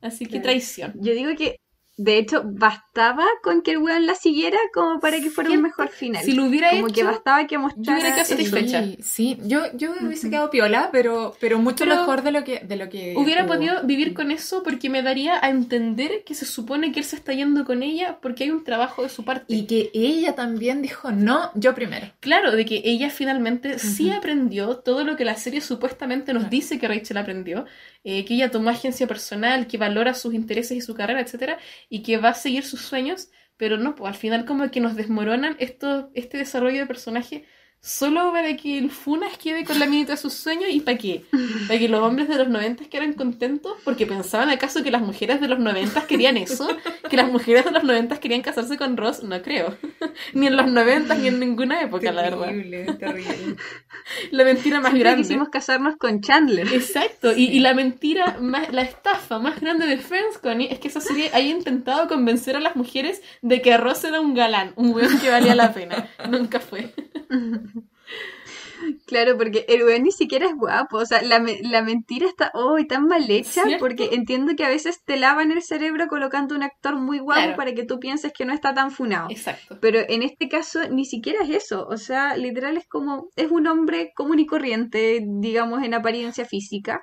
Así que traición. Yo digo que de hecho, bastaba con que el weón la siguiera como para que fuera un mejor final. Si lo hubiera como que bastaba que mostrara. Yo hubiera quedado satisfecha. Sí, sí. yo, yo hubiese quedado piola, pero, pero mucho mejor de lo que, de lo que Hubiera podido vivir con eso porque me daría a entender que se supone que él se está yendo con ella porque hay un trabajo de su parte. Y que ella también dijo, no, yo primero. Claro, de que ella finalmente sí aprendió todo lo que la serie supuestamente nos dice que Rachel aprendió, eh, que ella tomó agencia personal, que valora sus intereses y su carrera, etcétera, y que va a seguir sus sueños, pero no, pues al final como que nos desmoronan esto, este desarrollo de personaje solo para que el Funas quede con la minita de sus sueños y para qué? Para que los hombres de los 90 quedaran contentos porque pensaban acaso que las mujeres de los 90 querían eso, que las mujeres de los 90 querían casarse con Ross, no creo. [laughs] ni en los 90 ni en ninguna época, la verdad. Terrible, terrible. La mentira más Siempre grande. quisimos casarnos con Chandler. Exacto, y, y la mentira, más, la estafa más grande de Friends, Connie, es que esa serie haya intentado convencer a las mujeres de que Ross era un galán, un weón que valía la pena. Nunca fue. [laughs] Claro, porque el weón ni siquiera es guapo. O sea, la, me- la mentira está hoy tan mal hecha ¿Cierto? porque entiendo que a veces te lavan el cerebro colocando un actor muy guapo Claro. para que tú pienses que no está tan funado. Exacto. Pero en este caso ni siquiera es eso. O sea, literal es como, es un hombre común y corriente, digamos, en apariencia física.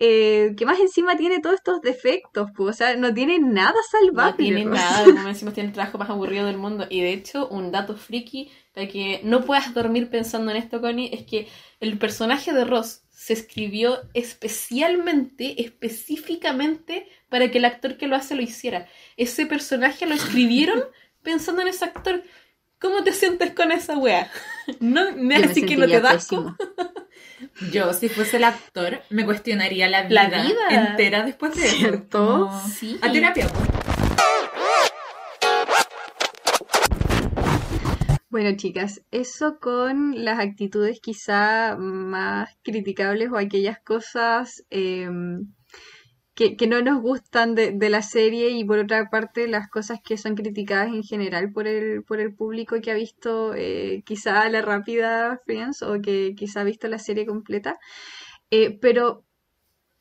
Eh, que más encima tiene todos estos defectos, pues, o sea, no tiene nada salvable. No tiene nada, [laughs] como decimos, tiene el trabajo más aburrido del mundo. Y de hecho, un dato friki para que no puedas dormir pensando en esto, Connie, es que el personaje de Ross se escribió especialmente, específicamente, para que el actor que lo hace lo hiciera. Ese personaje lo escribieron [laughs] pensando en ese actor. ¿Cómo te sientes con esa wea? [laughs] No me así que no te sentiría da pésimo. Yo, si fuese el actor, me cuestionaría la vida, La vida. entera después de eso. ¿Cierto? Como, Sí. A terapia. Bueno, chicas, eso con las actitudes quizá más criticables o aquellas cosas em, que, no nos gustan de, de la serie y por otra parte las cosas que son criticadas en general por el, por el público que ha visto eh, quizá la rápida Friends o que quizá ha visto la serie completa. Eh, pero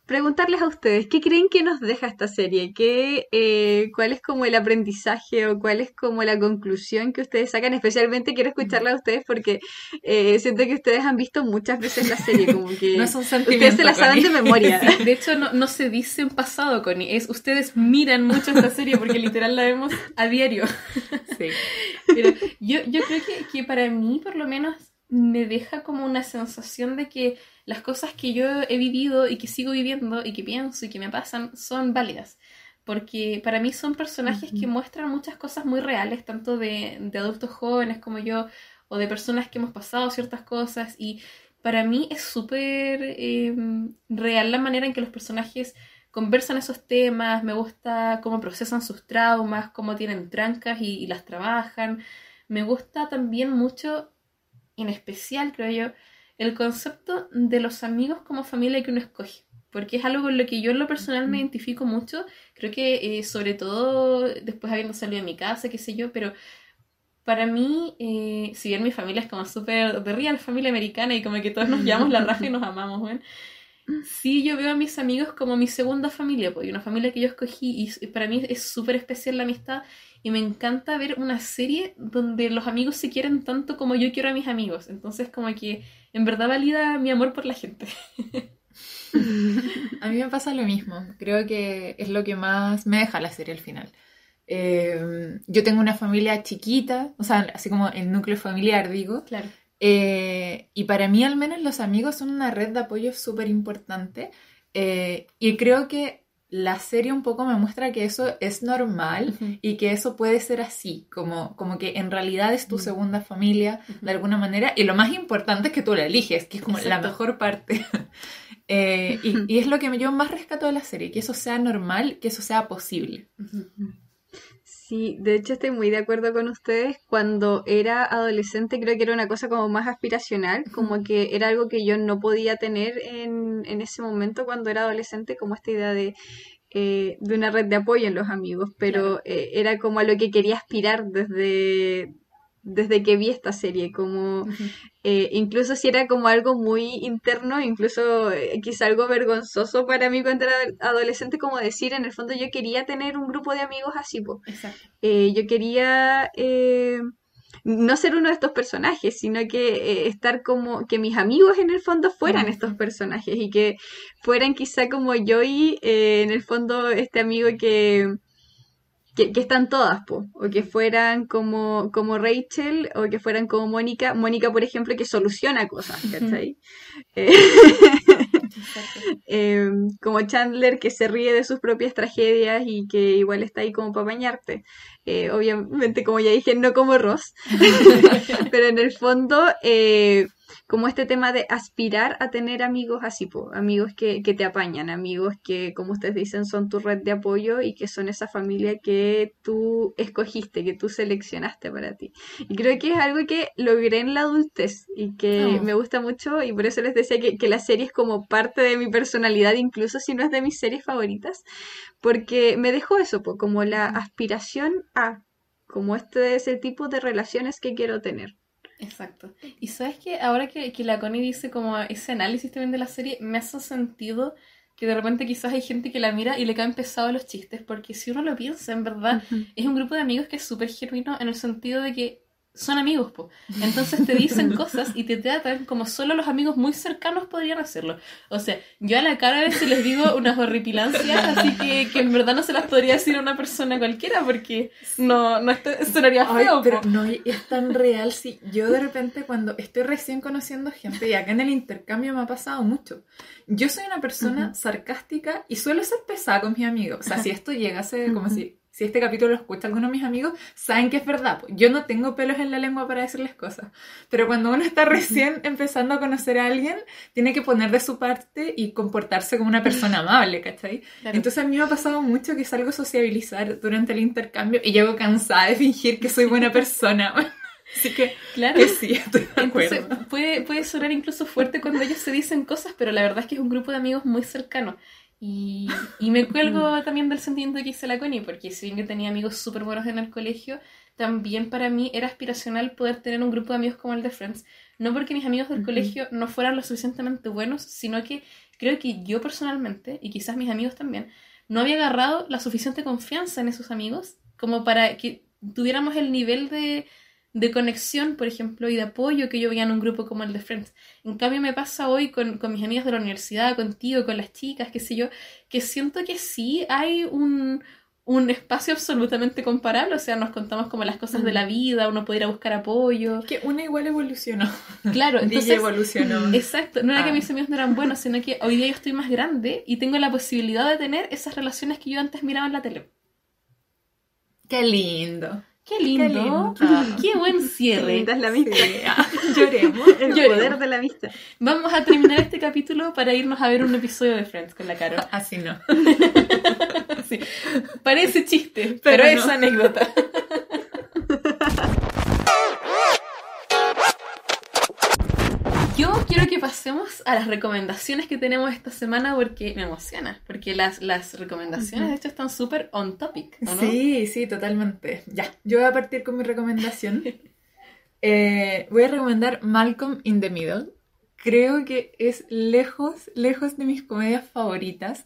preguntarles a ustedes, ¿qué creen que nos deja esta serie? ¿Qué, eh, ¿Cuál es como el aprendizaje o cuál es como la conclusión que ustedes sacan? Especialmente quiero escucharla a ustedes porque eh, siento que ustedes han visto muchas veces la serie, como que [laughs] No es un ustedes se la saben de memoria. [laughs] Sí, de hecho, no, no se dice en pasado, Connie. Es ustedes miran mucho esta serie porque literal la vemos a diario. Sí. [laughs] Pero yo, yo creo que, que para mí, por lo menos, me deja como una sensación de que las cosas que yo he vivido y que sigo viviendo y que pienso y que me pasan son válidas. Porque para mí son personajes que muestran muchas cosas muy reales, tanto de, de adultos jóvenes como yo, o de personas que hemos pasado ciertas cosas. Y para mí es súper eh, real la manera en que los personajes conversan esos temas, me gusta cómo procesan sus traumas, cómo tienen trancas y, y las trabajan. Me gusta también mucho, en especial creo yo, el concepto de los amigos como familia que uno escoge. Porque es algo con lo que yo en lo personal me identifico mucho. Creo que eh, sobre todo después habiendo salido de mi casa, qué sé yo, pero para mí, eh, si bien mi familia es como súper de real familia americana y como que todos nos llevamos la raja y nos amamos, weón, sí yo veo a mis amigos como mi segunda familia, pues, y una familia que yo escogí y para mí es súper especial la amistad y me encanta ver una serie donde los amigos se quieren tanto como yo quiero a mis amigos. Entonces como que en verdad valida mi amor por la gente. [laughs] A mí me pasa lo mismo. Creo que es lo que más me deja la serie al final. Eh, yo tengo una familia chiquita, o sea, así como el núcleo familiar, digo. Claro. Eh, y para mí al menos los amigos son una red de apoyo súper importante. Eh, y creo que la serie un poco me muestra que eso es normal y que eso puede ser así, como, como que en realidad es tu segunda familia de alguna manera y lo más importante es que tú la eliges, que es como la mejor parte. [laughs] Eh, y, es lo que yo más rescato de la serie, que eso sea normal, que eso sea posible. Sí, de hecho estoy muy de acuerdo con ustedes. Cuando era adolescente creo que era una cosa como más aspiracional, como que era algo que yo no podía tener en, en ese momento cuando era adolescente, como esta idea de, eh, de una red de apoyo en los amigos, pero eh, era como a lo que quería aspirar desde, desde que vi esta serie, como eh, incluso si era como algo muy interno, incluso eh, quizá algo vergonzoso para mí cuando era adolescente, como decir, en el fondo yo quería tener un grupo de amigos así, eh, yo quería no ser uno de estos personajes, sino que estar como que mis amigos en el fondo fueran estos personajes y que fueran quizá como yo y en el fondo este amigo que que, están todas, po, o que fueran como, como Rachel, o que fueran como Mónica, Mónica, por ejemplo, que soluciona cosas, ¿cachai? Eh, [laughs] em, como Chandler, que se ríe de sus propias tragedias y que igual está ahí como para bañarte. Eh, obviamente, como ya dije, no como Ross, [laughs] pero en el fondo... Como este tema de aspirar a tener amigos así, amigos que, te apañan, amigos que, como ustedes dicen, son tu red de apoyo y que son esa familia que tú escogiste, que tú seleccionaste para ti. Y creo que es algo que logré en la adultez y que oh. me gusta mucho y por eso les decía que, que la serie es como parte de mi personalidad, incluso si no es de mis series favoritas, porque me dejó eso, como la aspiración a, como este es el tipo de relaciones que quiero tener. Exacto. Y sabes que ahora que, que la Connie dice como ese análisis también de la serie, me hace sentido que de repente quizás hay gente que la mira y le caen pesados los chistes, porque si uno lo piensa, en verdad, es un grupo de amigos que es súper genuino en el sentido de que son amigos, po. Entonces te dicen cosas y te tratan como solo los amigos muy cercanos podrían hacerlo. O sea, yo a la cara a veces les digo unas horripilancias, así que, que en verdad no se las podría decir a una persona cualquiera porque no, no sonaría feo. pero no es tan real si yo de repente cuando estoy recién conociendo gente y acá en el intercambio me ha pasado mucho. Yo soy una persona sarcástica y suelo ser pesada con mis amigos. O sea, si esto llegase como si si este capítulo lo escucha alguno de mis amigos, saben que es verdad. Yo no tengo pelos en la lengua para decirles cosas. Pero cuando uno está [laughs] recién empezando a conocer a alguien, tiene que poner de su parte y comportarse como una persona amable, ¿cachai? Entonces a mí me ha pasado mucho que salgo a sociabilizar durante el intercambio y llego cansada de fingir que soy buena persona. [laughs] Así que, claro, sí, estoy de acuerdo. puede, puede sonar incluso fuerte cuando ellos se dicen cosas, pero la verdad es que es un grupo de amigos muy cercano. Y, y me cuelgo también del sentimiento que hice la Connie, porque si bien que tenía amigos súper buenos en el colegio, también para mí era aspiracional poder tener un grupo de amigos como el de Friends. No porque mis amigos del colegio no fueran lo suficientemente buenos, sino que creo que yo personalmente, y quizás mis amigos también, no había agarrado la suficiente confianza en esos amigos como para que tuviéramos el nivel de, de conexión, por ejemplo, y de apoyo que yo veía en un grupo como el de Friends. En cambio, me pasa hoy con, mis amigas de la universidad, contigo, con las chicas, qué sé yo, que siento que sí hay un, un espacio absolutamente comparable, o sea, nos contamos como las cosas de la vida, uno puede ir a buscar apoyo. Que una igual evolucionó. Claro, [laughs] entonces... evolucionó. Exacto, no era que ah. mis amigos no eran buenos, sino que hoy día yo estoy más grande y tengo la posibilidad de tener esas relaciones que yo antes miraba en la tele. Qué lindo. Qué lindo. Qué, [laughs] buen cierre. Qué la vista. [laughs] Lloremos. El poder de la vista. Vamos a terminar este capítulo para irnos a ver un episodio de Friends con la cara. [laughs] Así no. sí. Parece chiste, pero, es anécdota. Pasemos a las recomendaciones que tenemos esta semana porque me emociona, porque las, las recomendaciones de hecho están súper on topic, ¿no? Sí, sí, totalmente. Ya, yo voy a partir con mi recomendación. [laughs] Eh, voy a recomendar Malcolm in the Middle. Creo que es lejos, lejos de mis comedias favoritas.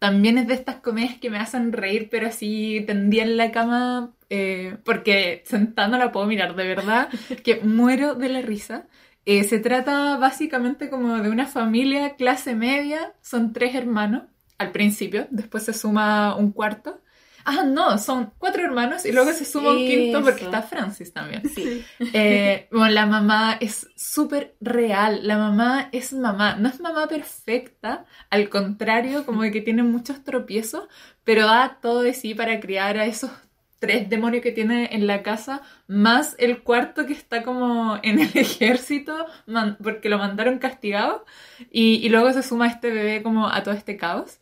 También es de estas comedias que me hacen reír, pero así tendía en la cama, eh, porque sentando la puedo mirar, de verdad, [laughs] que muero de la risa. Eh, se trata básicamente como de una familia clase media, son tres hermanos al principio, después se suma un cuarto. Ah, no, son cuatro hermanos y luego se suma un quinto porque Eso. está Francis también. Sí. Eh, bueno, la mamá es súper real. La mamá es mamá. No es mamá perfecta, al contrario, como de que tiene muchos tropiezos, pero da todo de sí para criar a esos tres demonios que tiene en la casa, más el cuarto que está como en el [laughs] ejército, porque lo mandaron castigado, y, y luego se suma este bebé como a todo este caos.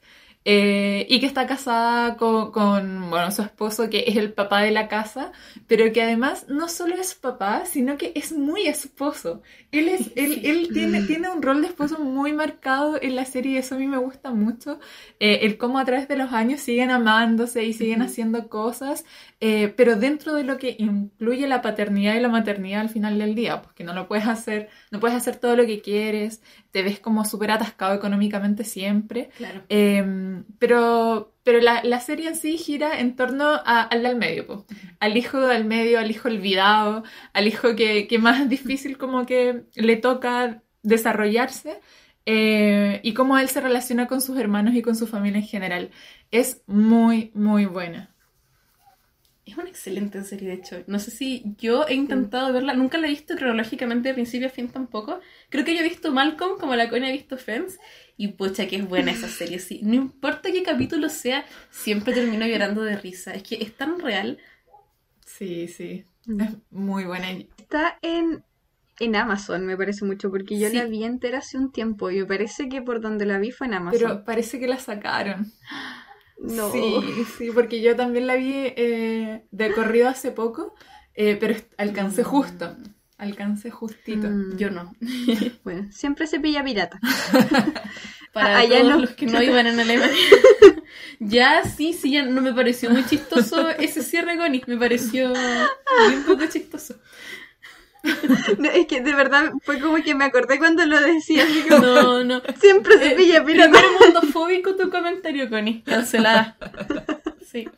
Eh, y que está casada con, con, bueno, su esposo, que es el papá de la casa, pero que además no solo es papá, sino que es muy esposo. Él, es, [laughs] él, él tiene, tiene un rol de esposo muy marcado en la serie y eso a mí me gusta mucho. Eh, el cómo a través de los años siguen amándose y siguen haciendo cosas, eh, pero dentro de lo que incluye la paternidad y la maternidad al final del día, porque no lo puedes hacer, no puedes hacer todo lo que quieres, te ves como súper atascado económicamente siempre. Claro. Eh, pero pero la, la serie en sí gira en torno a- al del medio, po. al hijo del medio, al hijo olvidado, al hijo que, que más [laughs] difícil como que le toca desarrollarse eh, y cómo él se relaciona con sus hermanos y con su familia en general. Es muy, muy buena. Es una excelente serie, de hecho. No sé si yo he intentado verla, nunca la he visto cronológicamente de principio a fin tampoco. Creo que yo he visto Malcolm como la Connie ha visto Friends. Y pucha, que es buena esa serie, sí. No importa qué capítulo sea, siempre termino llorando de risa. Es que es tan real. Sí, sí. Es muy buena. Está en, en Amazon, me parece mucho, porque yo Sí. la vi entera hace un tiempo y me parece que por donde la vi fue en Amazon. Pero parece que la sacaron. No. Sí, sí, porque yo también la vi eh, de corrido hace poco, eh, pero alcancé justo. Alcancé justito. Mm, Yo no. [laughs] Bueno, siempre se pilla pirata. [laughs] Para Ah, todos no. los que no iban en Alemania. [laughs] ya, sí, sí, ya no me pareció muy chistoso ese cierre, Connie. Me pareció bien poco chistoso. No, es que de verdad fue como que me acordé cuando lo decía. así como, No, no. Siempre se Eh, pilla pirata. Primer mundo fóbico tu comentario, Connie. Cancelada. Sí.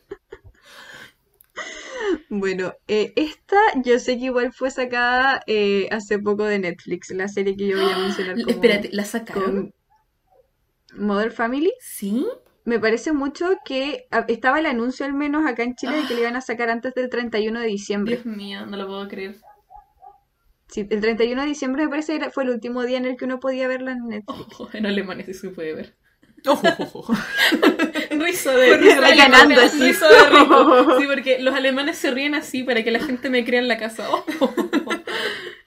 Bueno, eh, esta yo sé que igual fue sacada eh, hace poco de Netflix, la serie que yo voy a mencionar [gasps] como Espérate, ¿la sacaron? con Mother Family. ¿Sí? Me parece mucho que ah, estaba el anuncio al menos acá en Chile de que le iban a sacar antes del 31 de diciembre. Dios mío, no lo puedo creer. Sí, el 31 de diciembre me parece era- fue el último día en el que uno podía verla en Netflix. Oh, en Alemania sí se puede ver. Oh, [laughs] Risa de, de ganando así. risa de rico. [laughs] Sí, porque los alemanes se ríen así para que la gente me crea en la casa. Oh. [laughs]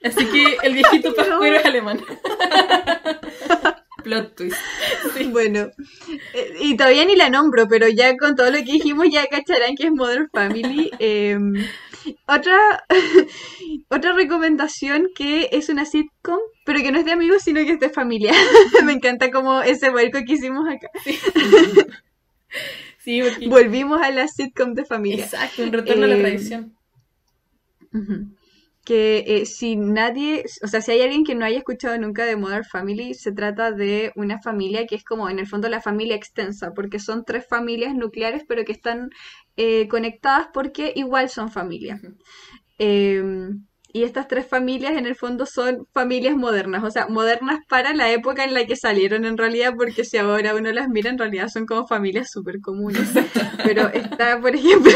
Así que el viejito pascuero es alemán. Plot twist. Bueno, eh, y todavía ni la nombro, pero ya con todo lo que dijimos ya cacharán que es Modern Family. Eh, otra, [laughs] otra recomendación que es una sitcom, pero que no es de amigos, sino que es de familia. [laughs] Me encanta como ese vuelco que hicimos acá. [laughs] Sí, porque... Volvimos a la sitcom de familia. Exacto, un retorno a la Eh, tradición. Ujú. Que eh, si nadie, o sea, si hay alguien que no haya escuchado nunca de Modern Family, se trata de una familia que es como en el fondo la familia extensa, porque son tres familias nucleares, pero que están eh, conectadas porque igual son familia. Ujú. Eh, y estas tres familias en el fondo son familias modernas, o sea, modernas para la época en la que salieron en realidad, porque si ahora uno las mira, en realidad son como familias súper comunes. [laughs] Pero está, por ejemplo,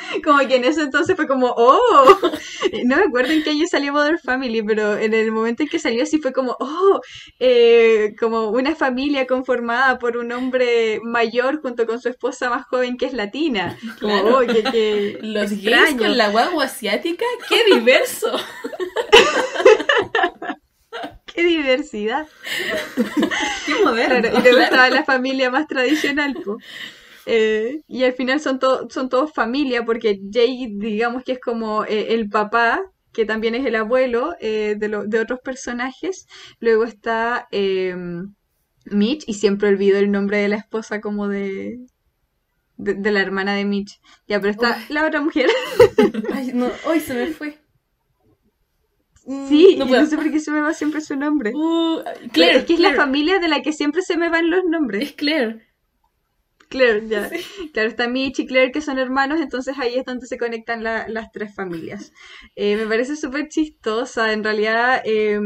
[laughs] como que en ese entonces fue como, oh, [laughs] no me acuerdo en qué año salió Modern Family, pero en el momento en que salió así fue como, oh, eh, como una familia conformada por un hombre mayor junto con su esposa más joven que es latina. [laughs] Como, Claro. oh, qué Los gays con la guagua asiática, ¡qué diverso! Qué diversidad. Qué moderno. Claro, y luego estaba la familia más tradicional, po. Eh, y al final son, to- son todos familia, porque Jay, digamos que es como eh, el papá, que también es el abuelo eh, de, lo- de otros personajes. Luego está eh, Mitch, y siempre olvido el nombre de la esposa como de, de, de la hermana de Mitch. Ya, pero está la otra mujer. [laughs] Ay, no, hoy se me fue. Sí, no sé por qué se me va siempre su nombre. Uh, Claire, es que es la familia de la que siempre se me van los nombres. Es Claire. Claro, ya. Claro, está Mitch y Claire que son hermanos, entonces ahí es donde se conectan la- las tres familias. Eh, me parece súper chistosa, en realidad, eh,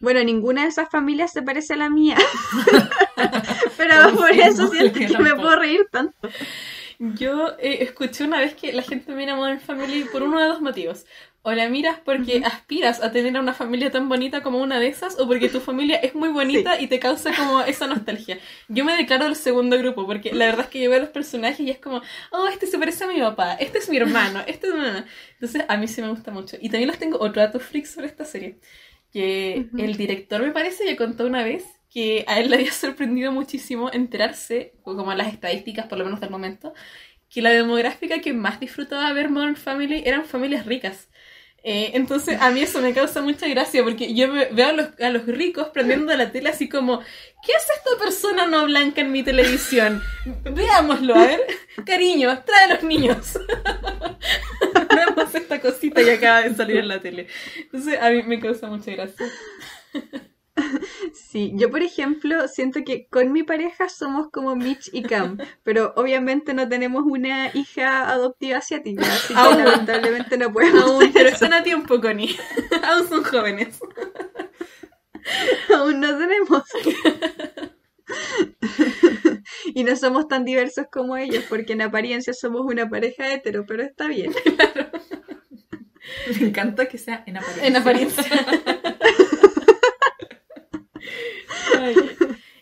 bueno, ninguna de esas familias se parece a la mía. [laughs] Pero por eso siento que me puedo reír tanto. Yo eh, escuché una vez que la gente mira Modern Family por uno de dos motivos. O la miras porque aspiras a tener una familia tan bonita como una de esas, o porque tu familia es muy bonita y te causa como esa nostalgia. Yo me declaro del segundo grupo, porque la verdad es que yo veo a los personajes y es como, oh, este se parece a mi papá, este es mi hermano, este es mi hermana. Entonces a mí sí me gusta mucho. Y también les tengo otro dato freak sobre esta serie. Que el director me parece que contó una vez que a él le había sorprendido muchísimo enterarse, como las estadísticas por lo menos del momento, que la demográfica que más disfrutaba ver Modern Family eran familias ricas. Eh, entonces a mí eso me causa mucha gracia porque yo veo a los, a los, ricos prendiendo la tele así como, ¿qué hace esta persona no blanca en mi televisión? Veámoslo, a ver. Cariño, trae a los niños. [laughs] Veamos esta cosita que acaba de salir en la tele. Entonces a mí me causa mucha gracia. [laughs] Sí, yo por ejemplo siento que con mi pareja somos como Mitch y Cam, [laughs] pero obviamente no tenemos una hija adoptiva asiática, así que Aún. lamentablemente no podemos Aún, hacer pero eso. están a tiempo, Connie. [laughs] Aún son jóvenes. Aún no tenemos. Y no somos tan diversos como ellos, porque en apariencia somos una pareja hetero, pero está bien. Me encanta que sea en apariencia. En apariencia.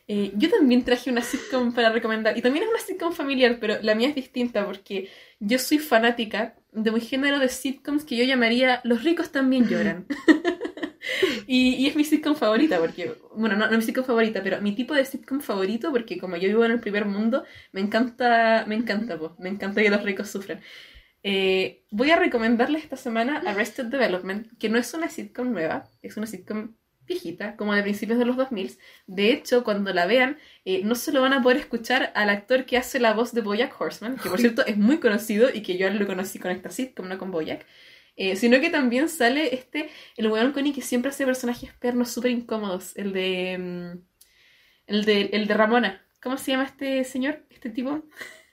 Eh, yo también traje una sitcom para recomendar. Y también es una sitcom familiar, pero la mía es distinta porque yo soy fanática de un género de sitcoms que yo llamaría Los ricos también lloran. [laughs] y, y es mi sitcom favorita porque, bueno, no, no mi sitcom favorita, pero mi tipo de sitcom favorito porque como yo vivo en el primer mundo, me encanta, me encanta, po, me encanta que los ricos sufran. Eh, voy a recomendarles esta semana Arrested Development, que no es una sitcom nueva, es una sitcom viejita, como de principios de los 2000. De hecho, cuando la vean, eh, no se lo van a poder escuchar al actor que hace la voz de Bojack Horseman, que por [laughs] cierto es muy conocido y que yo lo conocí con esta sitcom, no con Bojack. Eh, sino que también sale este, el weón Connie que siempre hace personajes pernos súper incómodos, el de, mm, el de, el de Ramona. ¿Cómo se llama este señor, este tipo?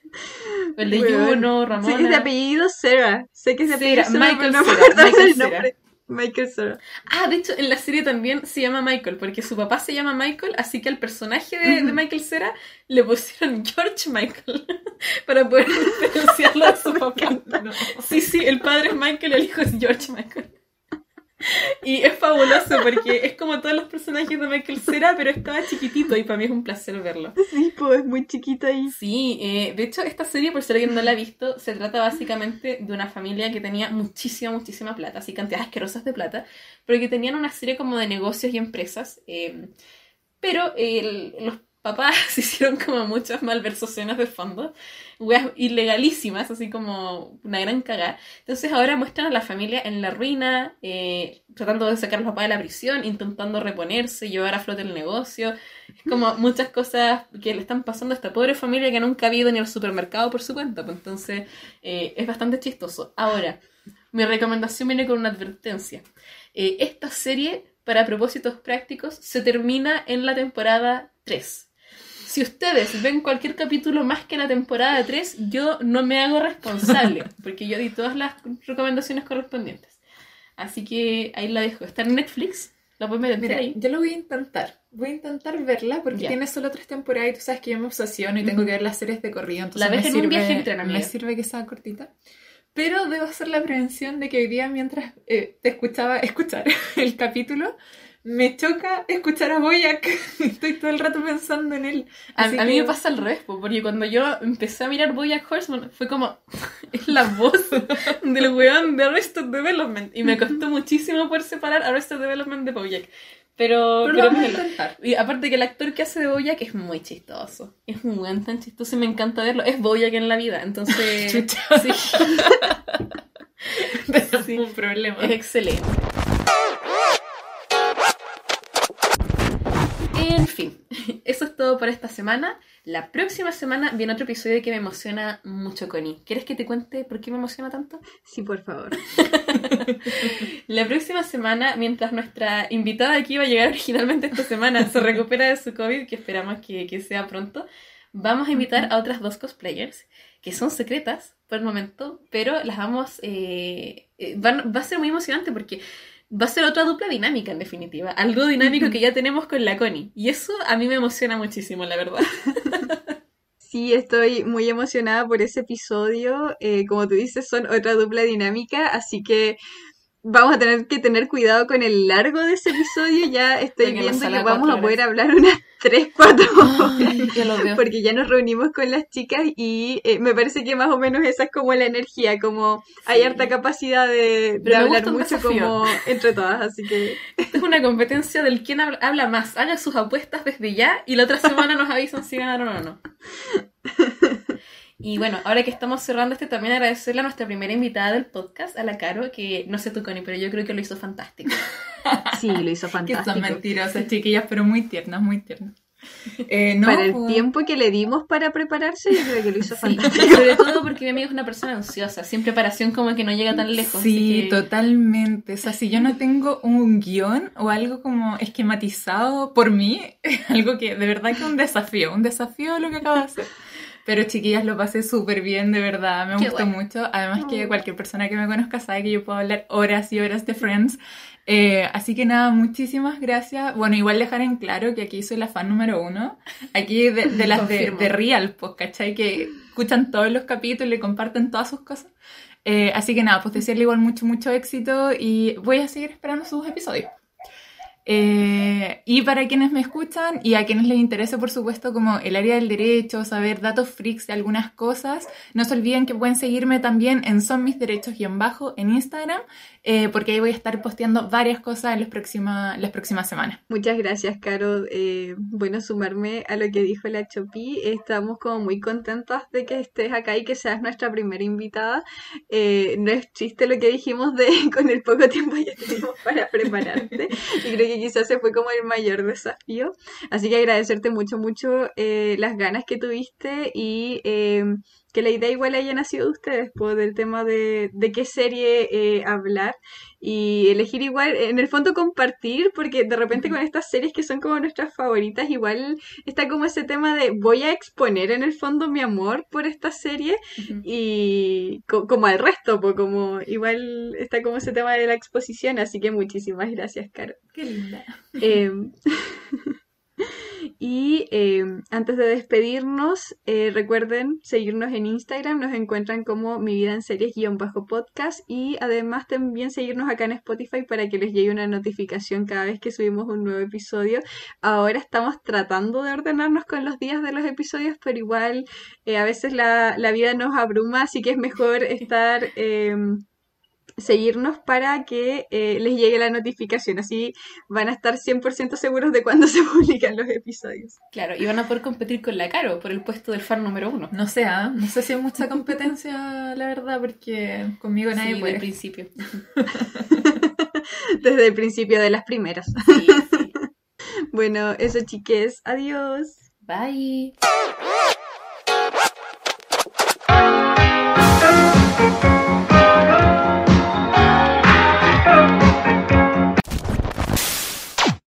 [laughs] El de. Juno, Sé Ramona. que es de apellido Sarah. Sé que es de apellido Sarah, Michael no Cera, Michael Cera. Michael Sarah. Ah, de hecho, en la serie también se llama Michael, porque su papá se llama Michael, así que al personaje de, de Michael Cera le pusieron [laughs] George Michael [laughs] para poder [laughs] diferenciarlo a su papá. No. Sí, sí, el padre es Michael, el hijo es George Michael. [laughs] Y es fabuloso porque es como todos los personajes de Michael Cera, pero estaba chiquitito y para mí es un placer verlo. Sí, pues es muy chiquita ahí. Sí, eh, de hecho esta serie, por si alguien no la ha visto, se trata básicamente de una familia que tenía muchísima, muchísima plata, así cantidades asquerosas de plata, pero que tenían una serie como de negocios y empresas, eh, pero el- los papás [laughs] se hicieron como muchas malversaciones de fondos, weas ilegalísimas, así como una gran cagada. Entonces ahora muestran a la familia en la ruina, eh, tratando de sacar a los papás de la prisión, intentando reponerse, llevar a flote el negocio. Es como muchas cosas que le están pasando a esta pobre familia que nunca ha ido ni al supermercado por su cuenta. Pues entonces eh, es bastante chistoso. Ahora, mi recomendación viene con una advertencia. Eh, esta serie, para propósitos prácticos, se termina en la temporada 3. Si ustedes ven cualquier capítulo más que la temporada 3, yo no me hago responsable, [laughs] porque yo di todas las recomendaciones correspondientes. Así que ahí la dejo. Está en Netflix, la pueden ver Mira, ahí. yo lo voy a intentar. Voy a intentar verla porque tiene solo tres temporadas y tú sabes que yo me obsesiono y tengo que ver las series de corrido. Entonces La ves me en un sirve, viaje en tren, amiga. Me sirve que sea cortita. Pero debo hacer la prevención de que hoy día, mientras eh, te escuchaba escuchar [laughs] el capítulo, me choca escuchar a Boyac. [laughs] Estoy todo el rato pensando en él. A, Así a mí que- me pasa al revés, po, porque cuando yo empecé a mirar Bojack Horseman fue como, [laughs] es la voz [laughs] del weón de Arrested Development. Y me costó muchísimo poder separar Arrested Development de Bojack. Pero, Pero lo pero mírenlo. intentar. Y aparte que el actor que hace de Bojack es muy chistoso. Es un weón tan chistoso y me encanta verlo. Es Bojack en la vida, entonces... Chucha. sí, Tenemos Sí. un problema. es excelente. Fin, [laughs] eso es todo por esta semana. La próxima semana viene otro episodio que me emociona mucho, Connie. ¿Quieres que te cuente por qué me emociona tanto? Sí, por favor. [laughs] La próxima semana, mientras nuestra invitada que iba a llegar originalmente esta semana se recupera de su COVID, que esperamos que, que sea pronto, vamos a invitar a otras dos cosplayers que son secretas por el momento, pero las vamos... eh, eh, van- va a ser muy emocionante porque va a ser otra dupla dinámica en definitiva, algo dinámico que ya tenemos con la Connie. Y eso a mí me emociona muchísimo, la verdad. [laughs] Sí, estoy muy emocionada por ese episodio. Eh, como tú dices, son otra dupla dinámica, así que vamos a tener que tener cuidado con el largo de ese episodio. Ya [laughs] estoy viendo que vamos a poder horas. hablar unas 3, 4 [laughs] Ay, yo lo veo. porque ya nos reunimos con las chicas y eh, me parece que más o menos esa es como la energía, como hay harta capacidad de, hablar mucho como entre todas, así que es una competencia del quién habla, más. Haga sus apuestas desde ya y la otra semana nos avisan si ganaron o no. Y bueno, ahora que estamos cerrando este, también agradecerle a nuestra primera invitada del podcast, a la Caro, que no sé tú, Connie, pero yo creo que lo hizo fantástico. [laughs] sí, lo hizo Que fantástico. son mentirosas, chiquillas, pero muy tiernas, muy tiernas. Eh, no, para el pues, tiempo que le dimos para prepararse, yo creo que lo hizo Sí, fantástico. [laughs] sobre todo porque mi amiga es una persona ansiosa, sin preparación como que no llega tan lejos. Sí, que- totalmente. O sea, si yo no tengo un guion o algo como esquematizado por mí, [laughs] algo que de verdad que es un desafío, un desafío lo que acabo de hacer. Pero chiquillas, lo pasé súper bien, de verdad, me Qué gustó mucho. Además que Oh. cualquier persona que me conozca sabe que yo puedo hablar horas y horas de Friends. Eh, así que nada, muchísimas gracias. Bueno, igual dejar en claro que aquí soy la fan número uno. Aquí de, de las de, Real, pues, ¿cachai? Que escuchan todos los capítulos y comparten todas sus cosas. Eh, así que nada, pues desearle igual mucho, mucho éxito y voy a seguir esperando sus episodios. Eh, y para quienes me escuchan y a quienes les interese, por supuesto, como el área del derecho, saber datos freaks de algunas cosas, no se olviden que pueden seguirme también en Son Mis Derechos-bajo en Instagram, eh, porque ahí voy a estar posteando varias cosas en las próximas, las próximas semanas. Muchas gracias, Caro. Eh, bueno, sumarme a lo que dijo la Chopi. Estamos como muy contentas de que estés acá y que seas nuestra primera invitada. Eh, no es chiste lo que dijimos de [laughs] con el poco tiempo que tuvimos para prepararte. Y creo que quizás ese fue como el mayor desafío. Así que agradecerte mucho, mucho eh, las ganas que tuviste y eh, que la idea igual haya nacido de ustedes, pues, del tema de, de qué serie eh, hablar y elegir igual, en el fondo compartir, porque de repente con estas series que son como nuestras favoritas, igual está como ese tema de voy a exponer en el fondo mi amor por esta serie y co- como al resto, pues como igual está como ese tema de la exposición, así que muchísimas gracias, Caro. Qué linda. Em, [laughs] y em, antes de despedirnos, eh, recuerden seguirnos en Instagram, nos encuentran como Mi Vida en Series guion bajo podcast y además también seguirnos acá en Spotify para que les llegue una notificación cada vez que subimos un nuevo episodio. Ahora estamos tratando de ordenarnos con los días de los episodios, pero igual eh, a veces la, la vida nos abruma, así que es mejor [laughs] estar seguirnos para que eh, les llegue la notificación. Así van a estar 100% seguros de cuándo [laughs] se publican los episodios. Claro, y van a poder competir con la Caro por el puesto del fan número uno. No sé, ¿ah? no sé si hay mucha competencia, [laughs] la verdad, porque conmigo nadie sí, puede. Desde el principio. [laughs] desde el principio de las primeras. Sí, sí. bueno, eso chiques. Adiós. Bye.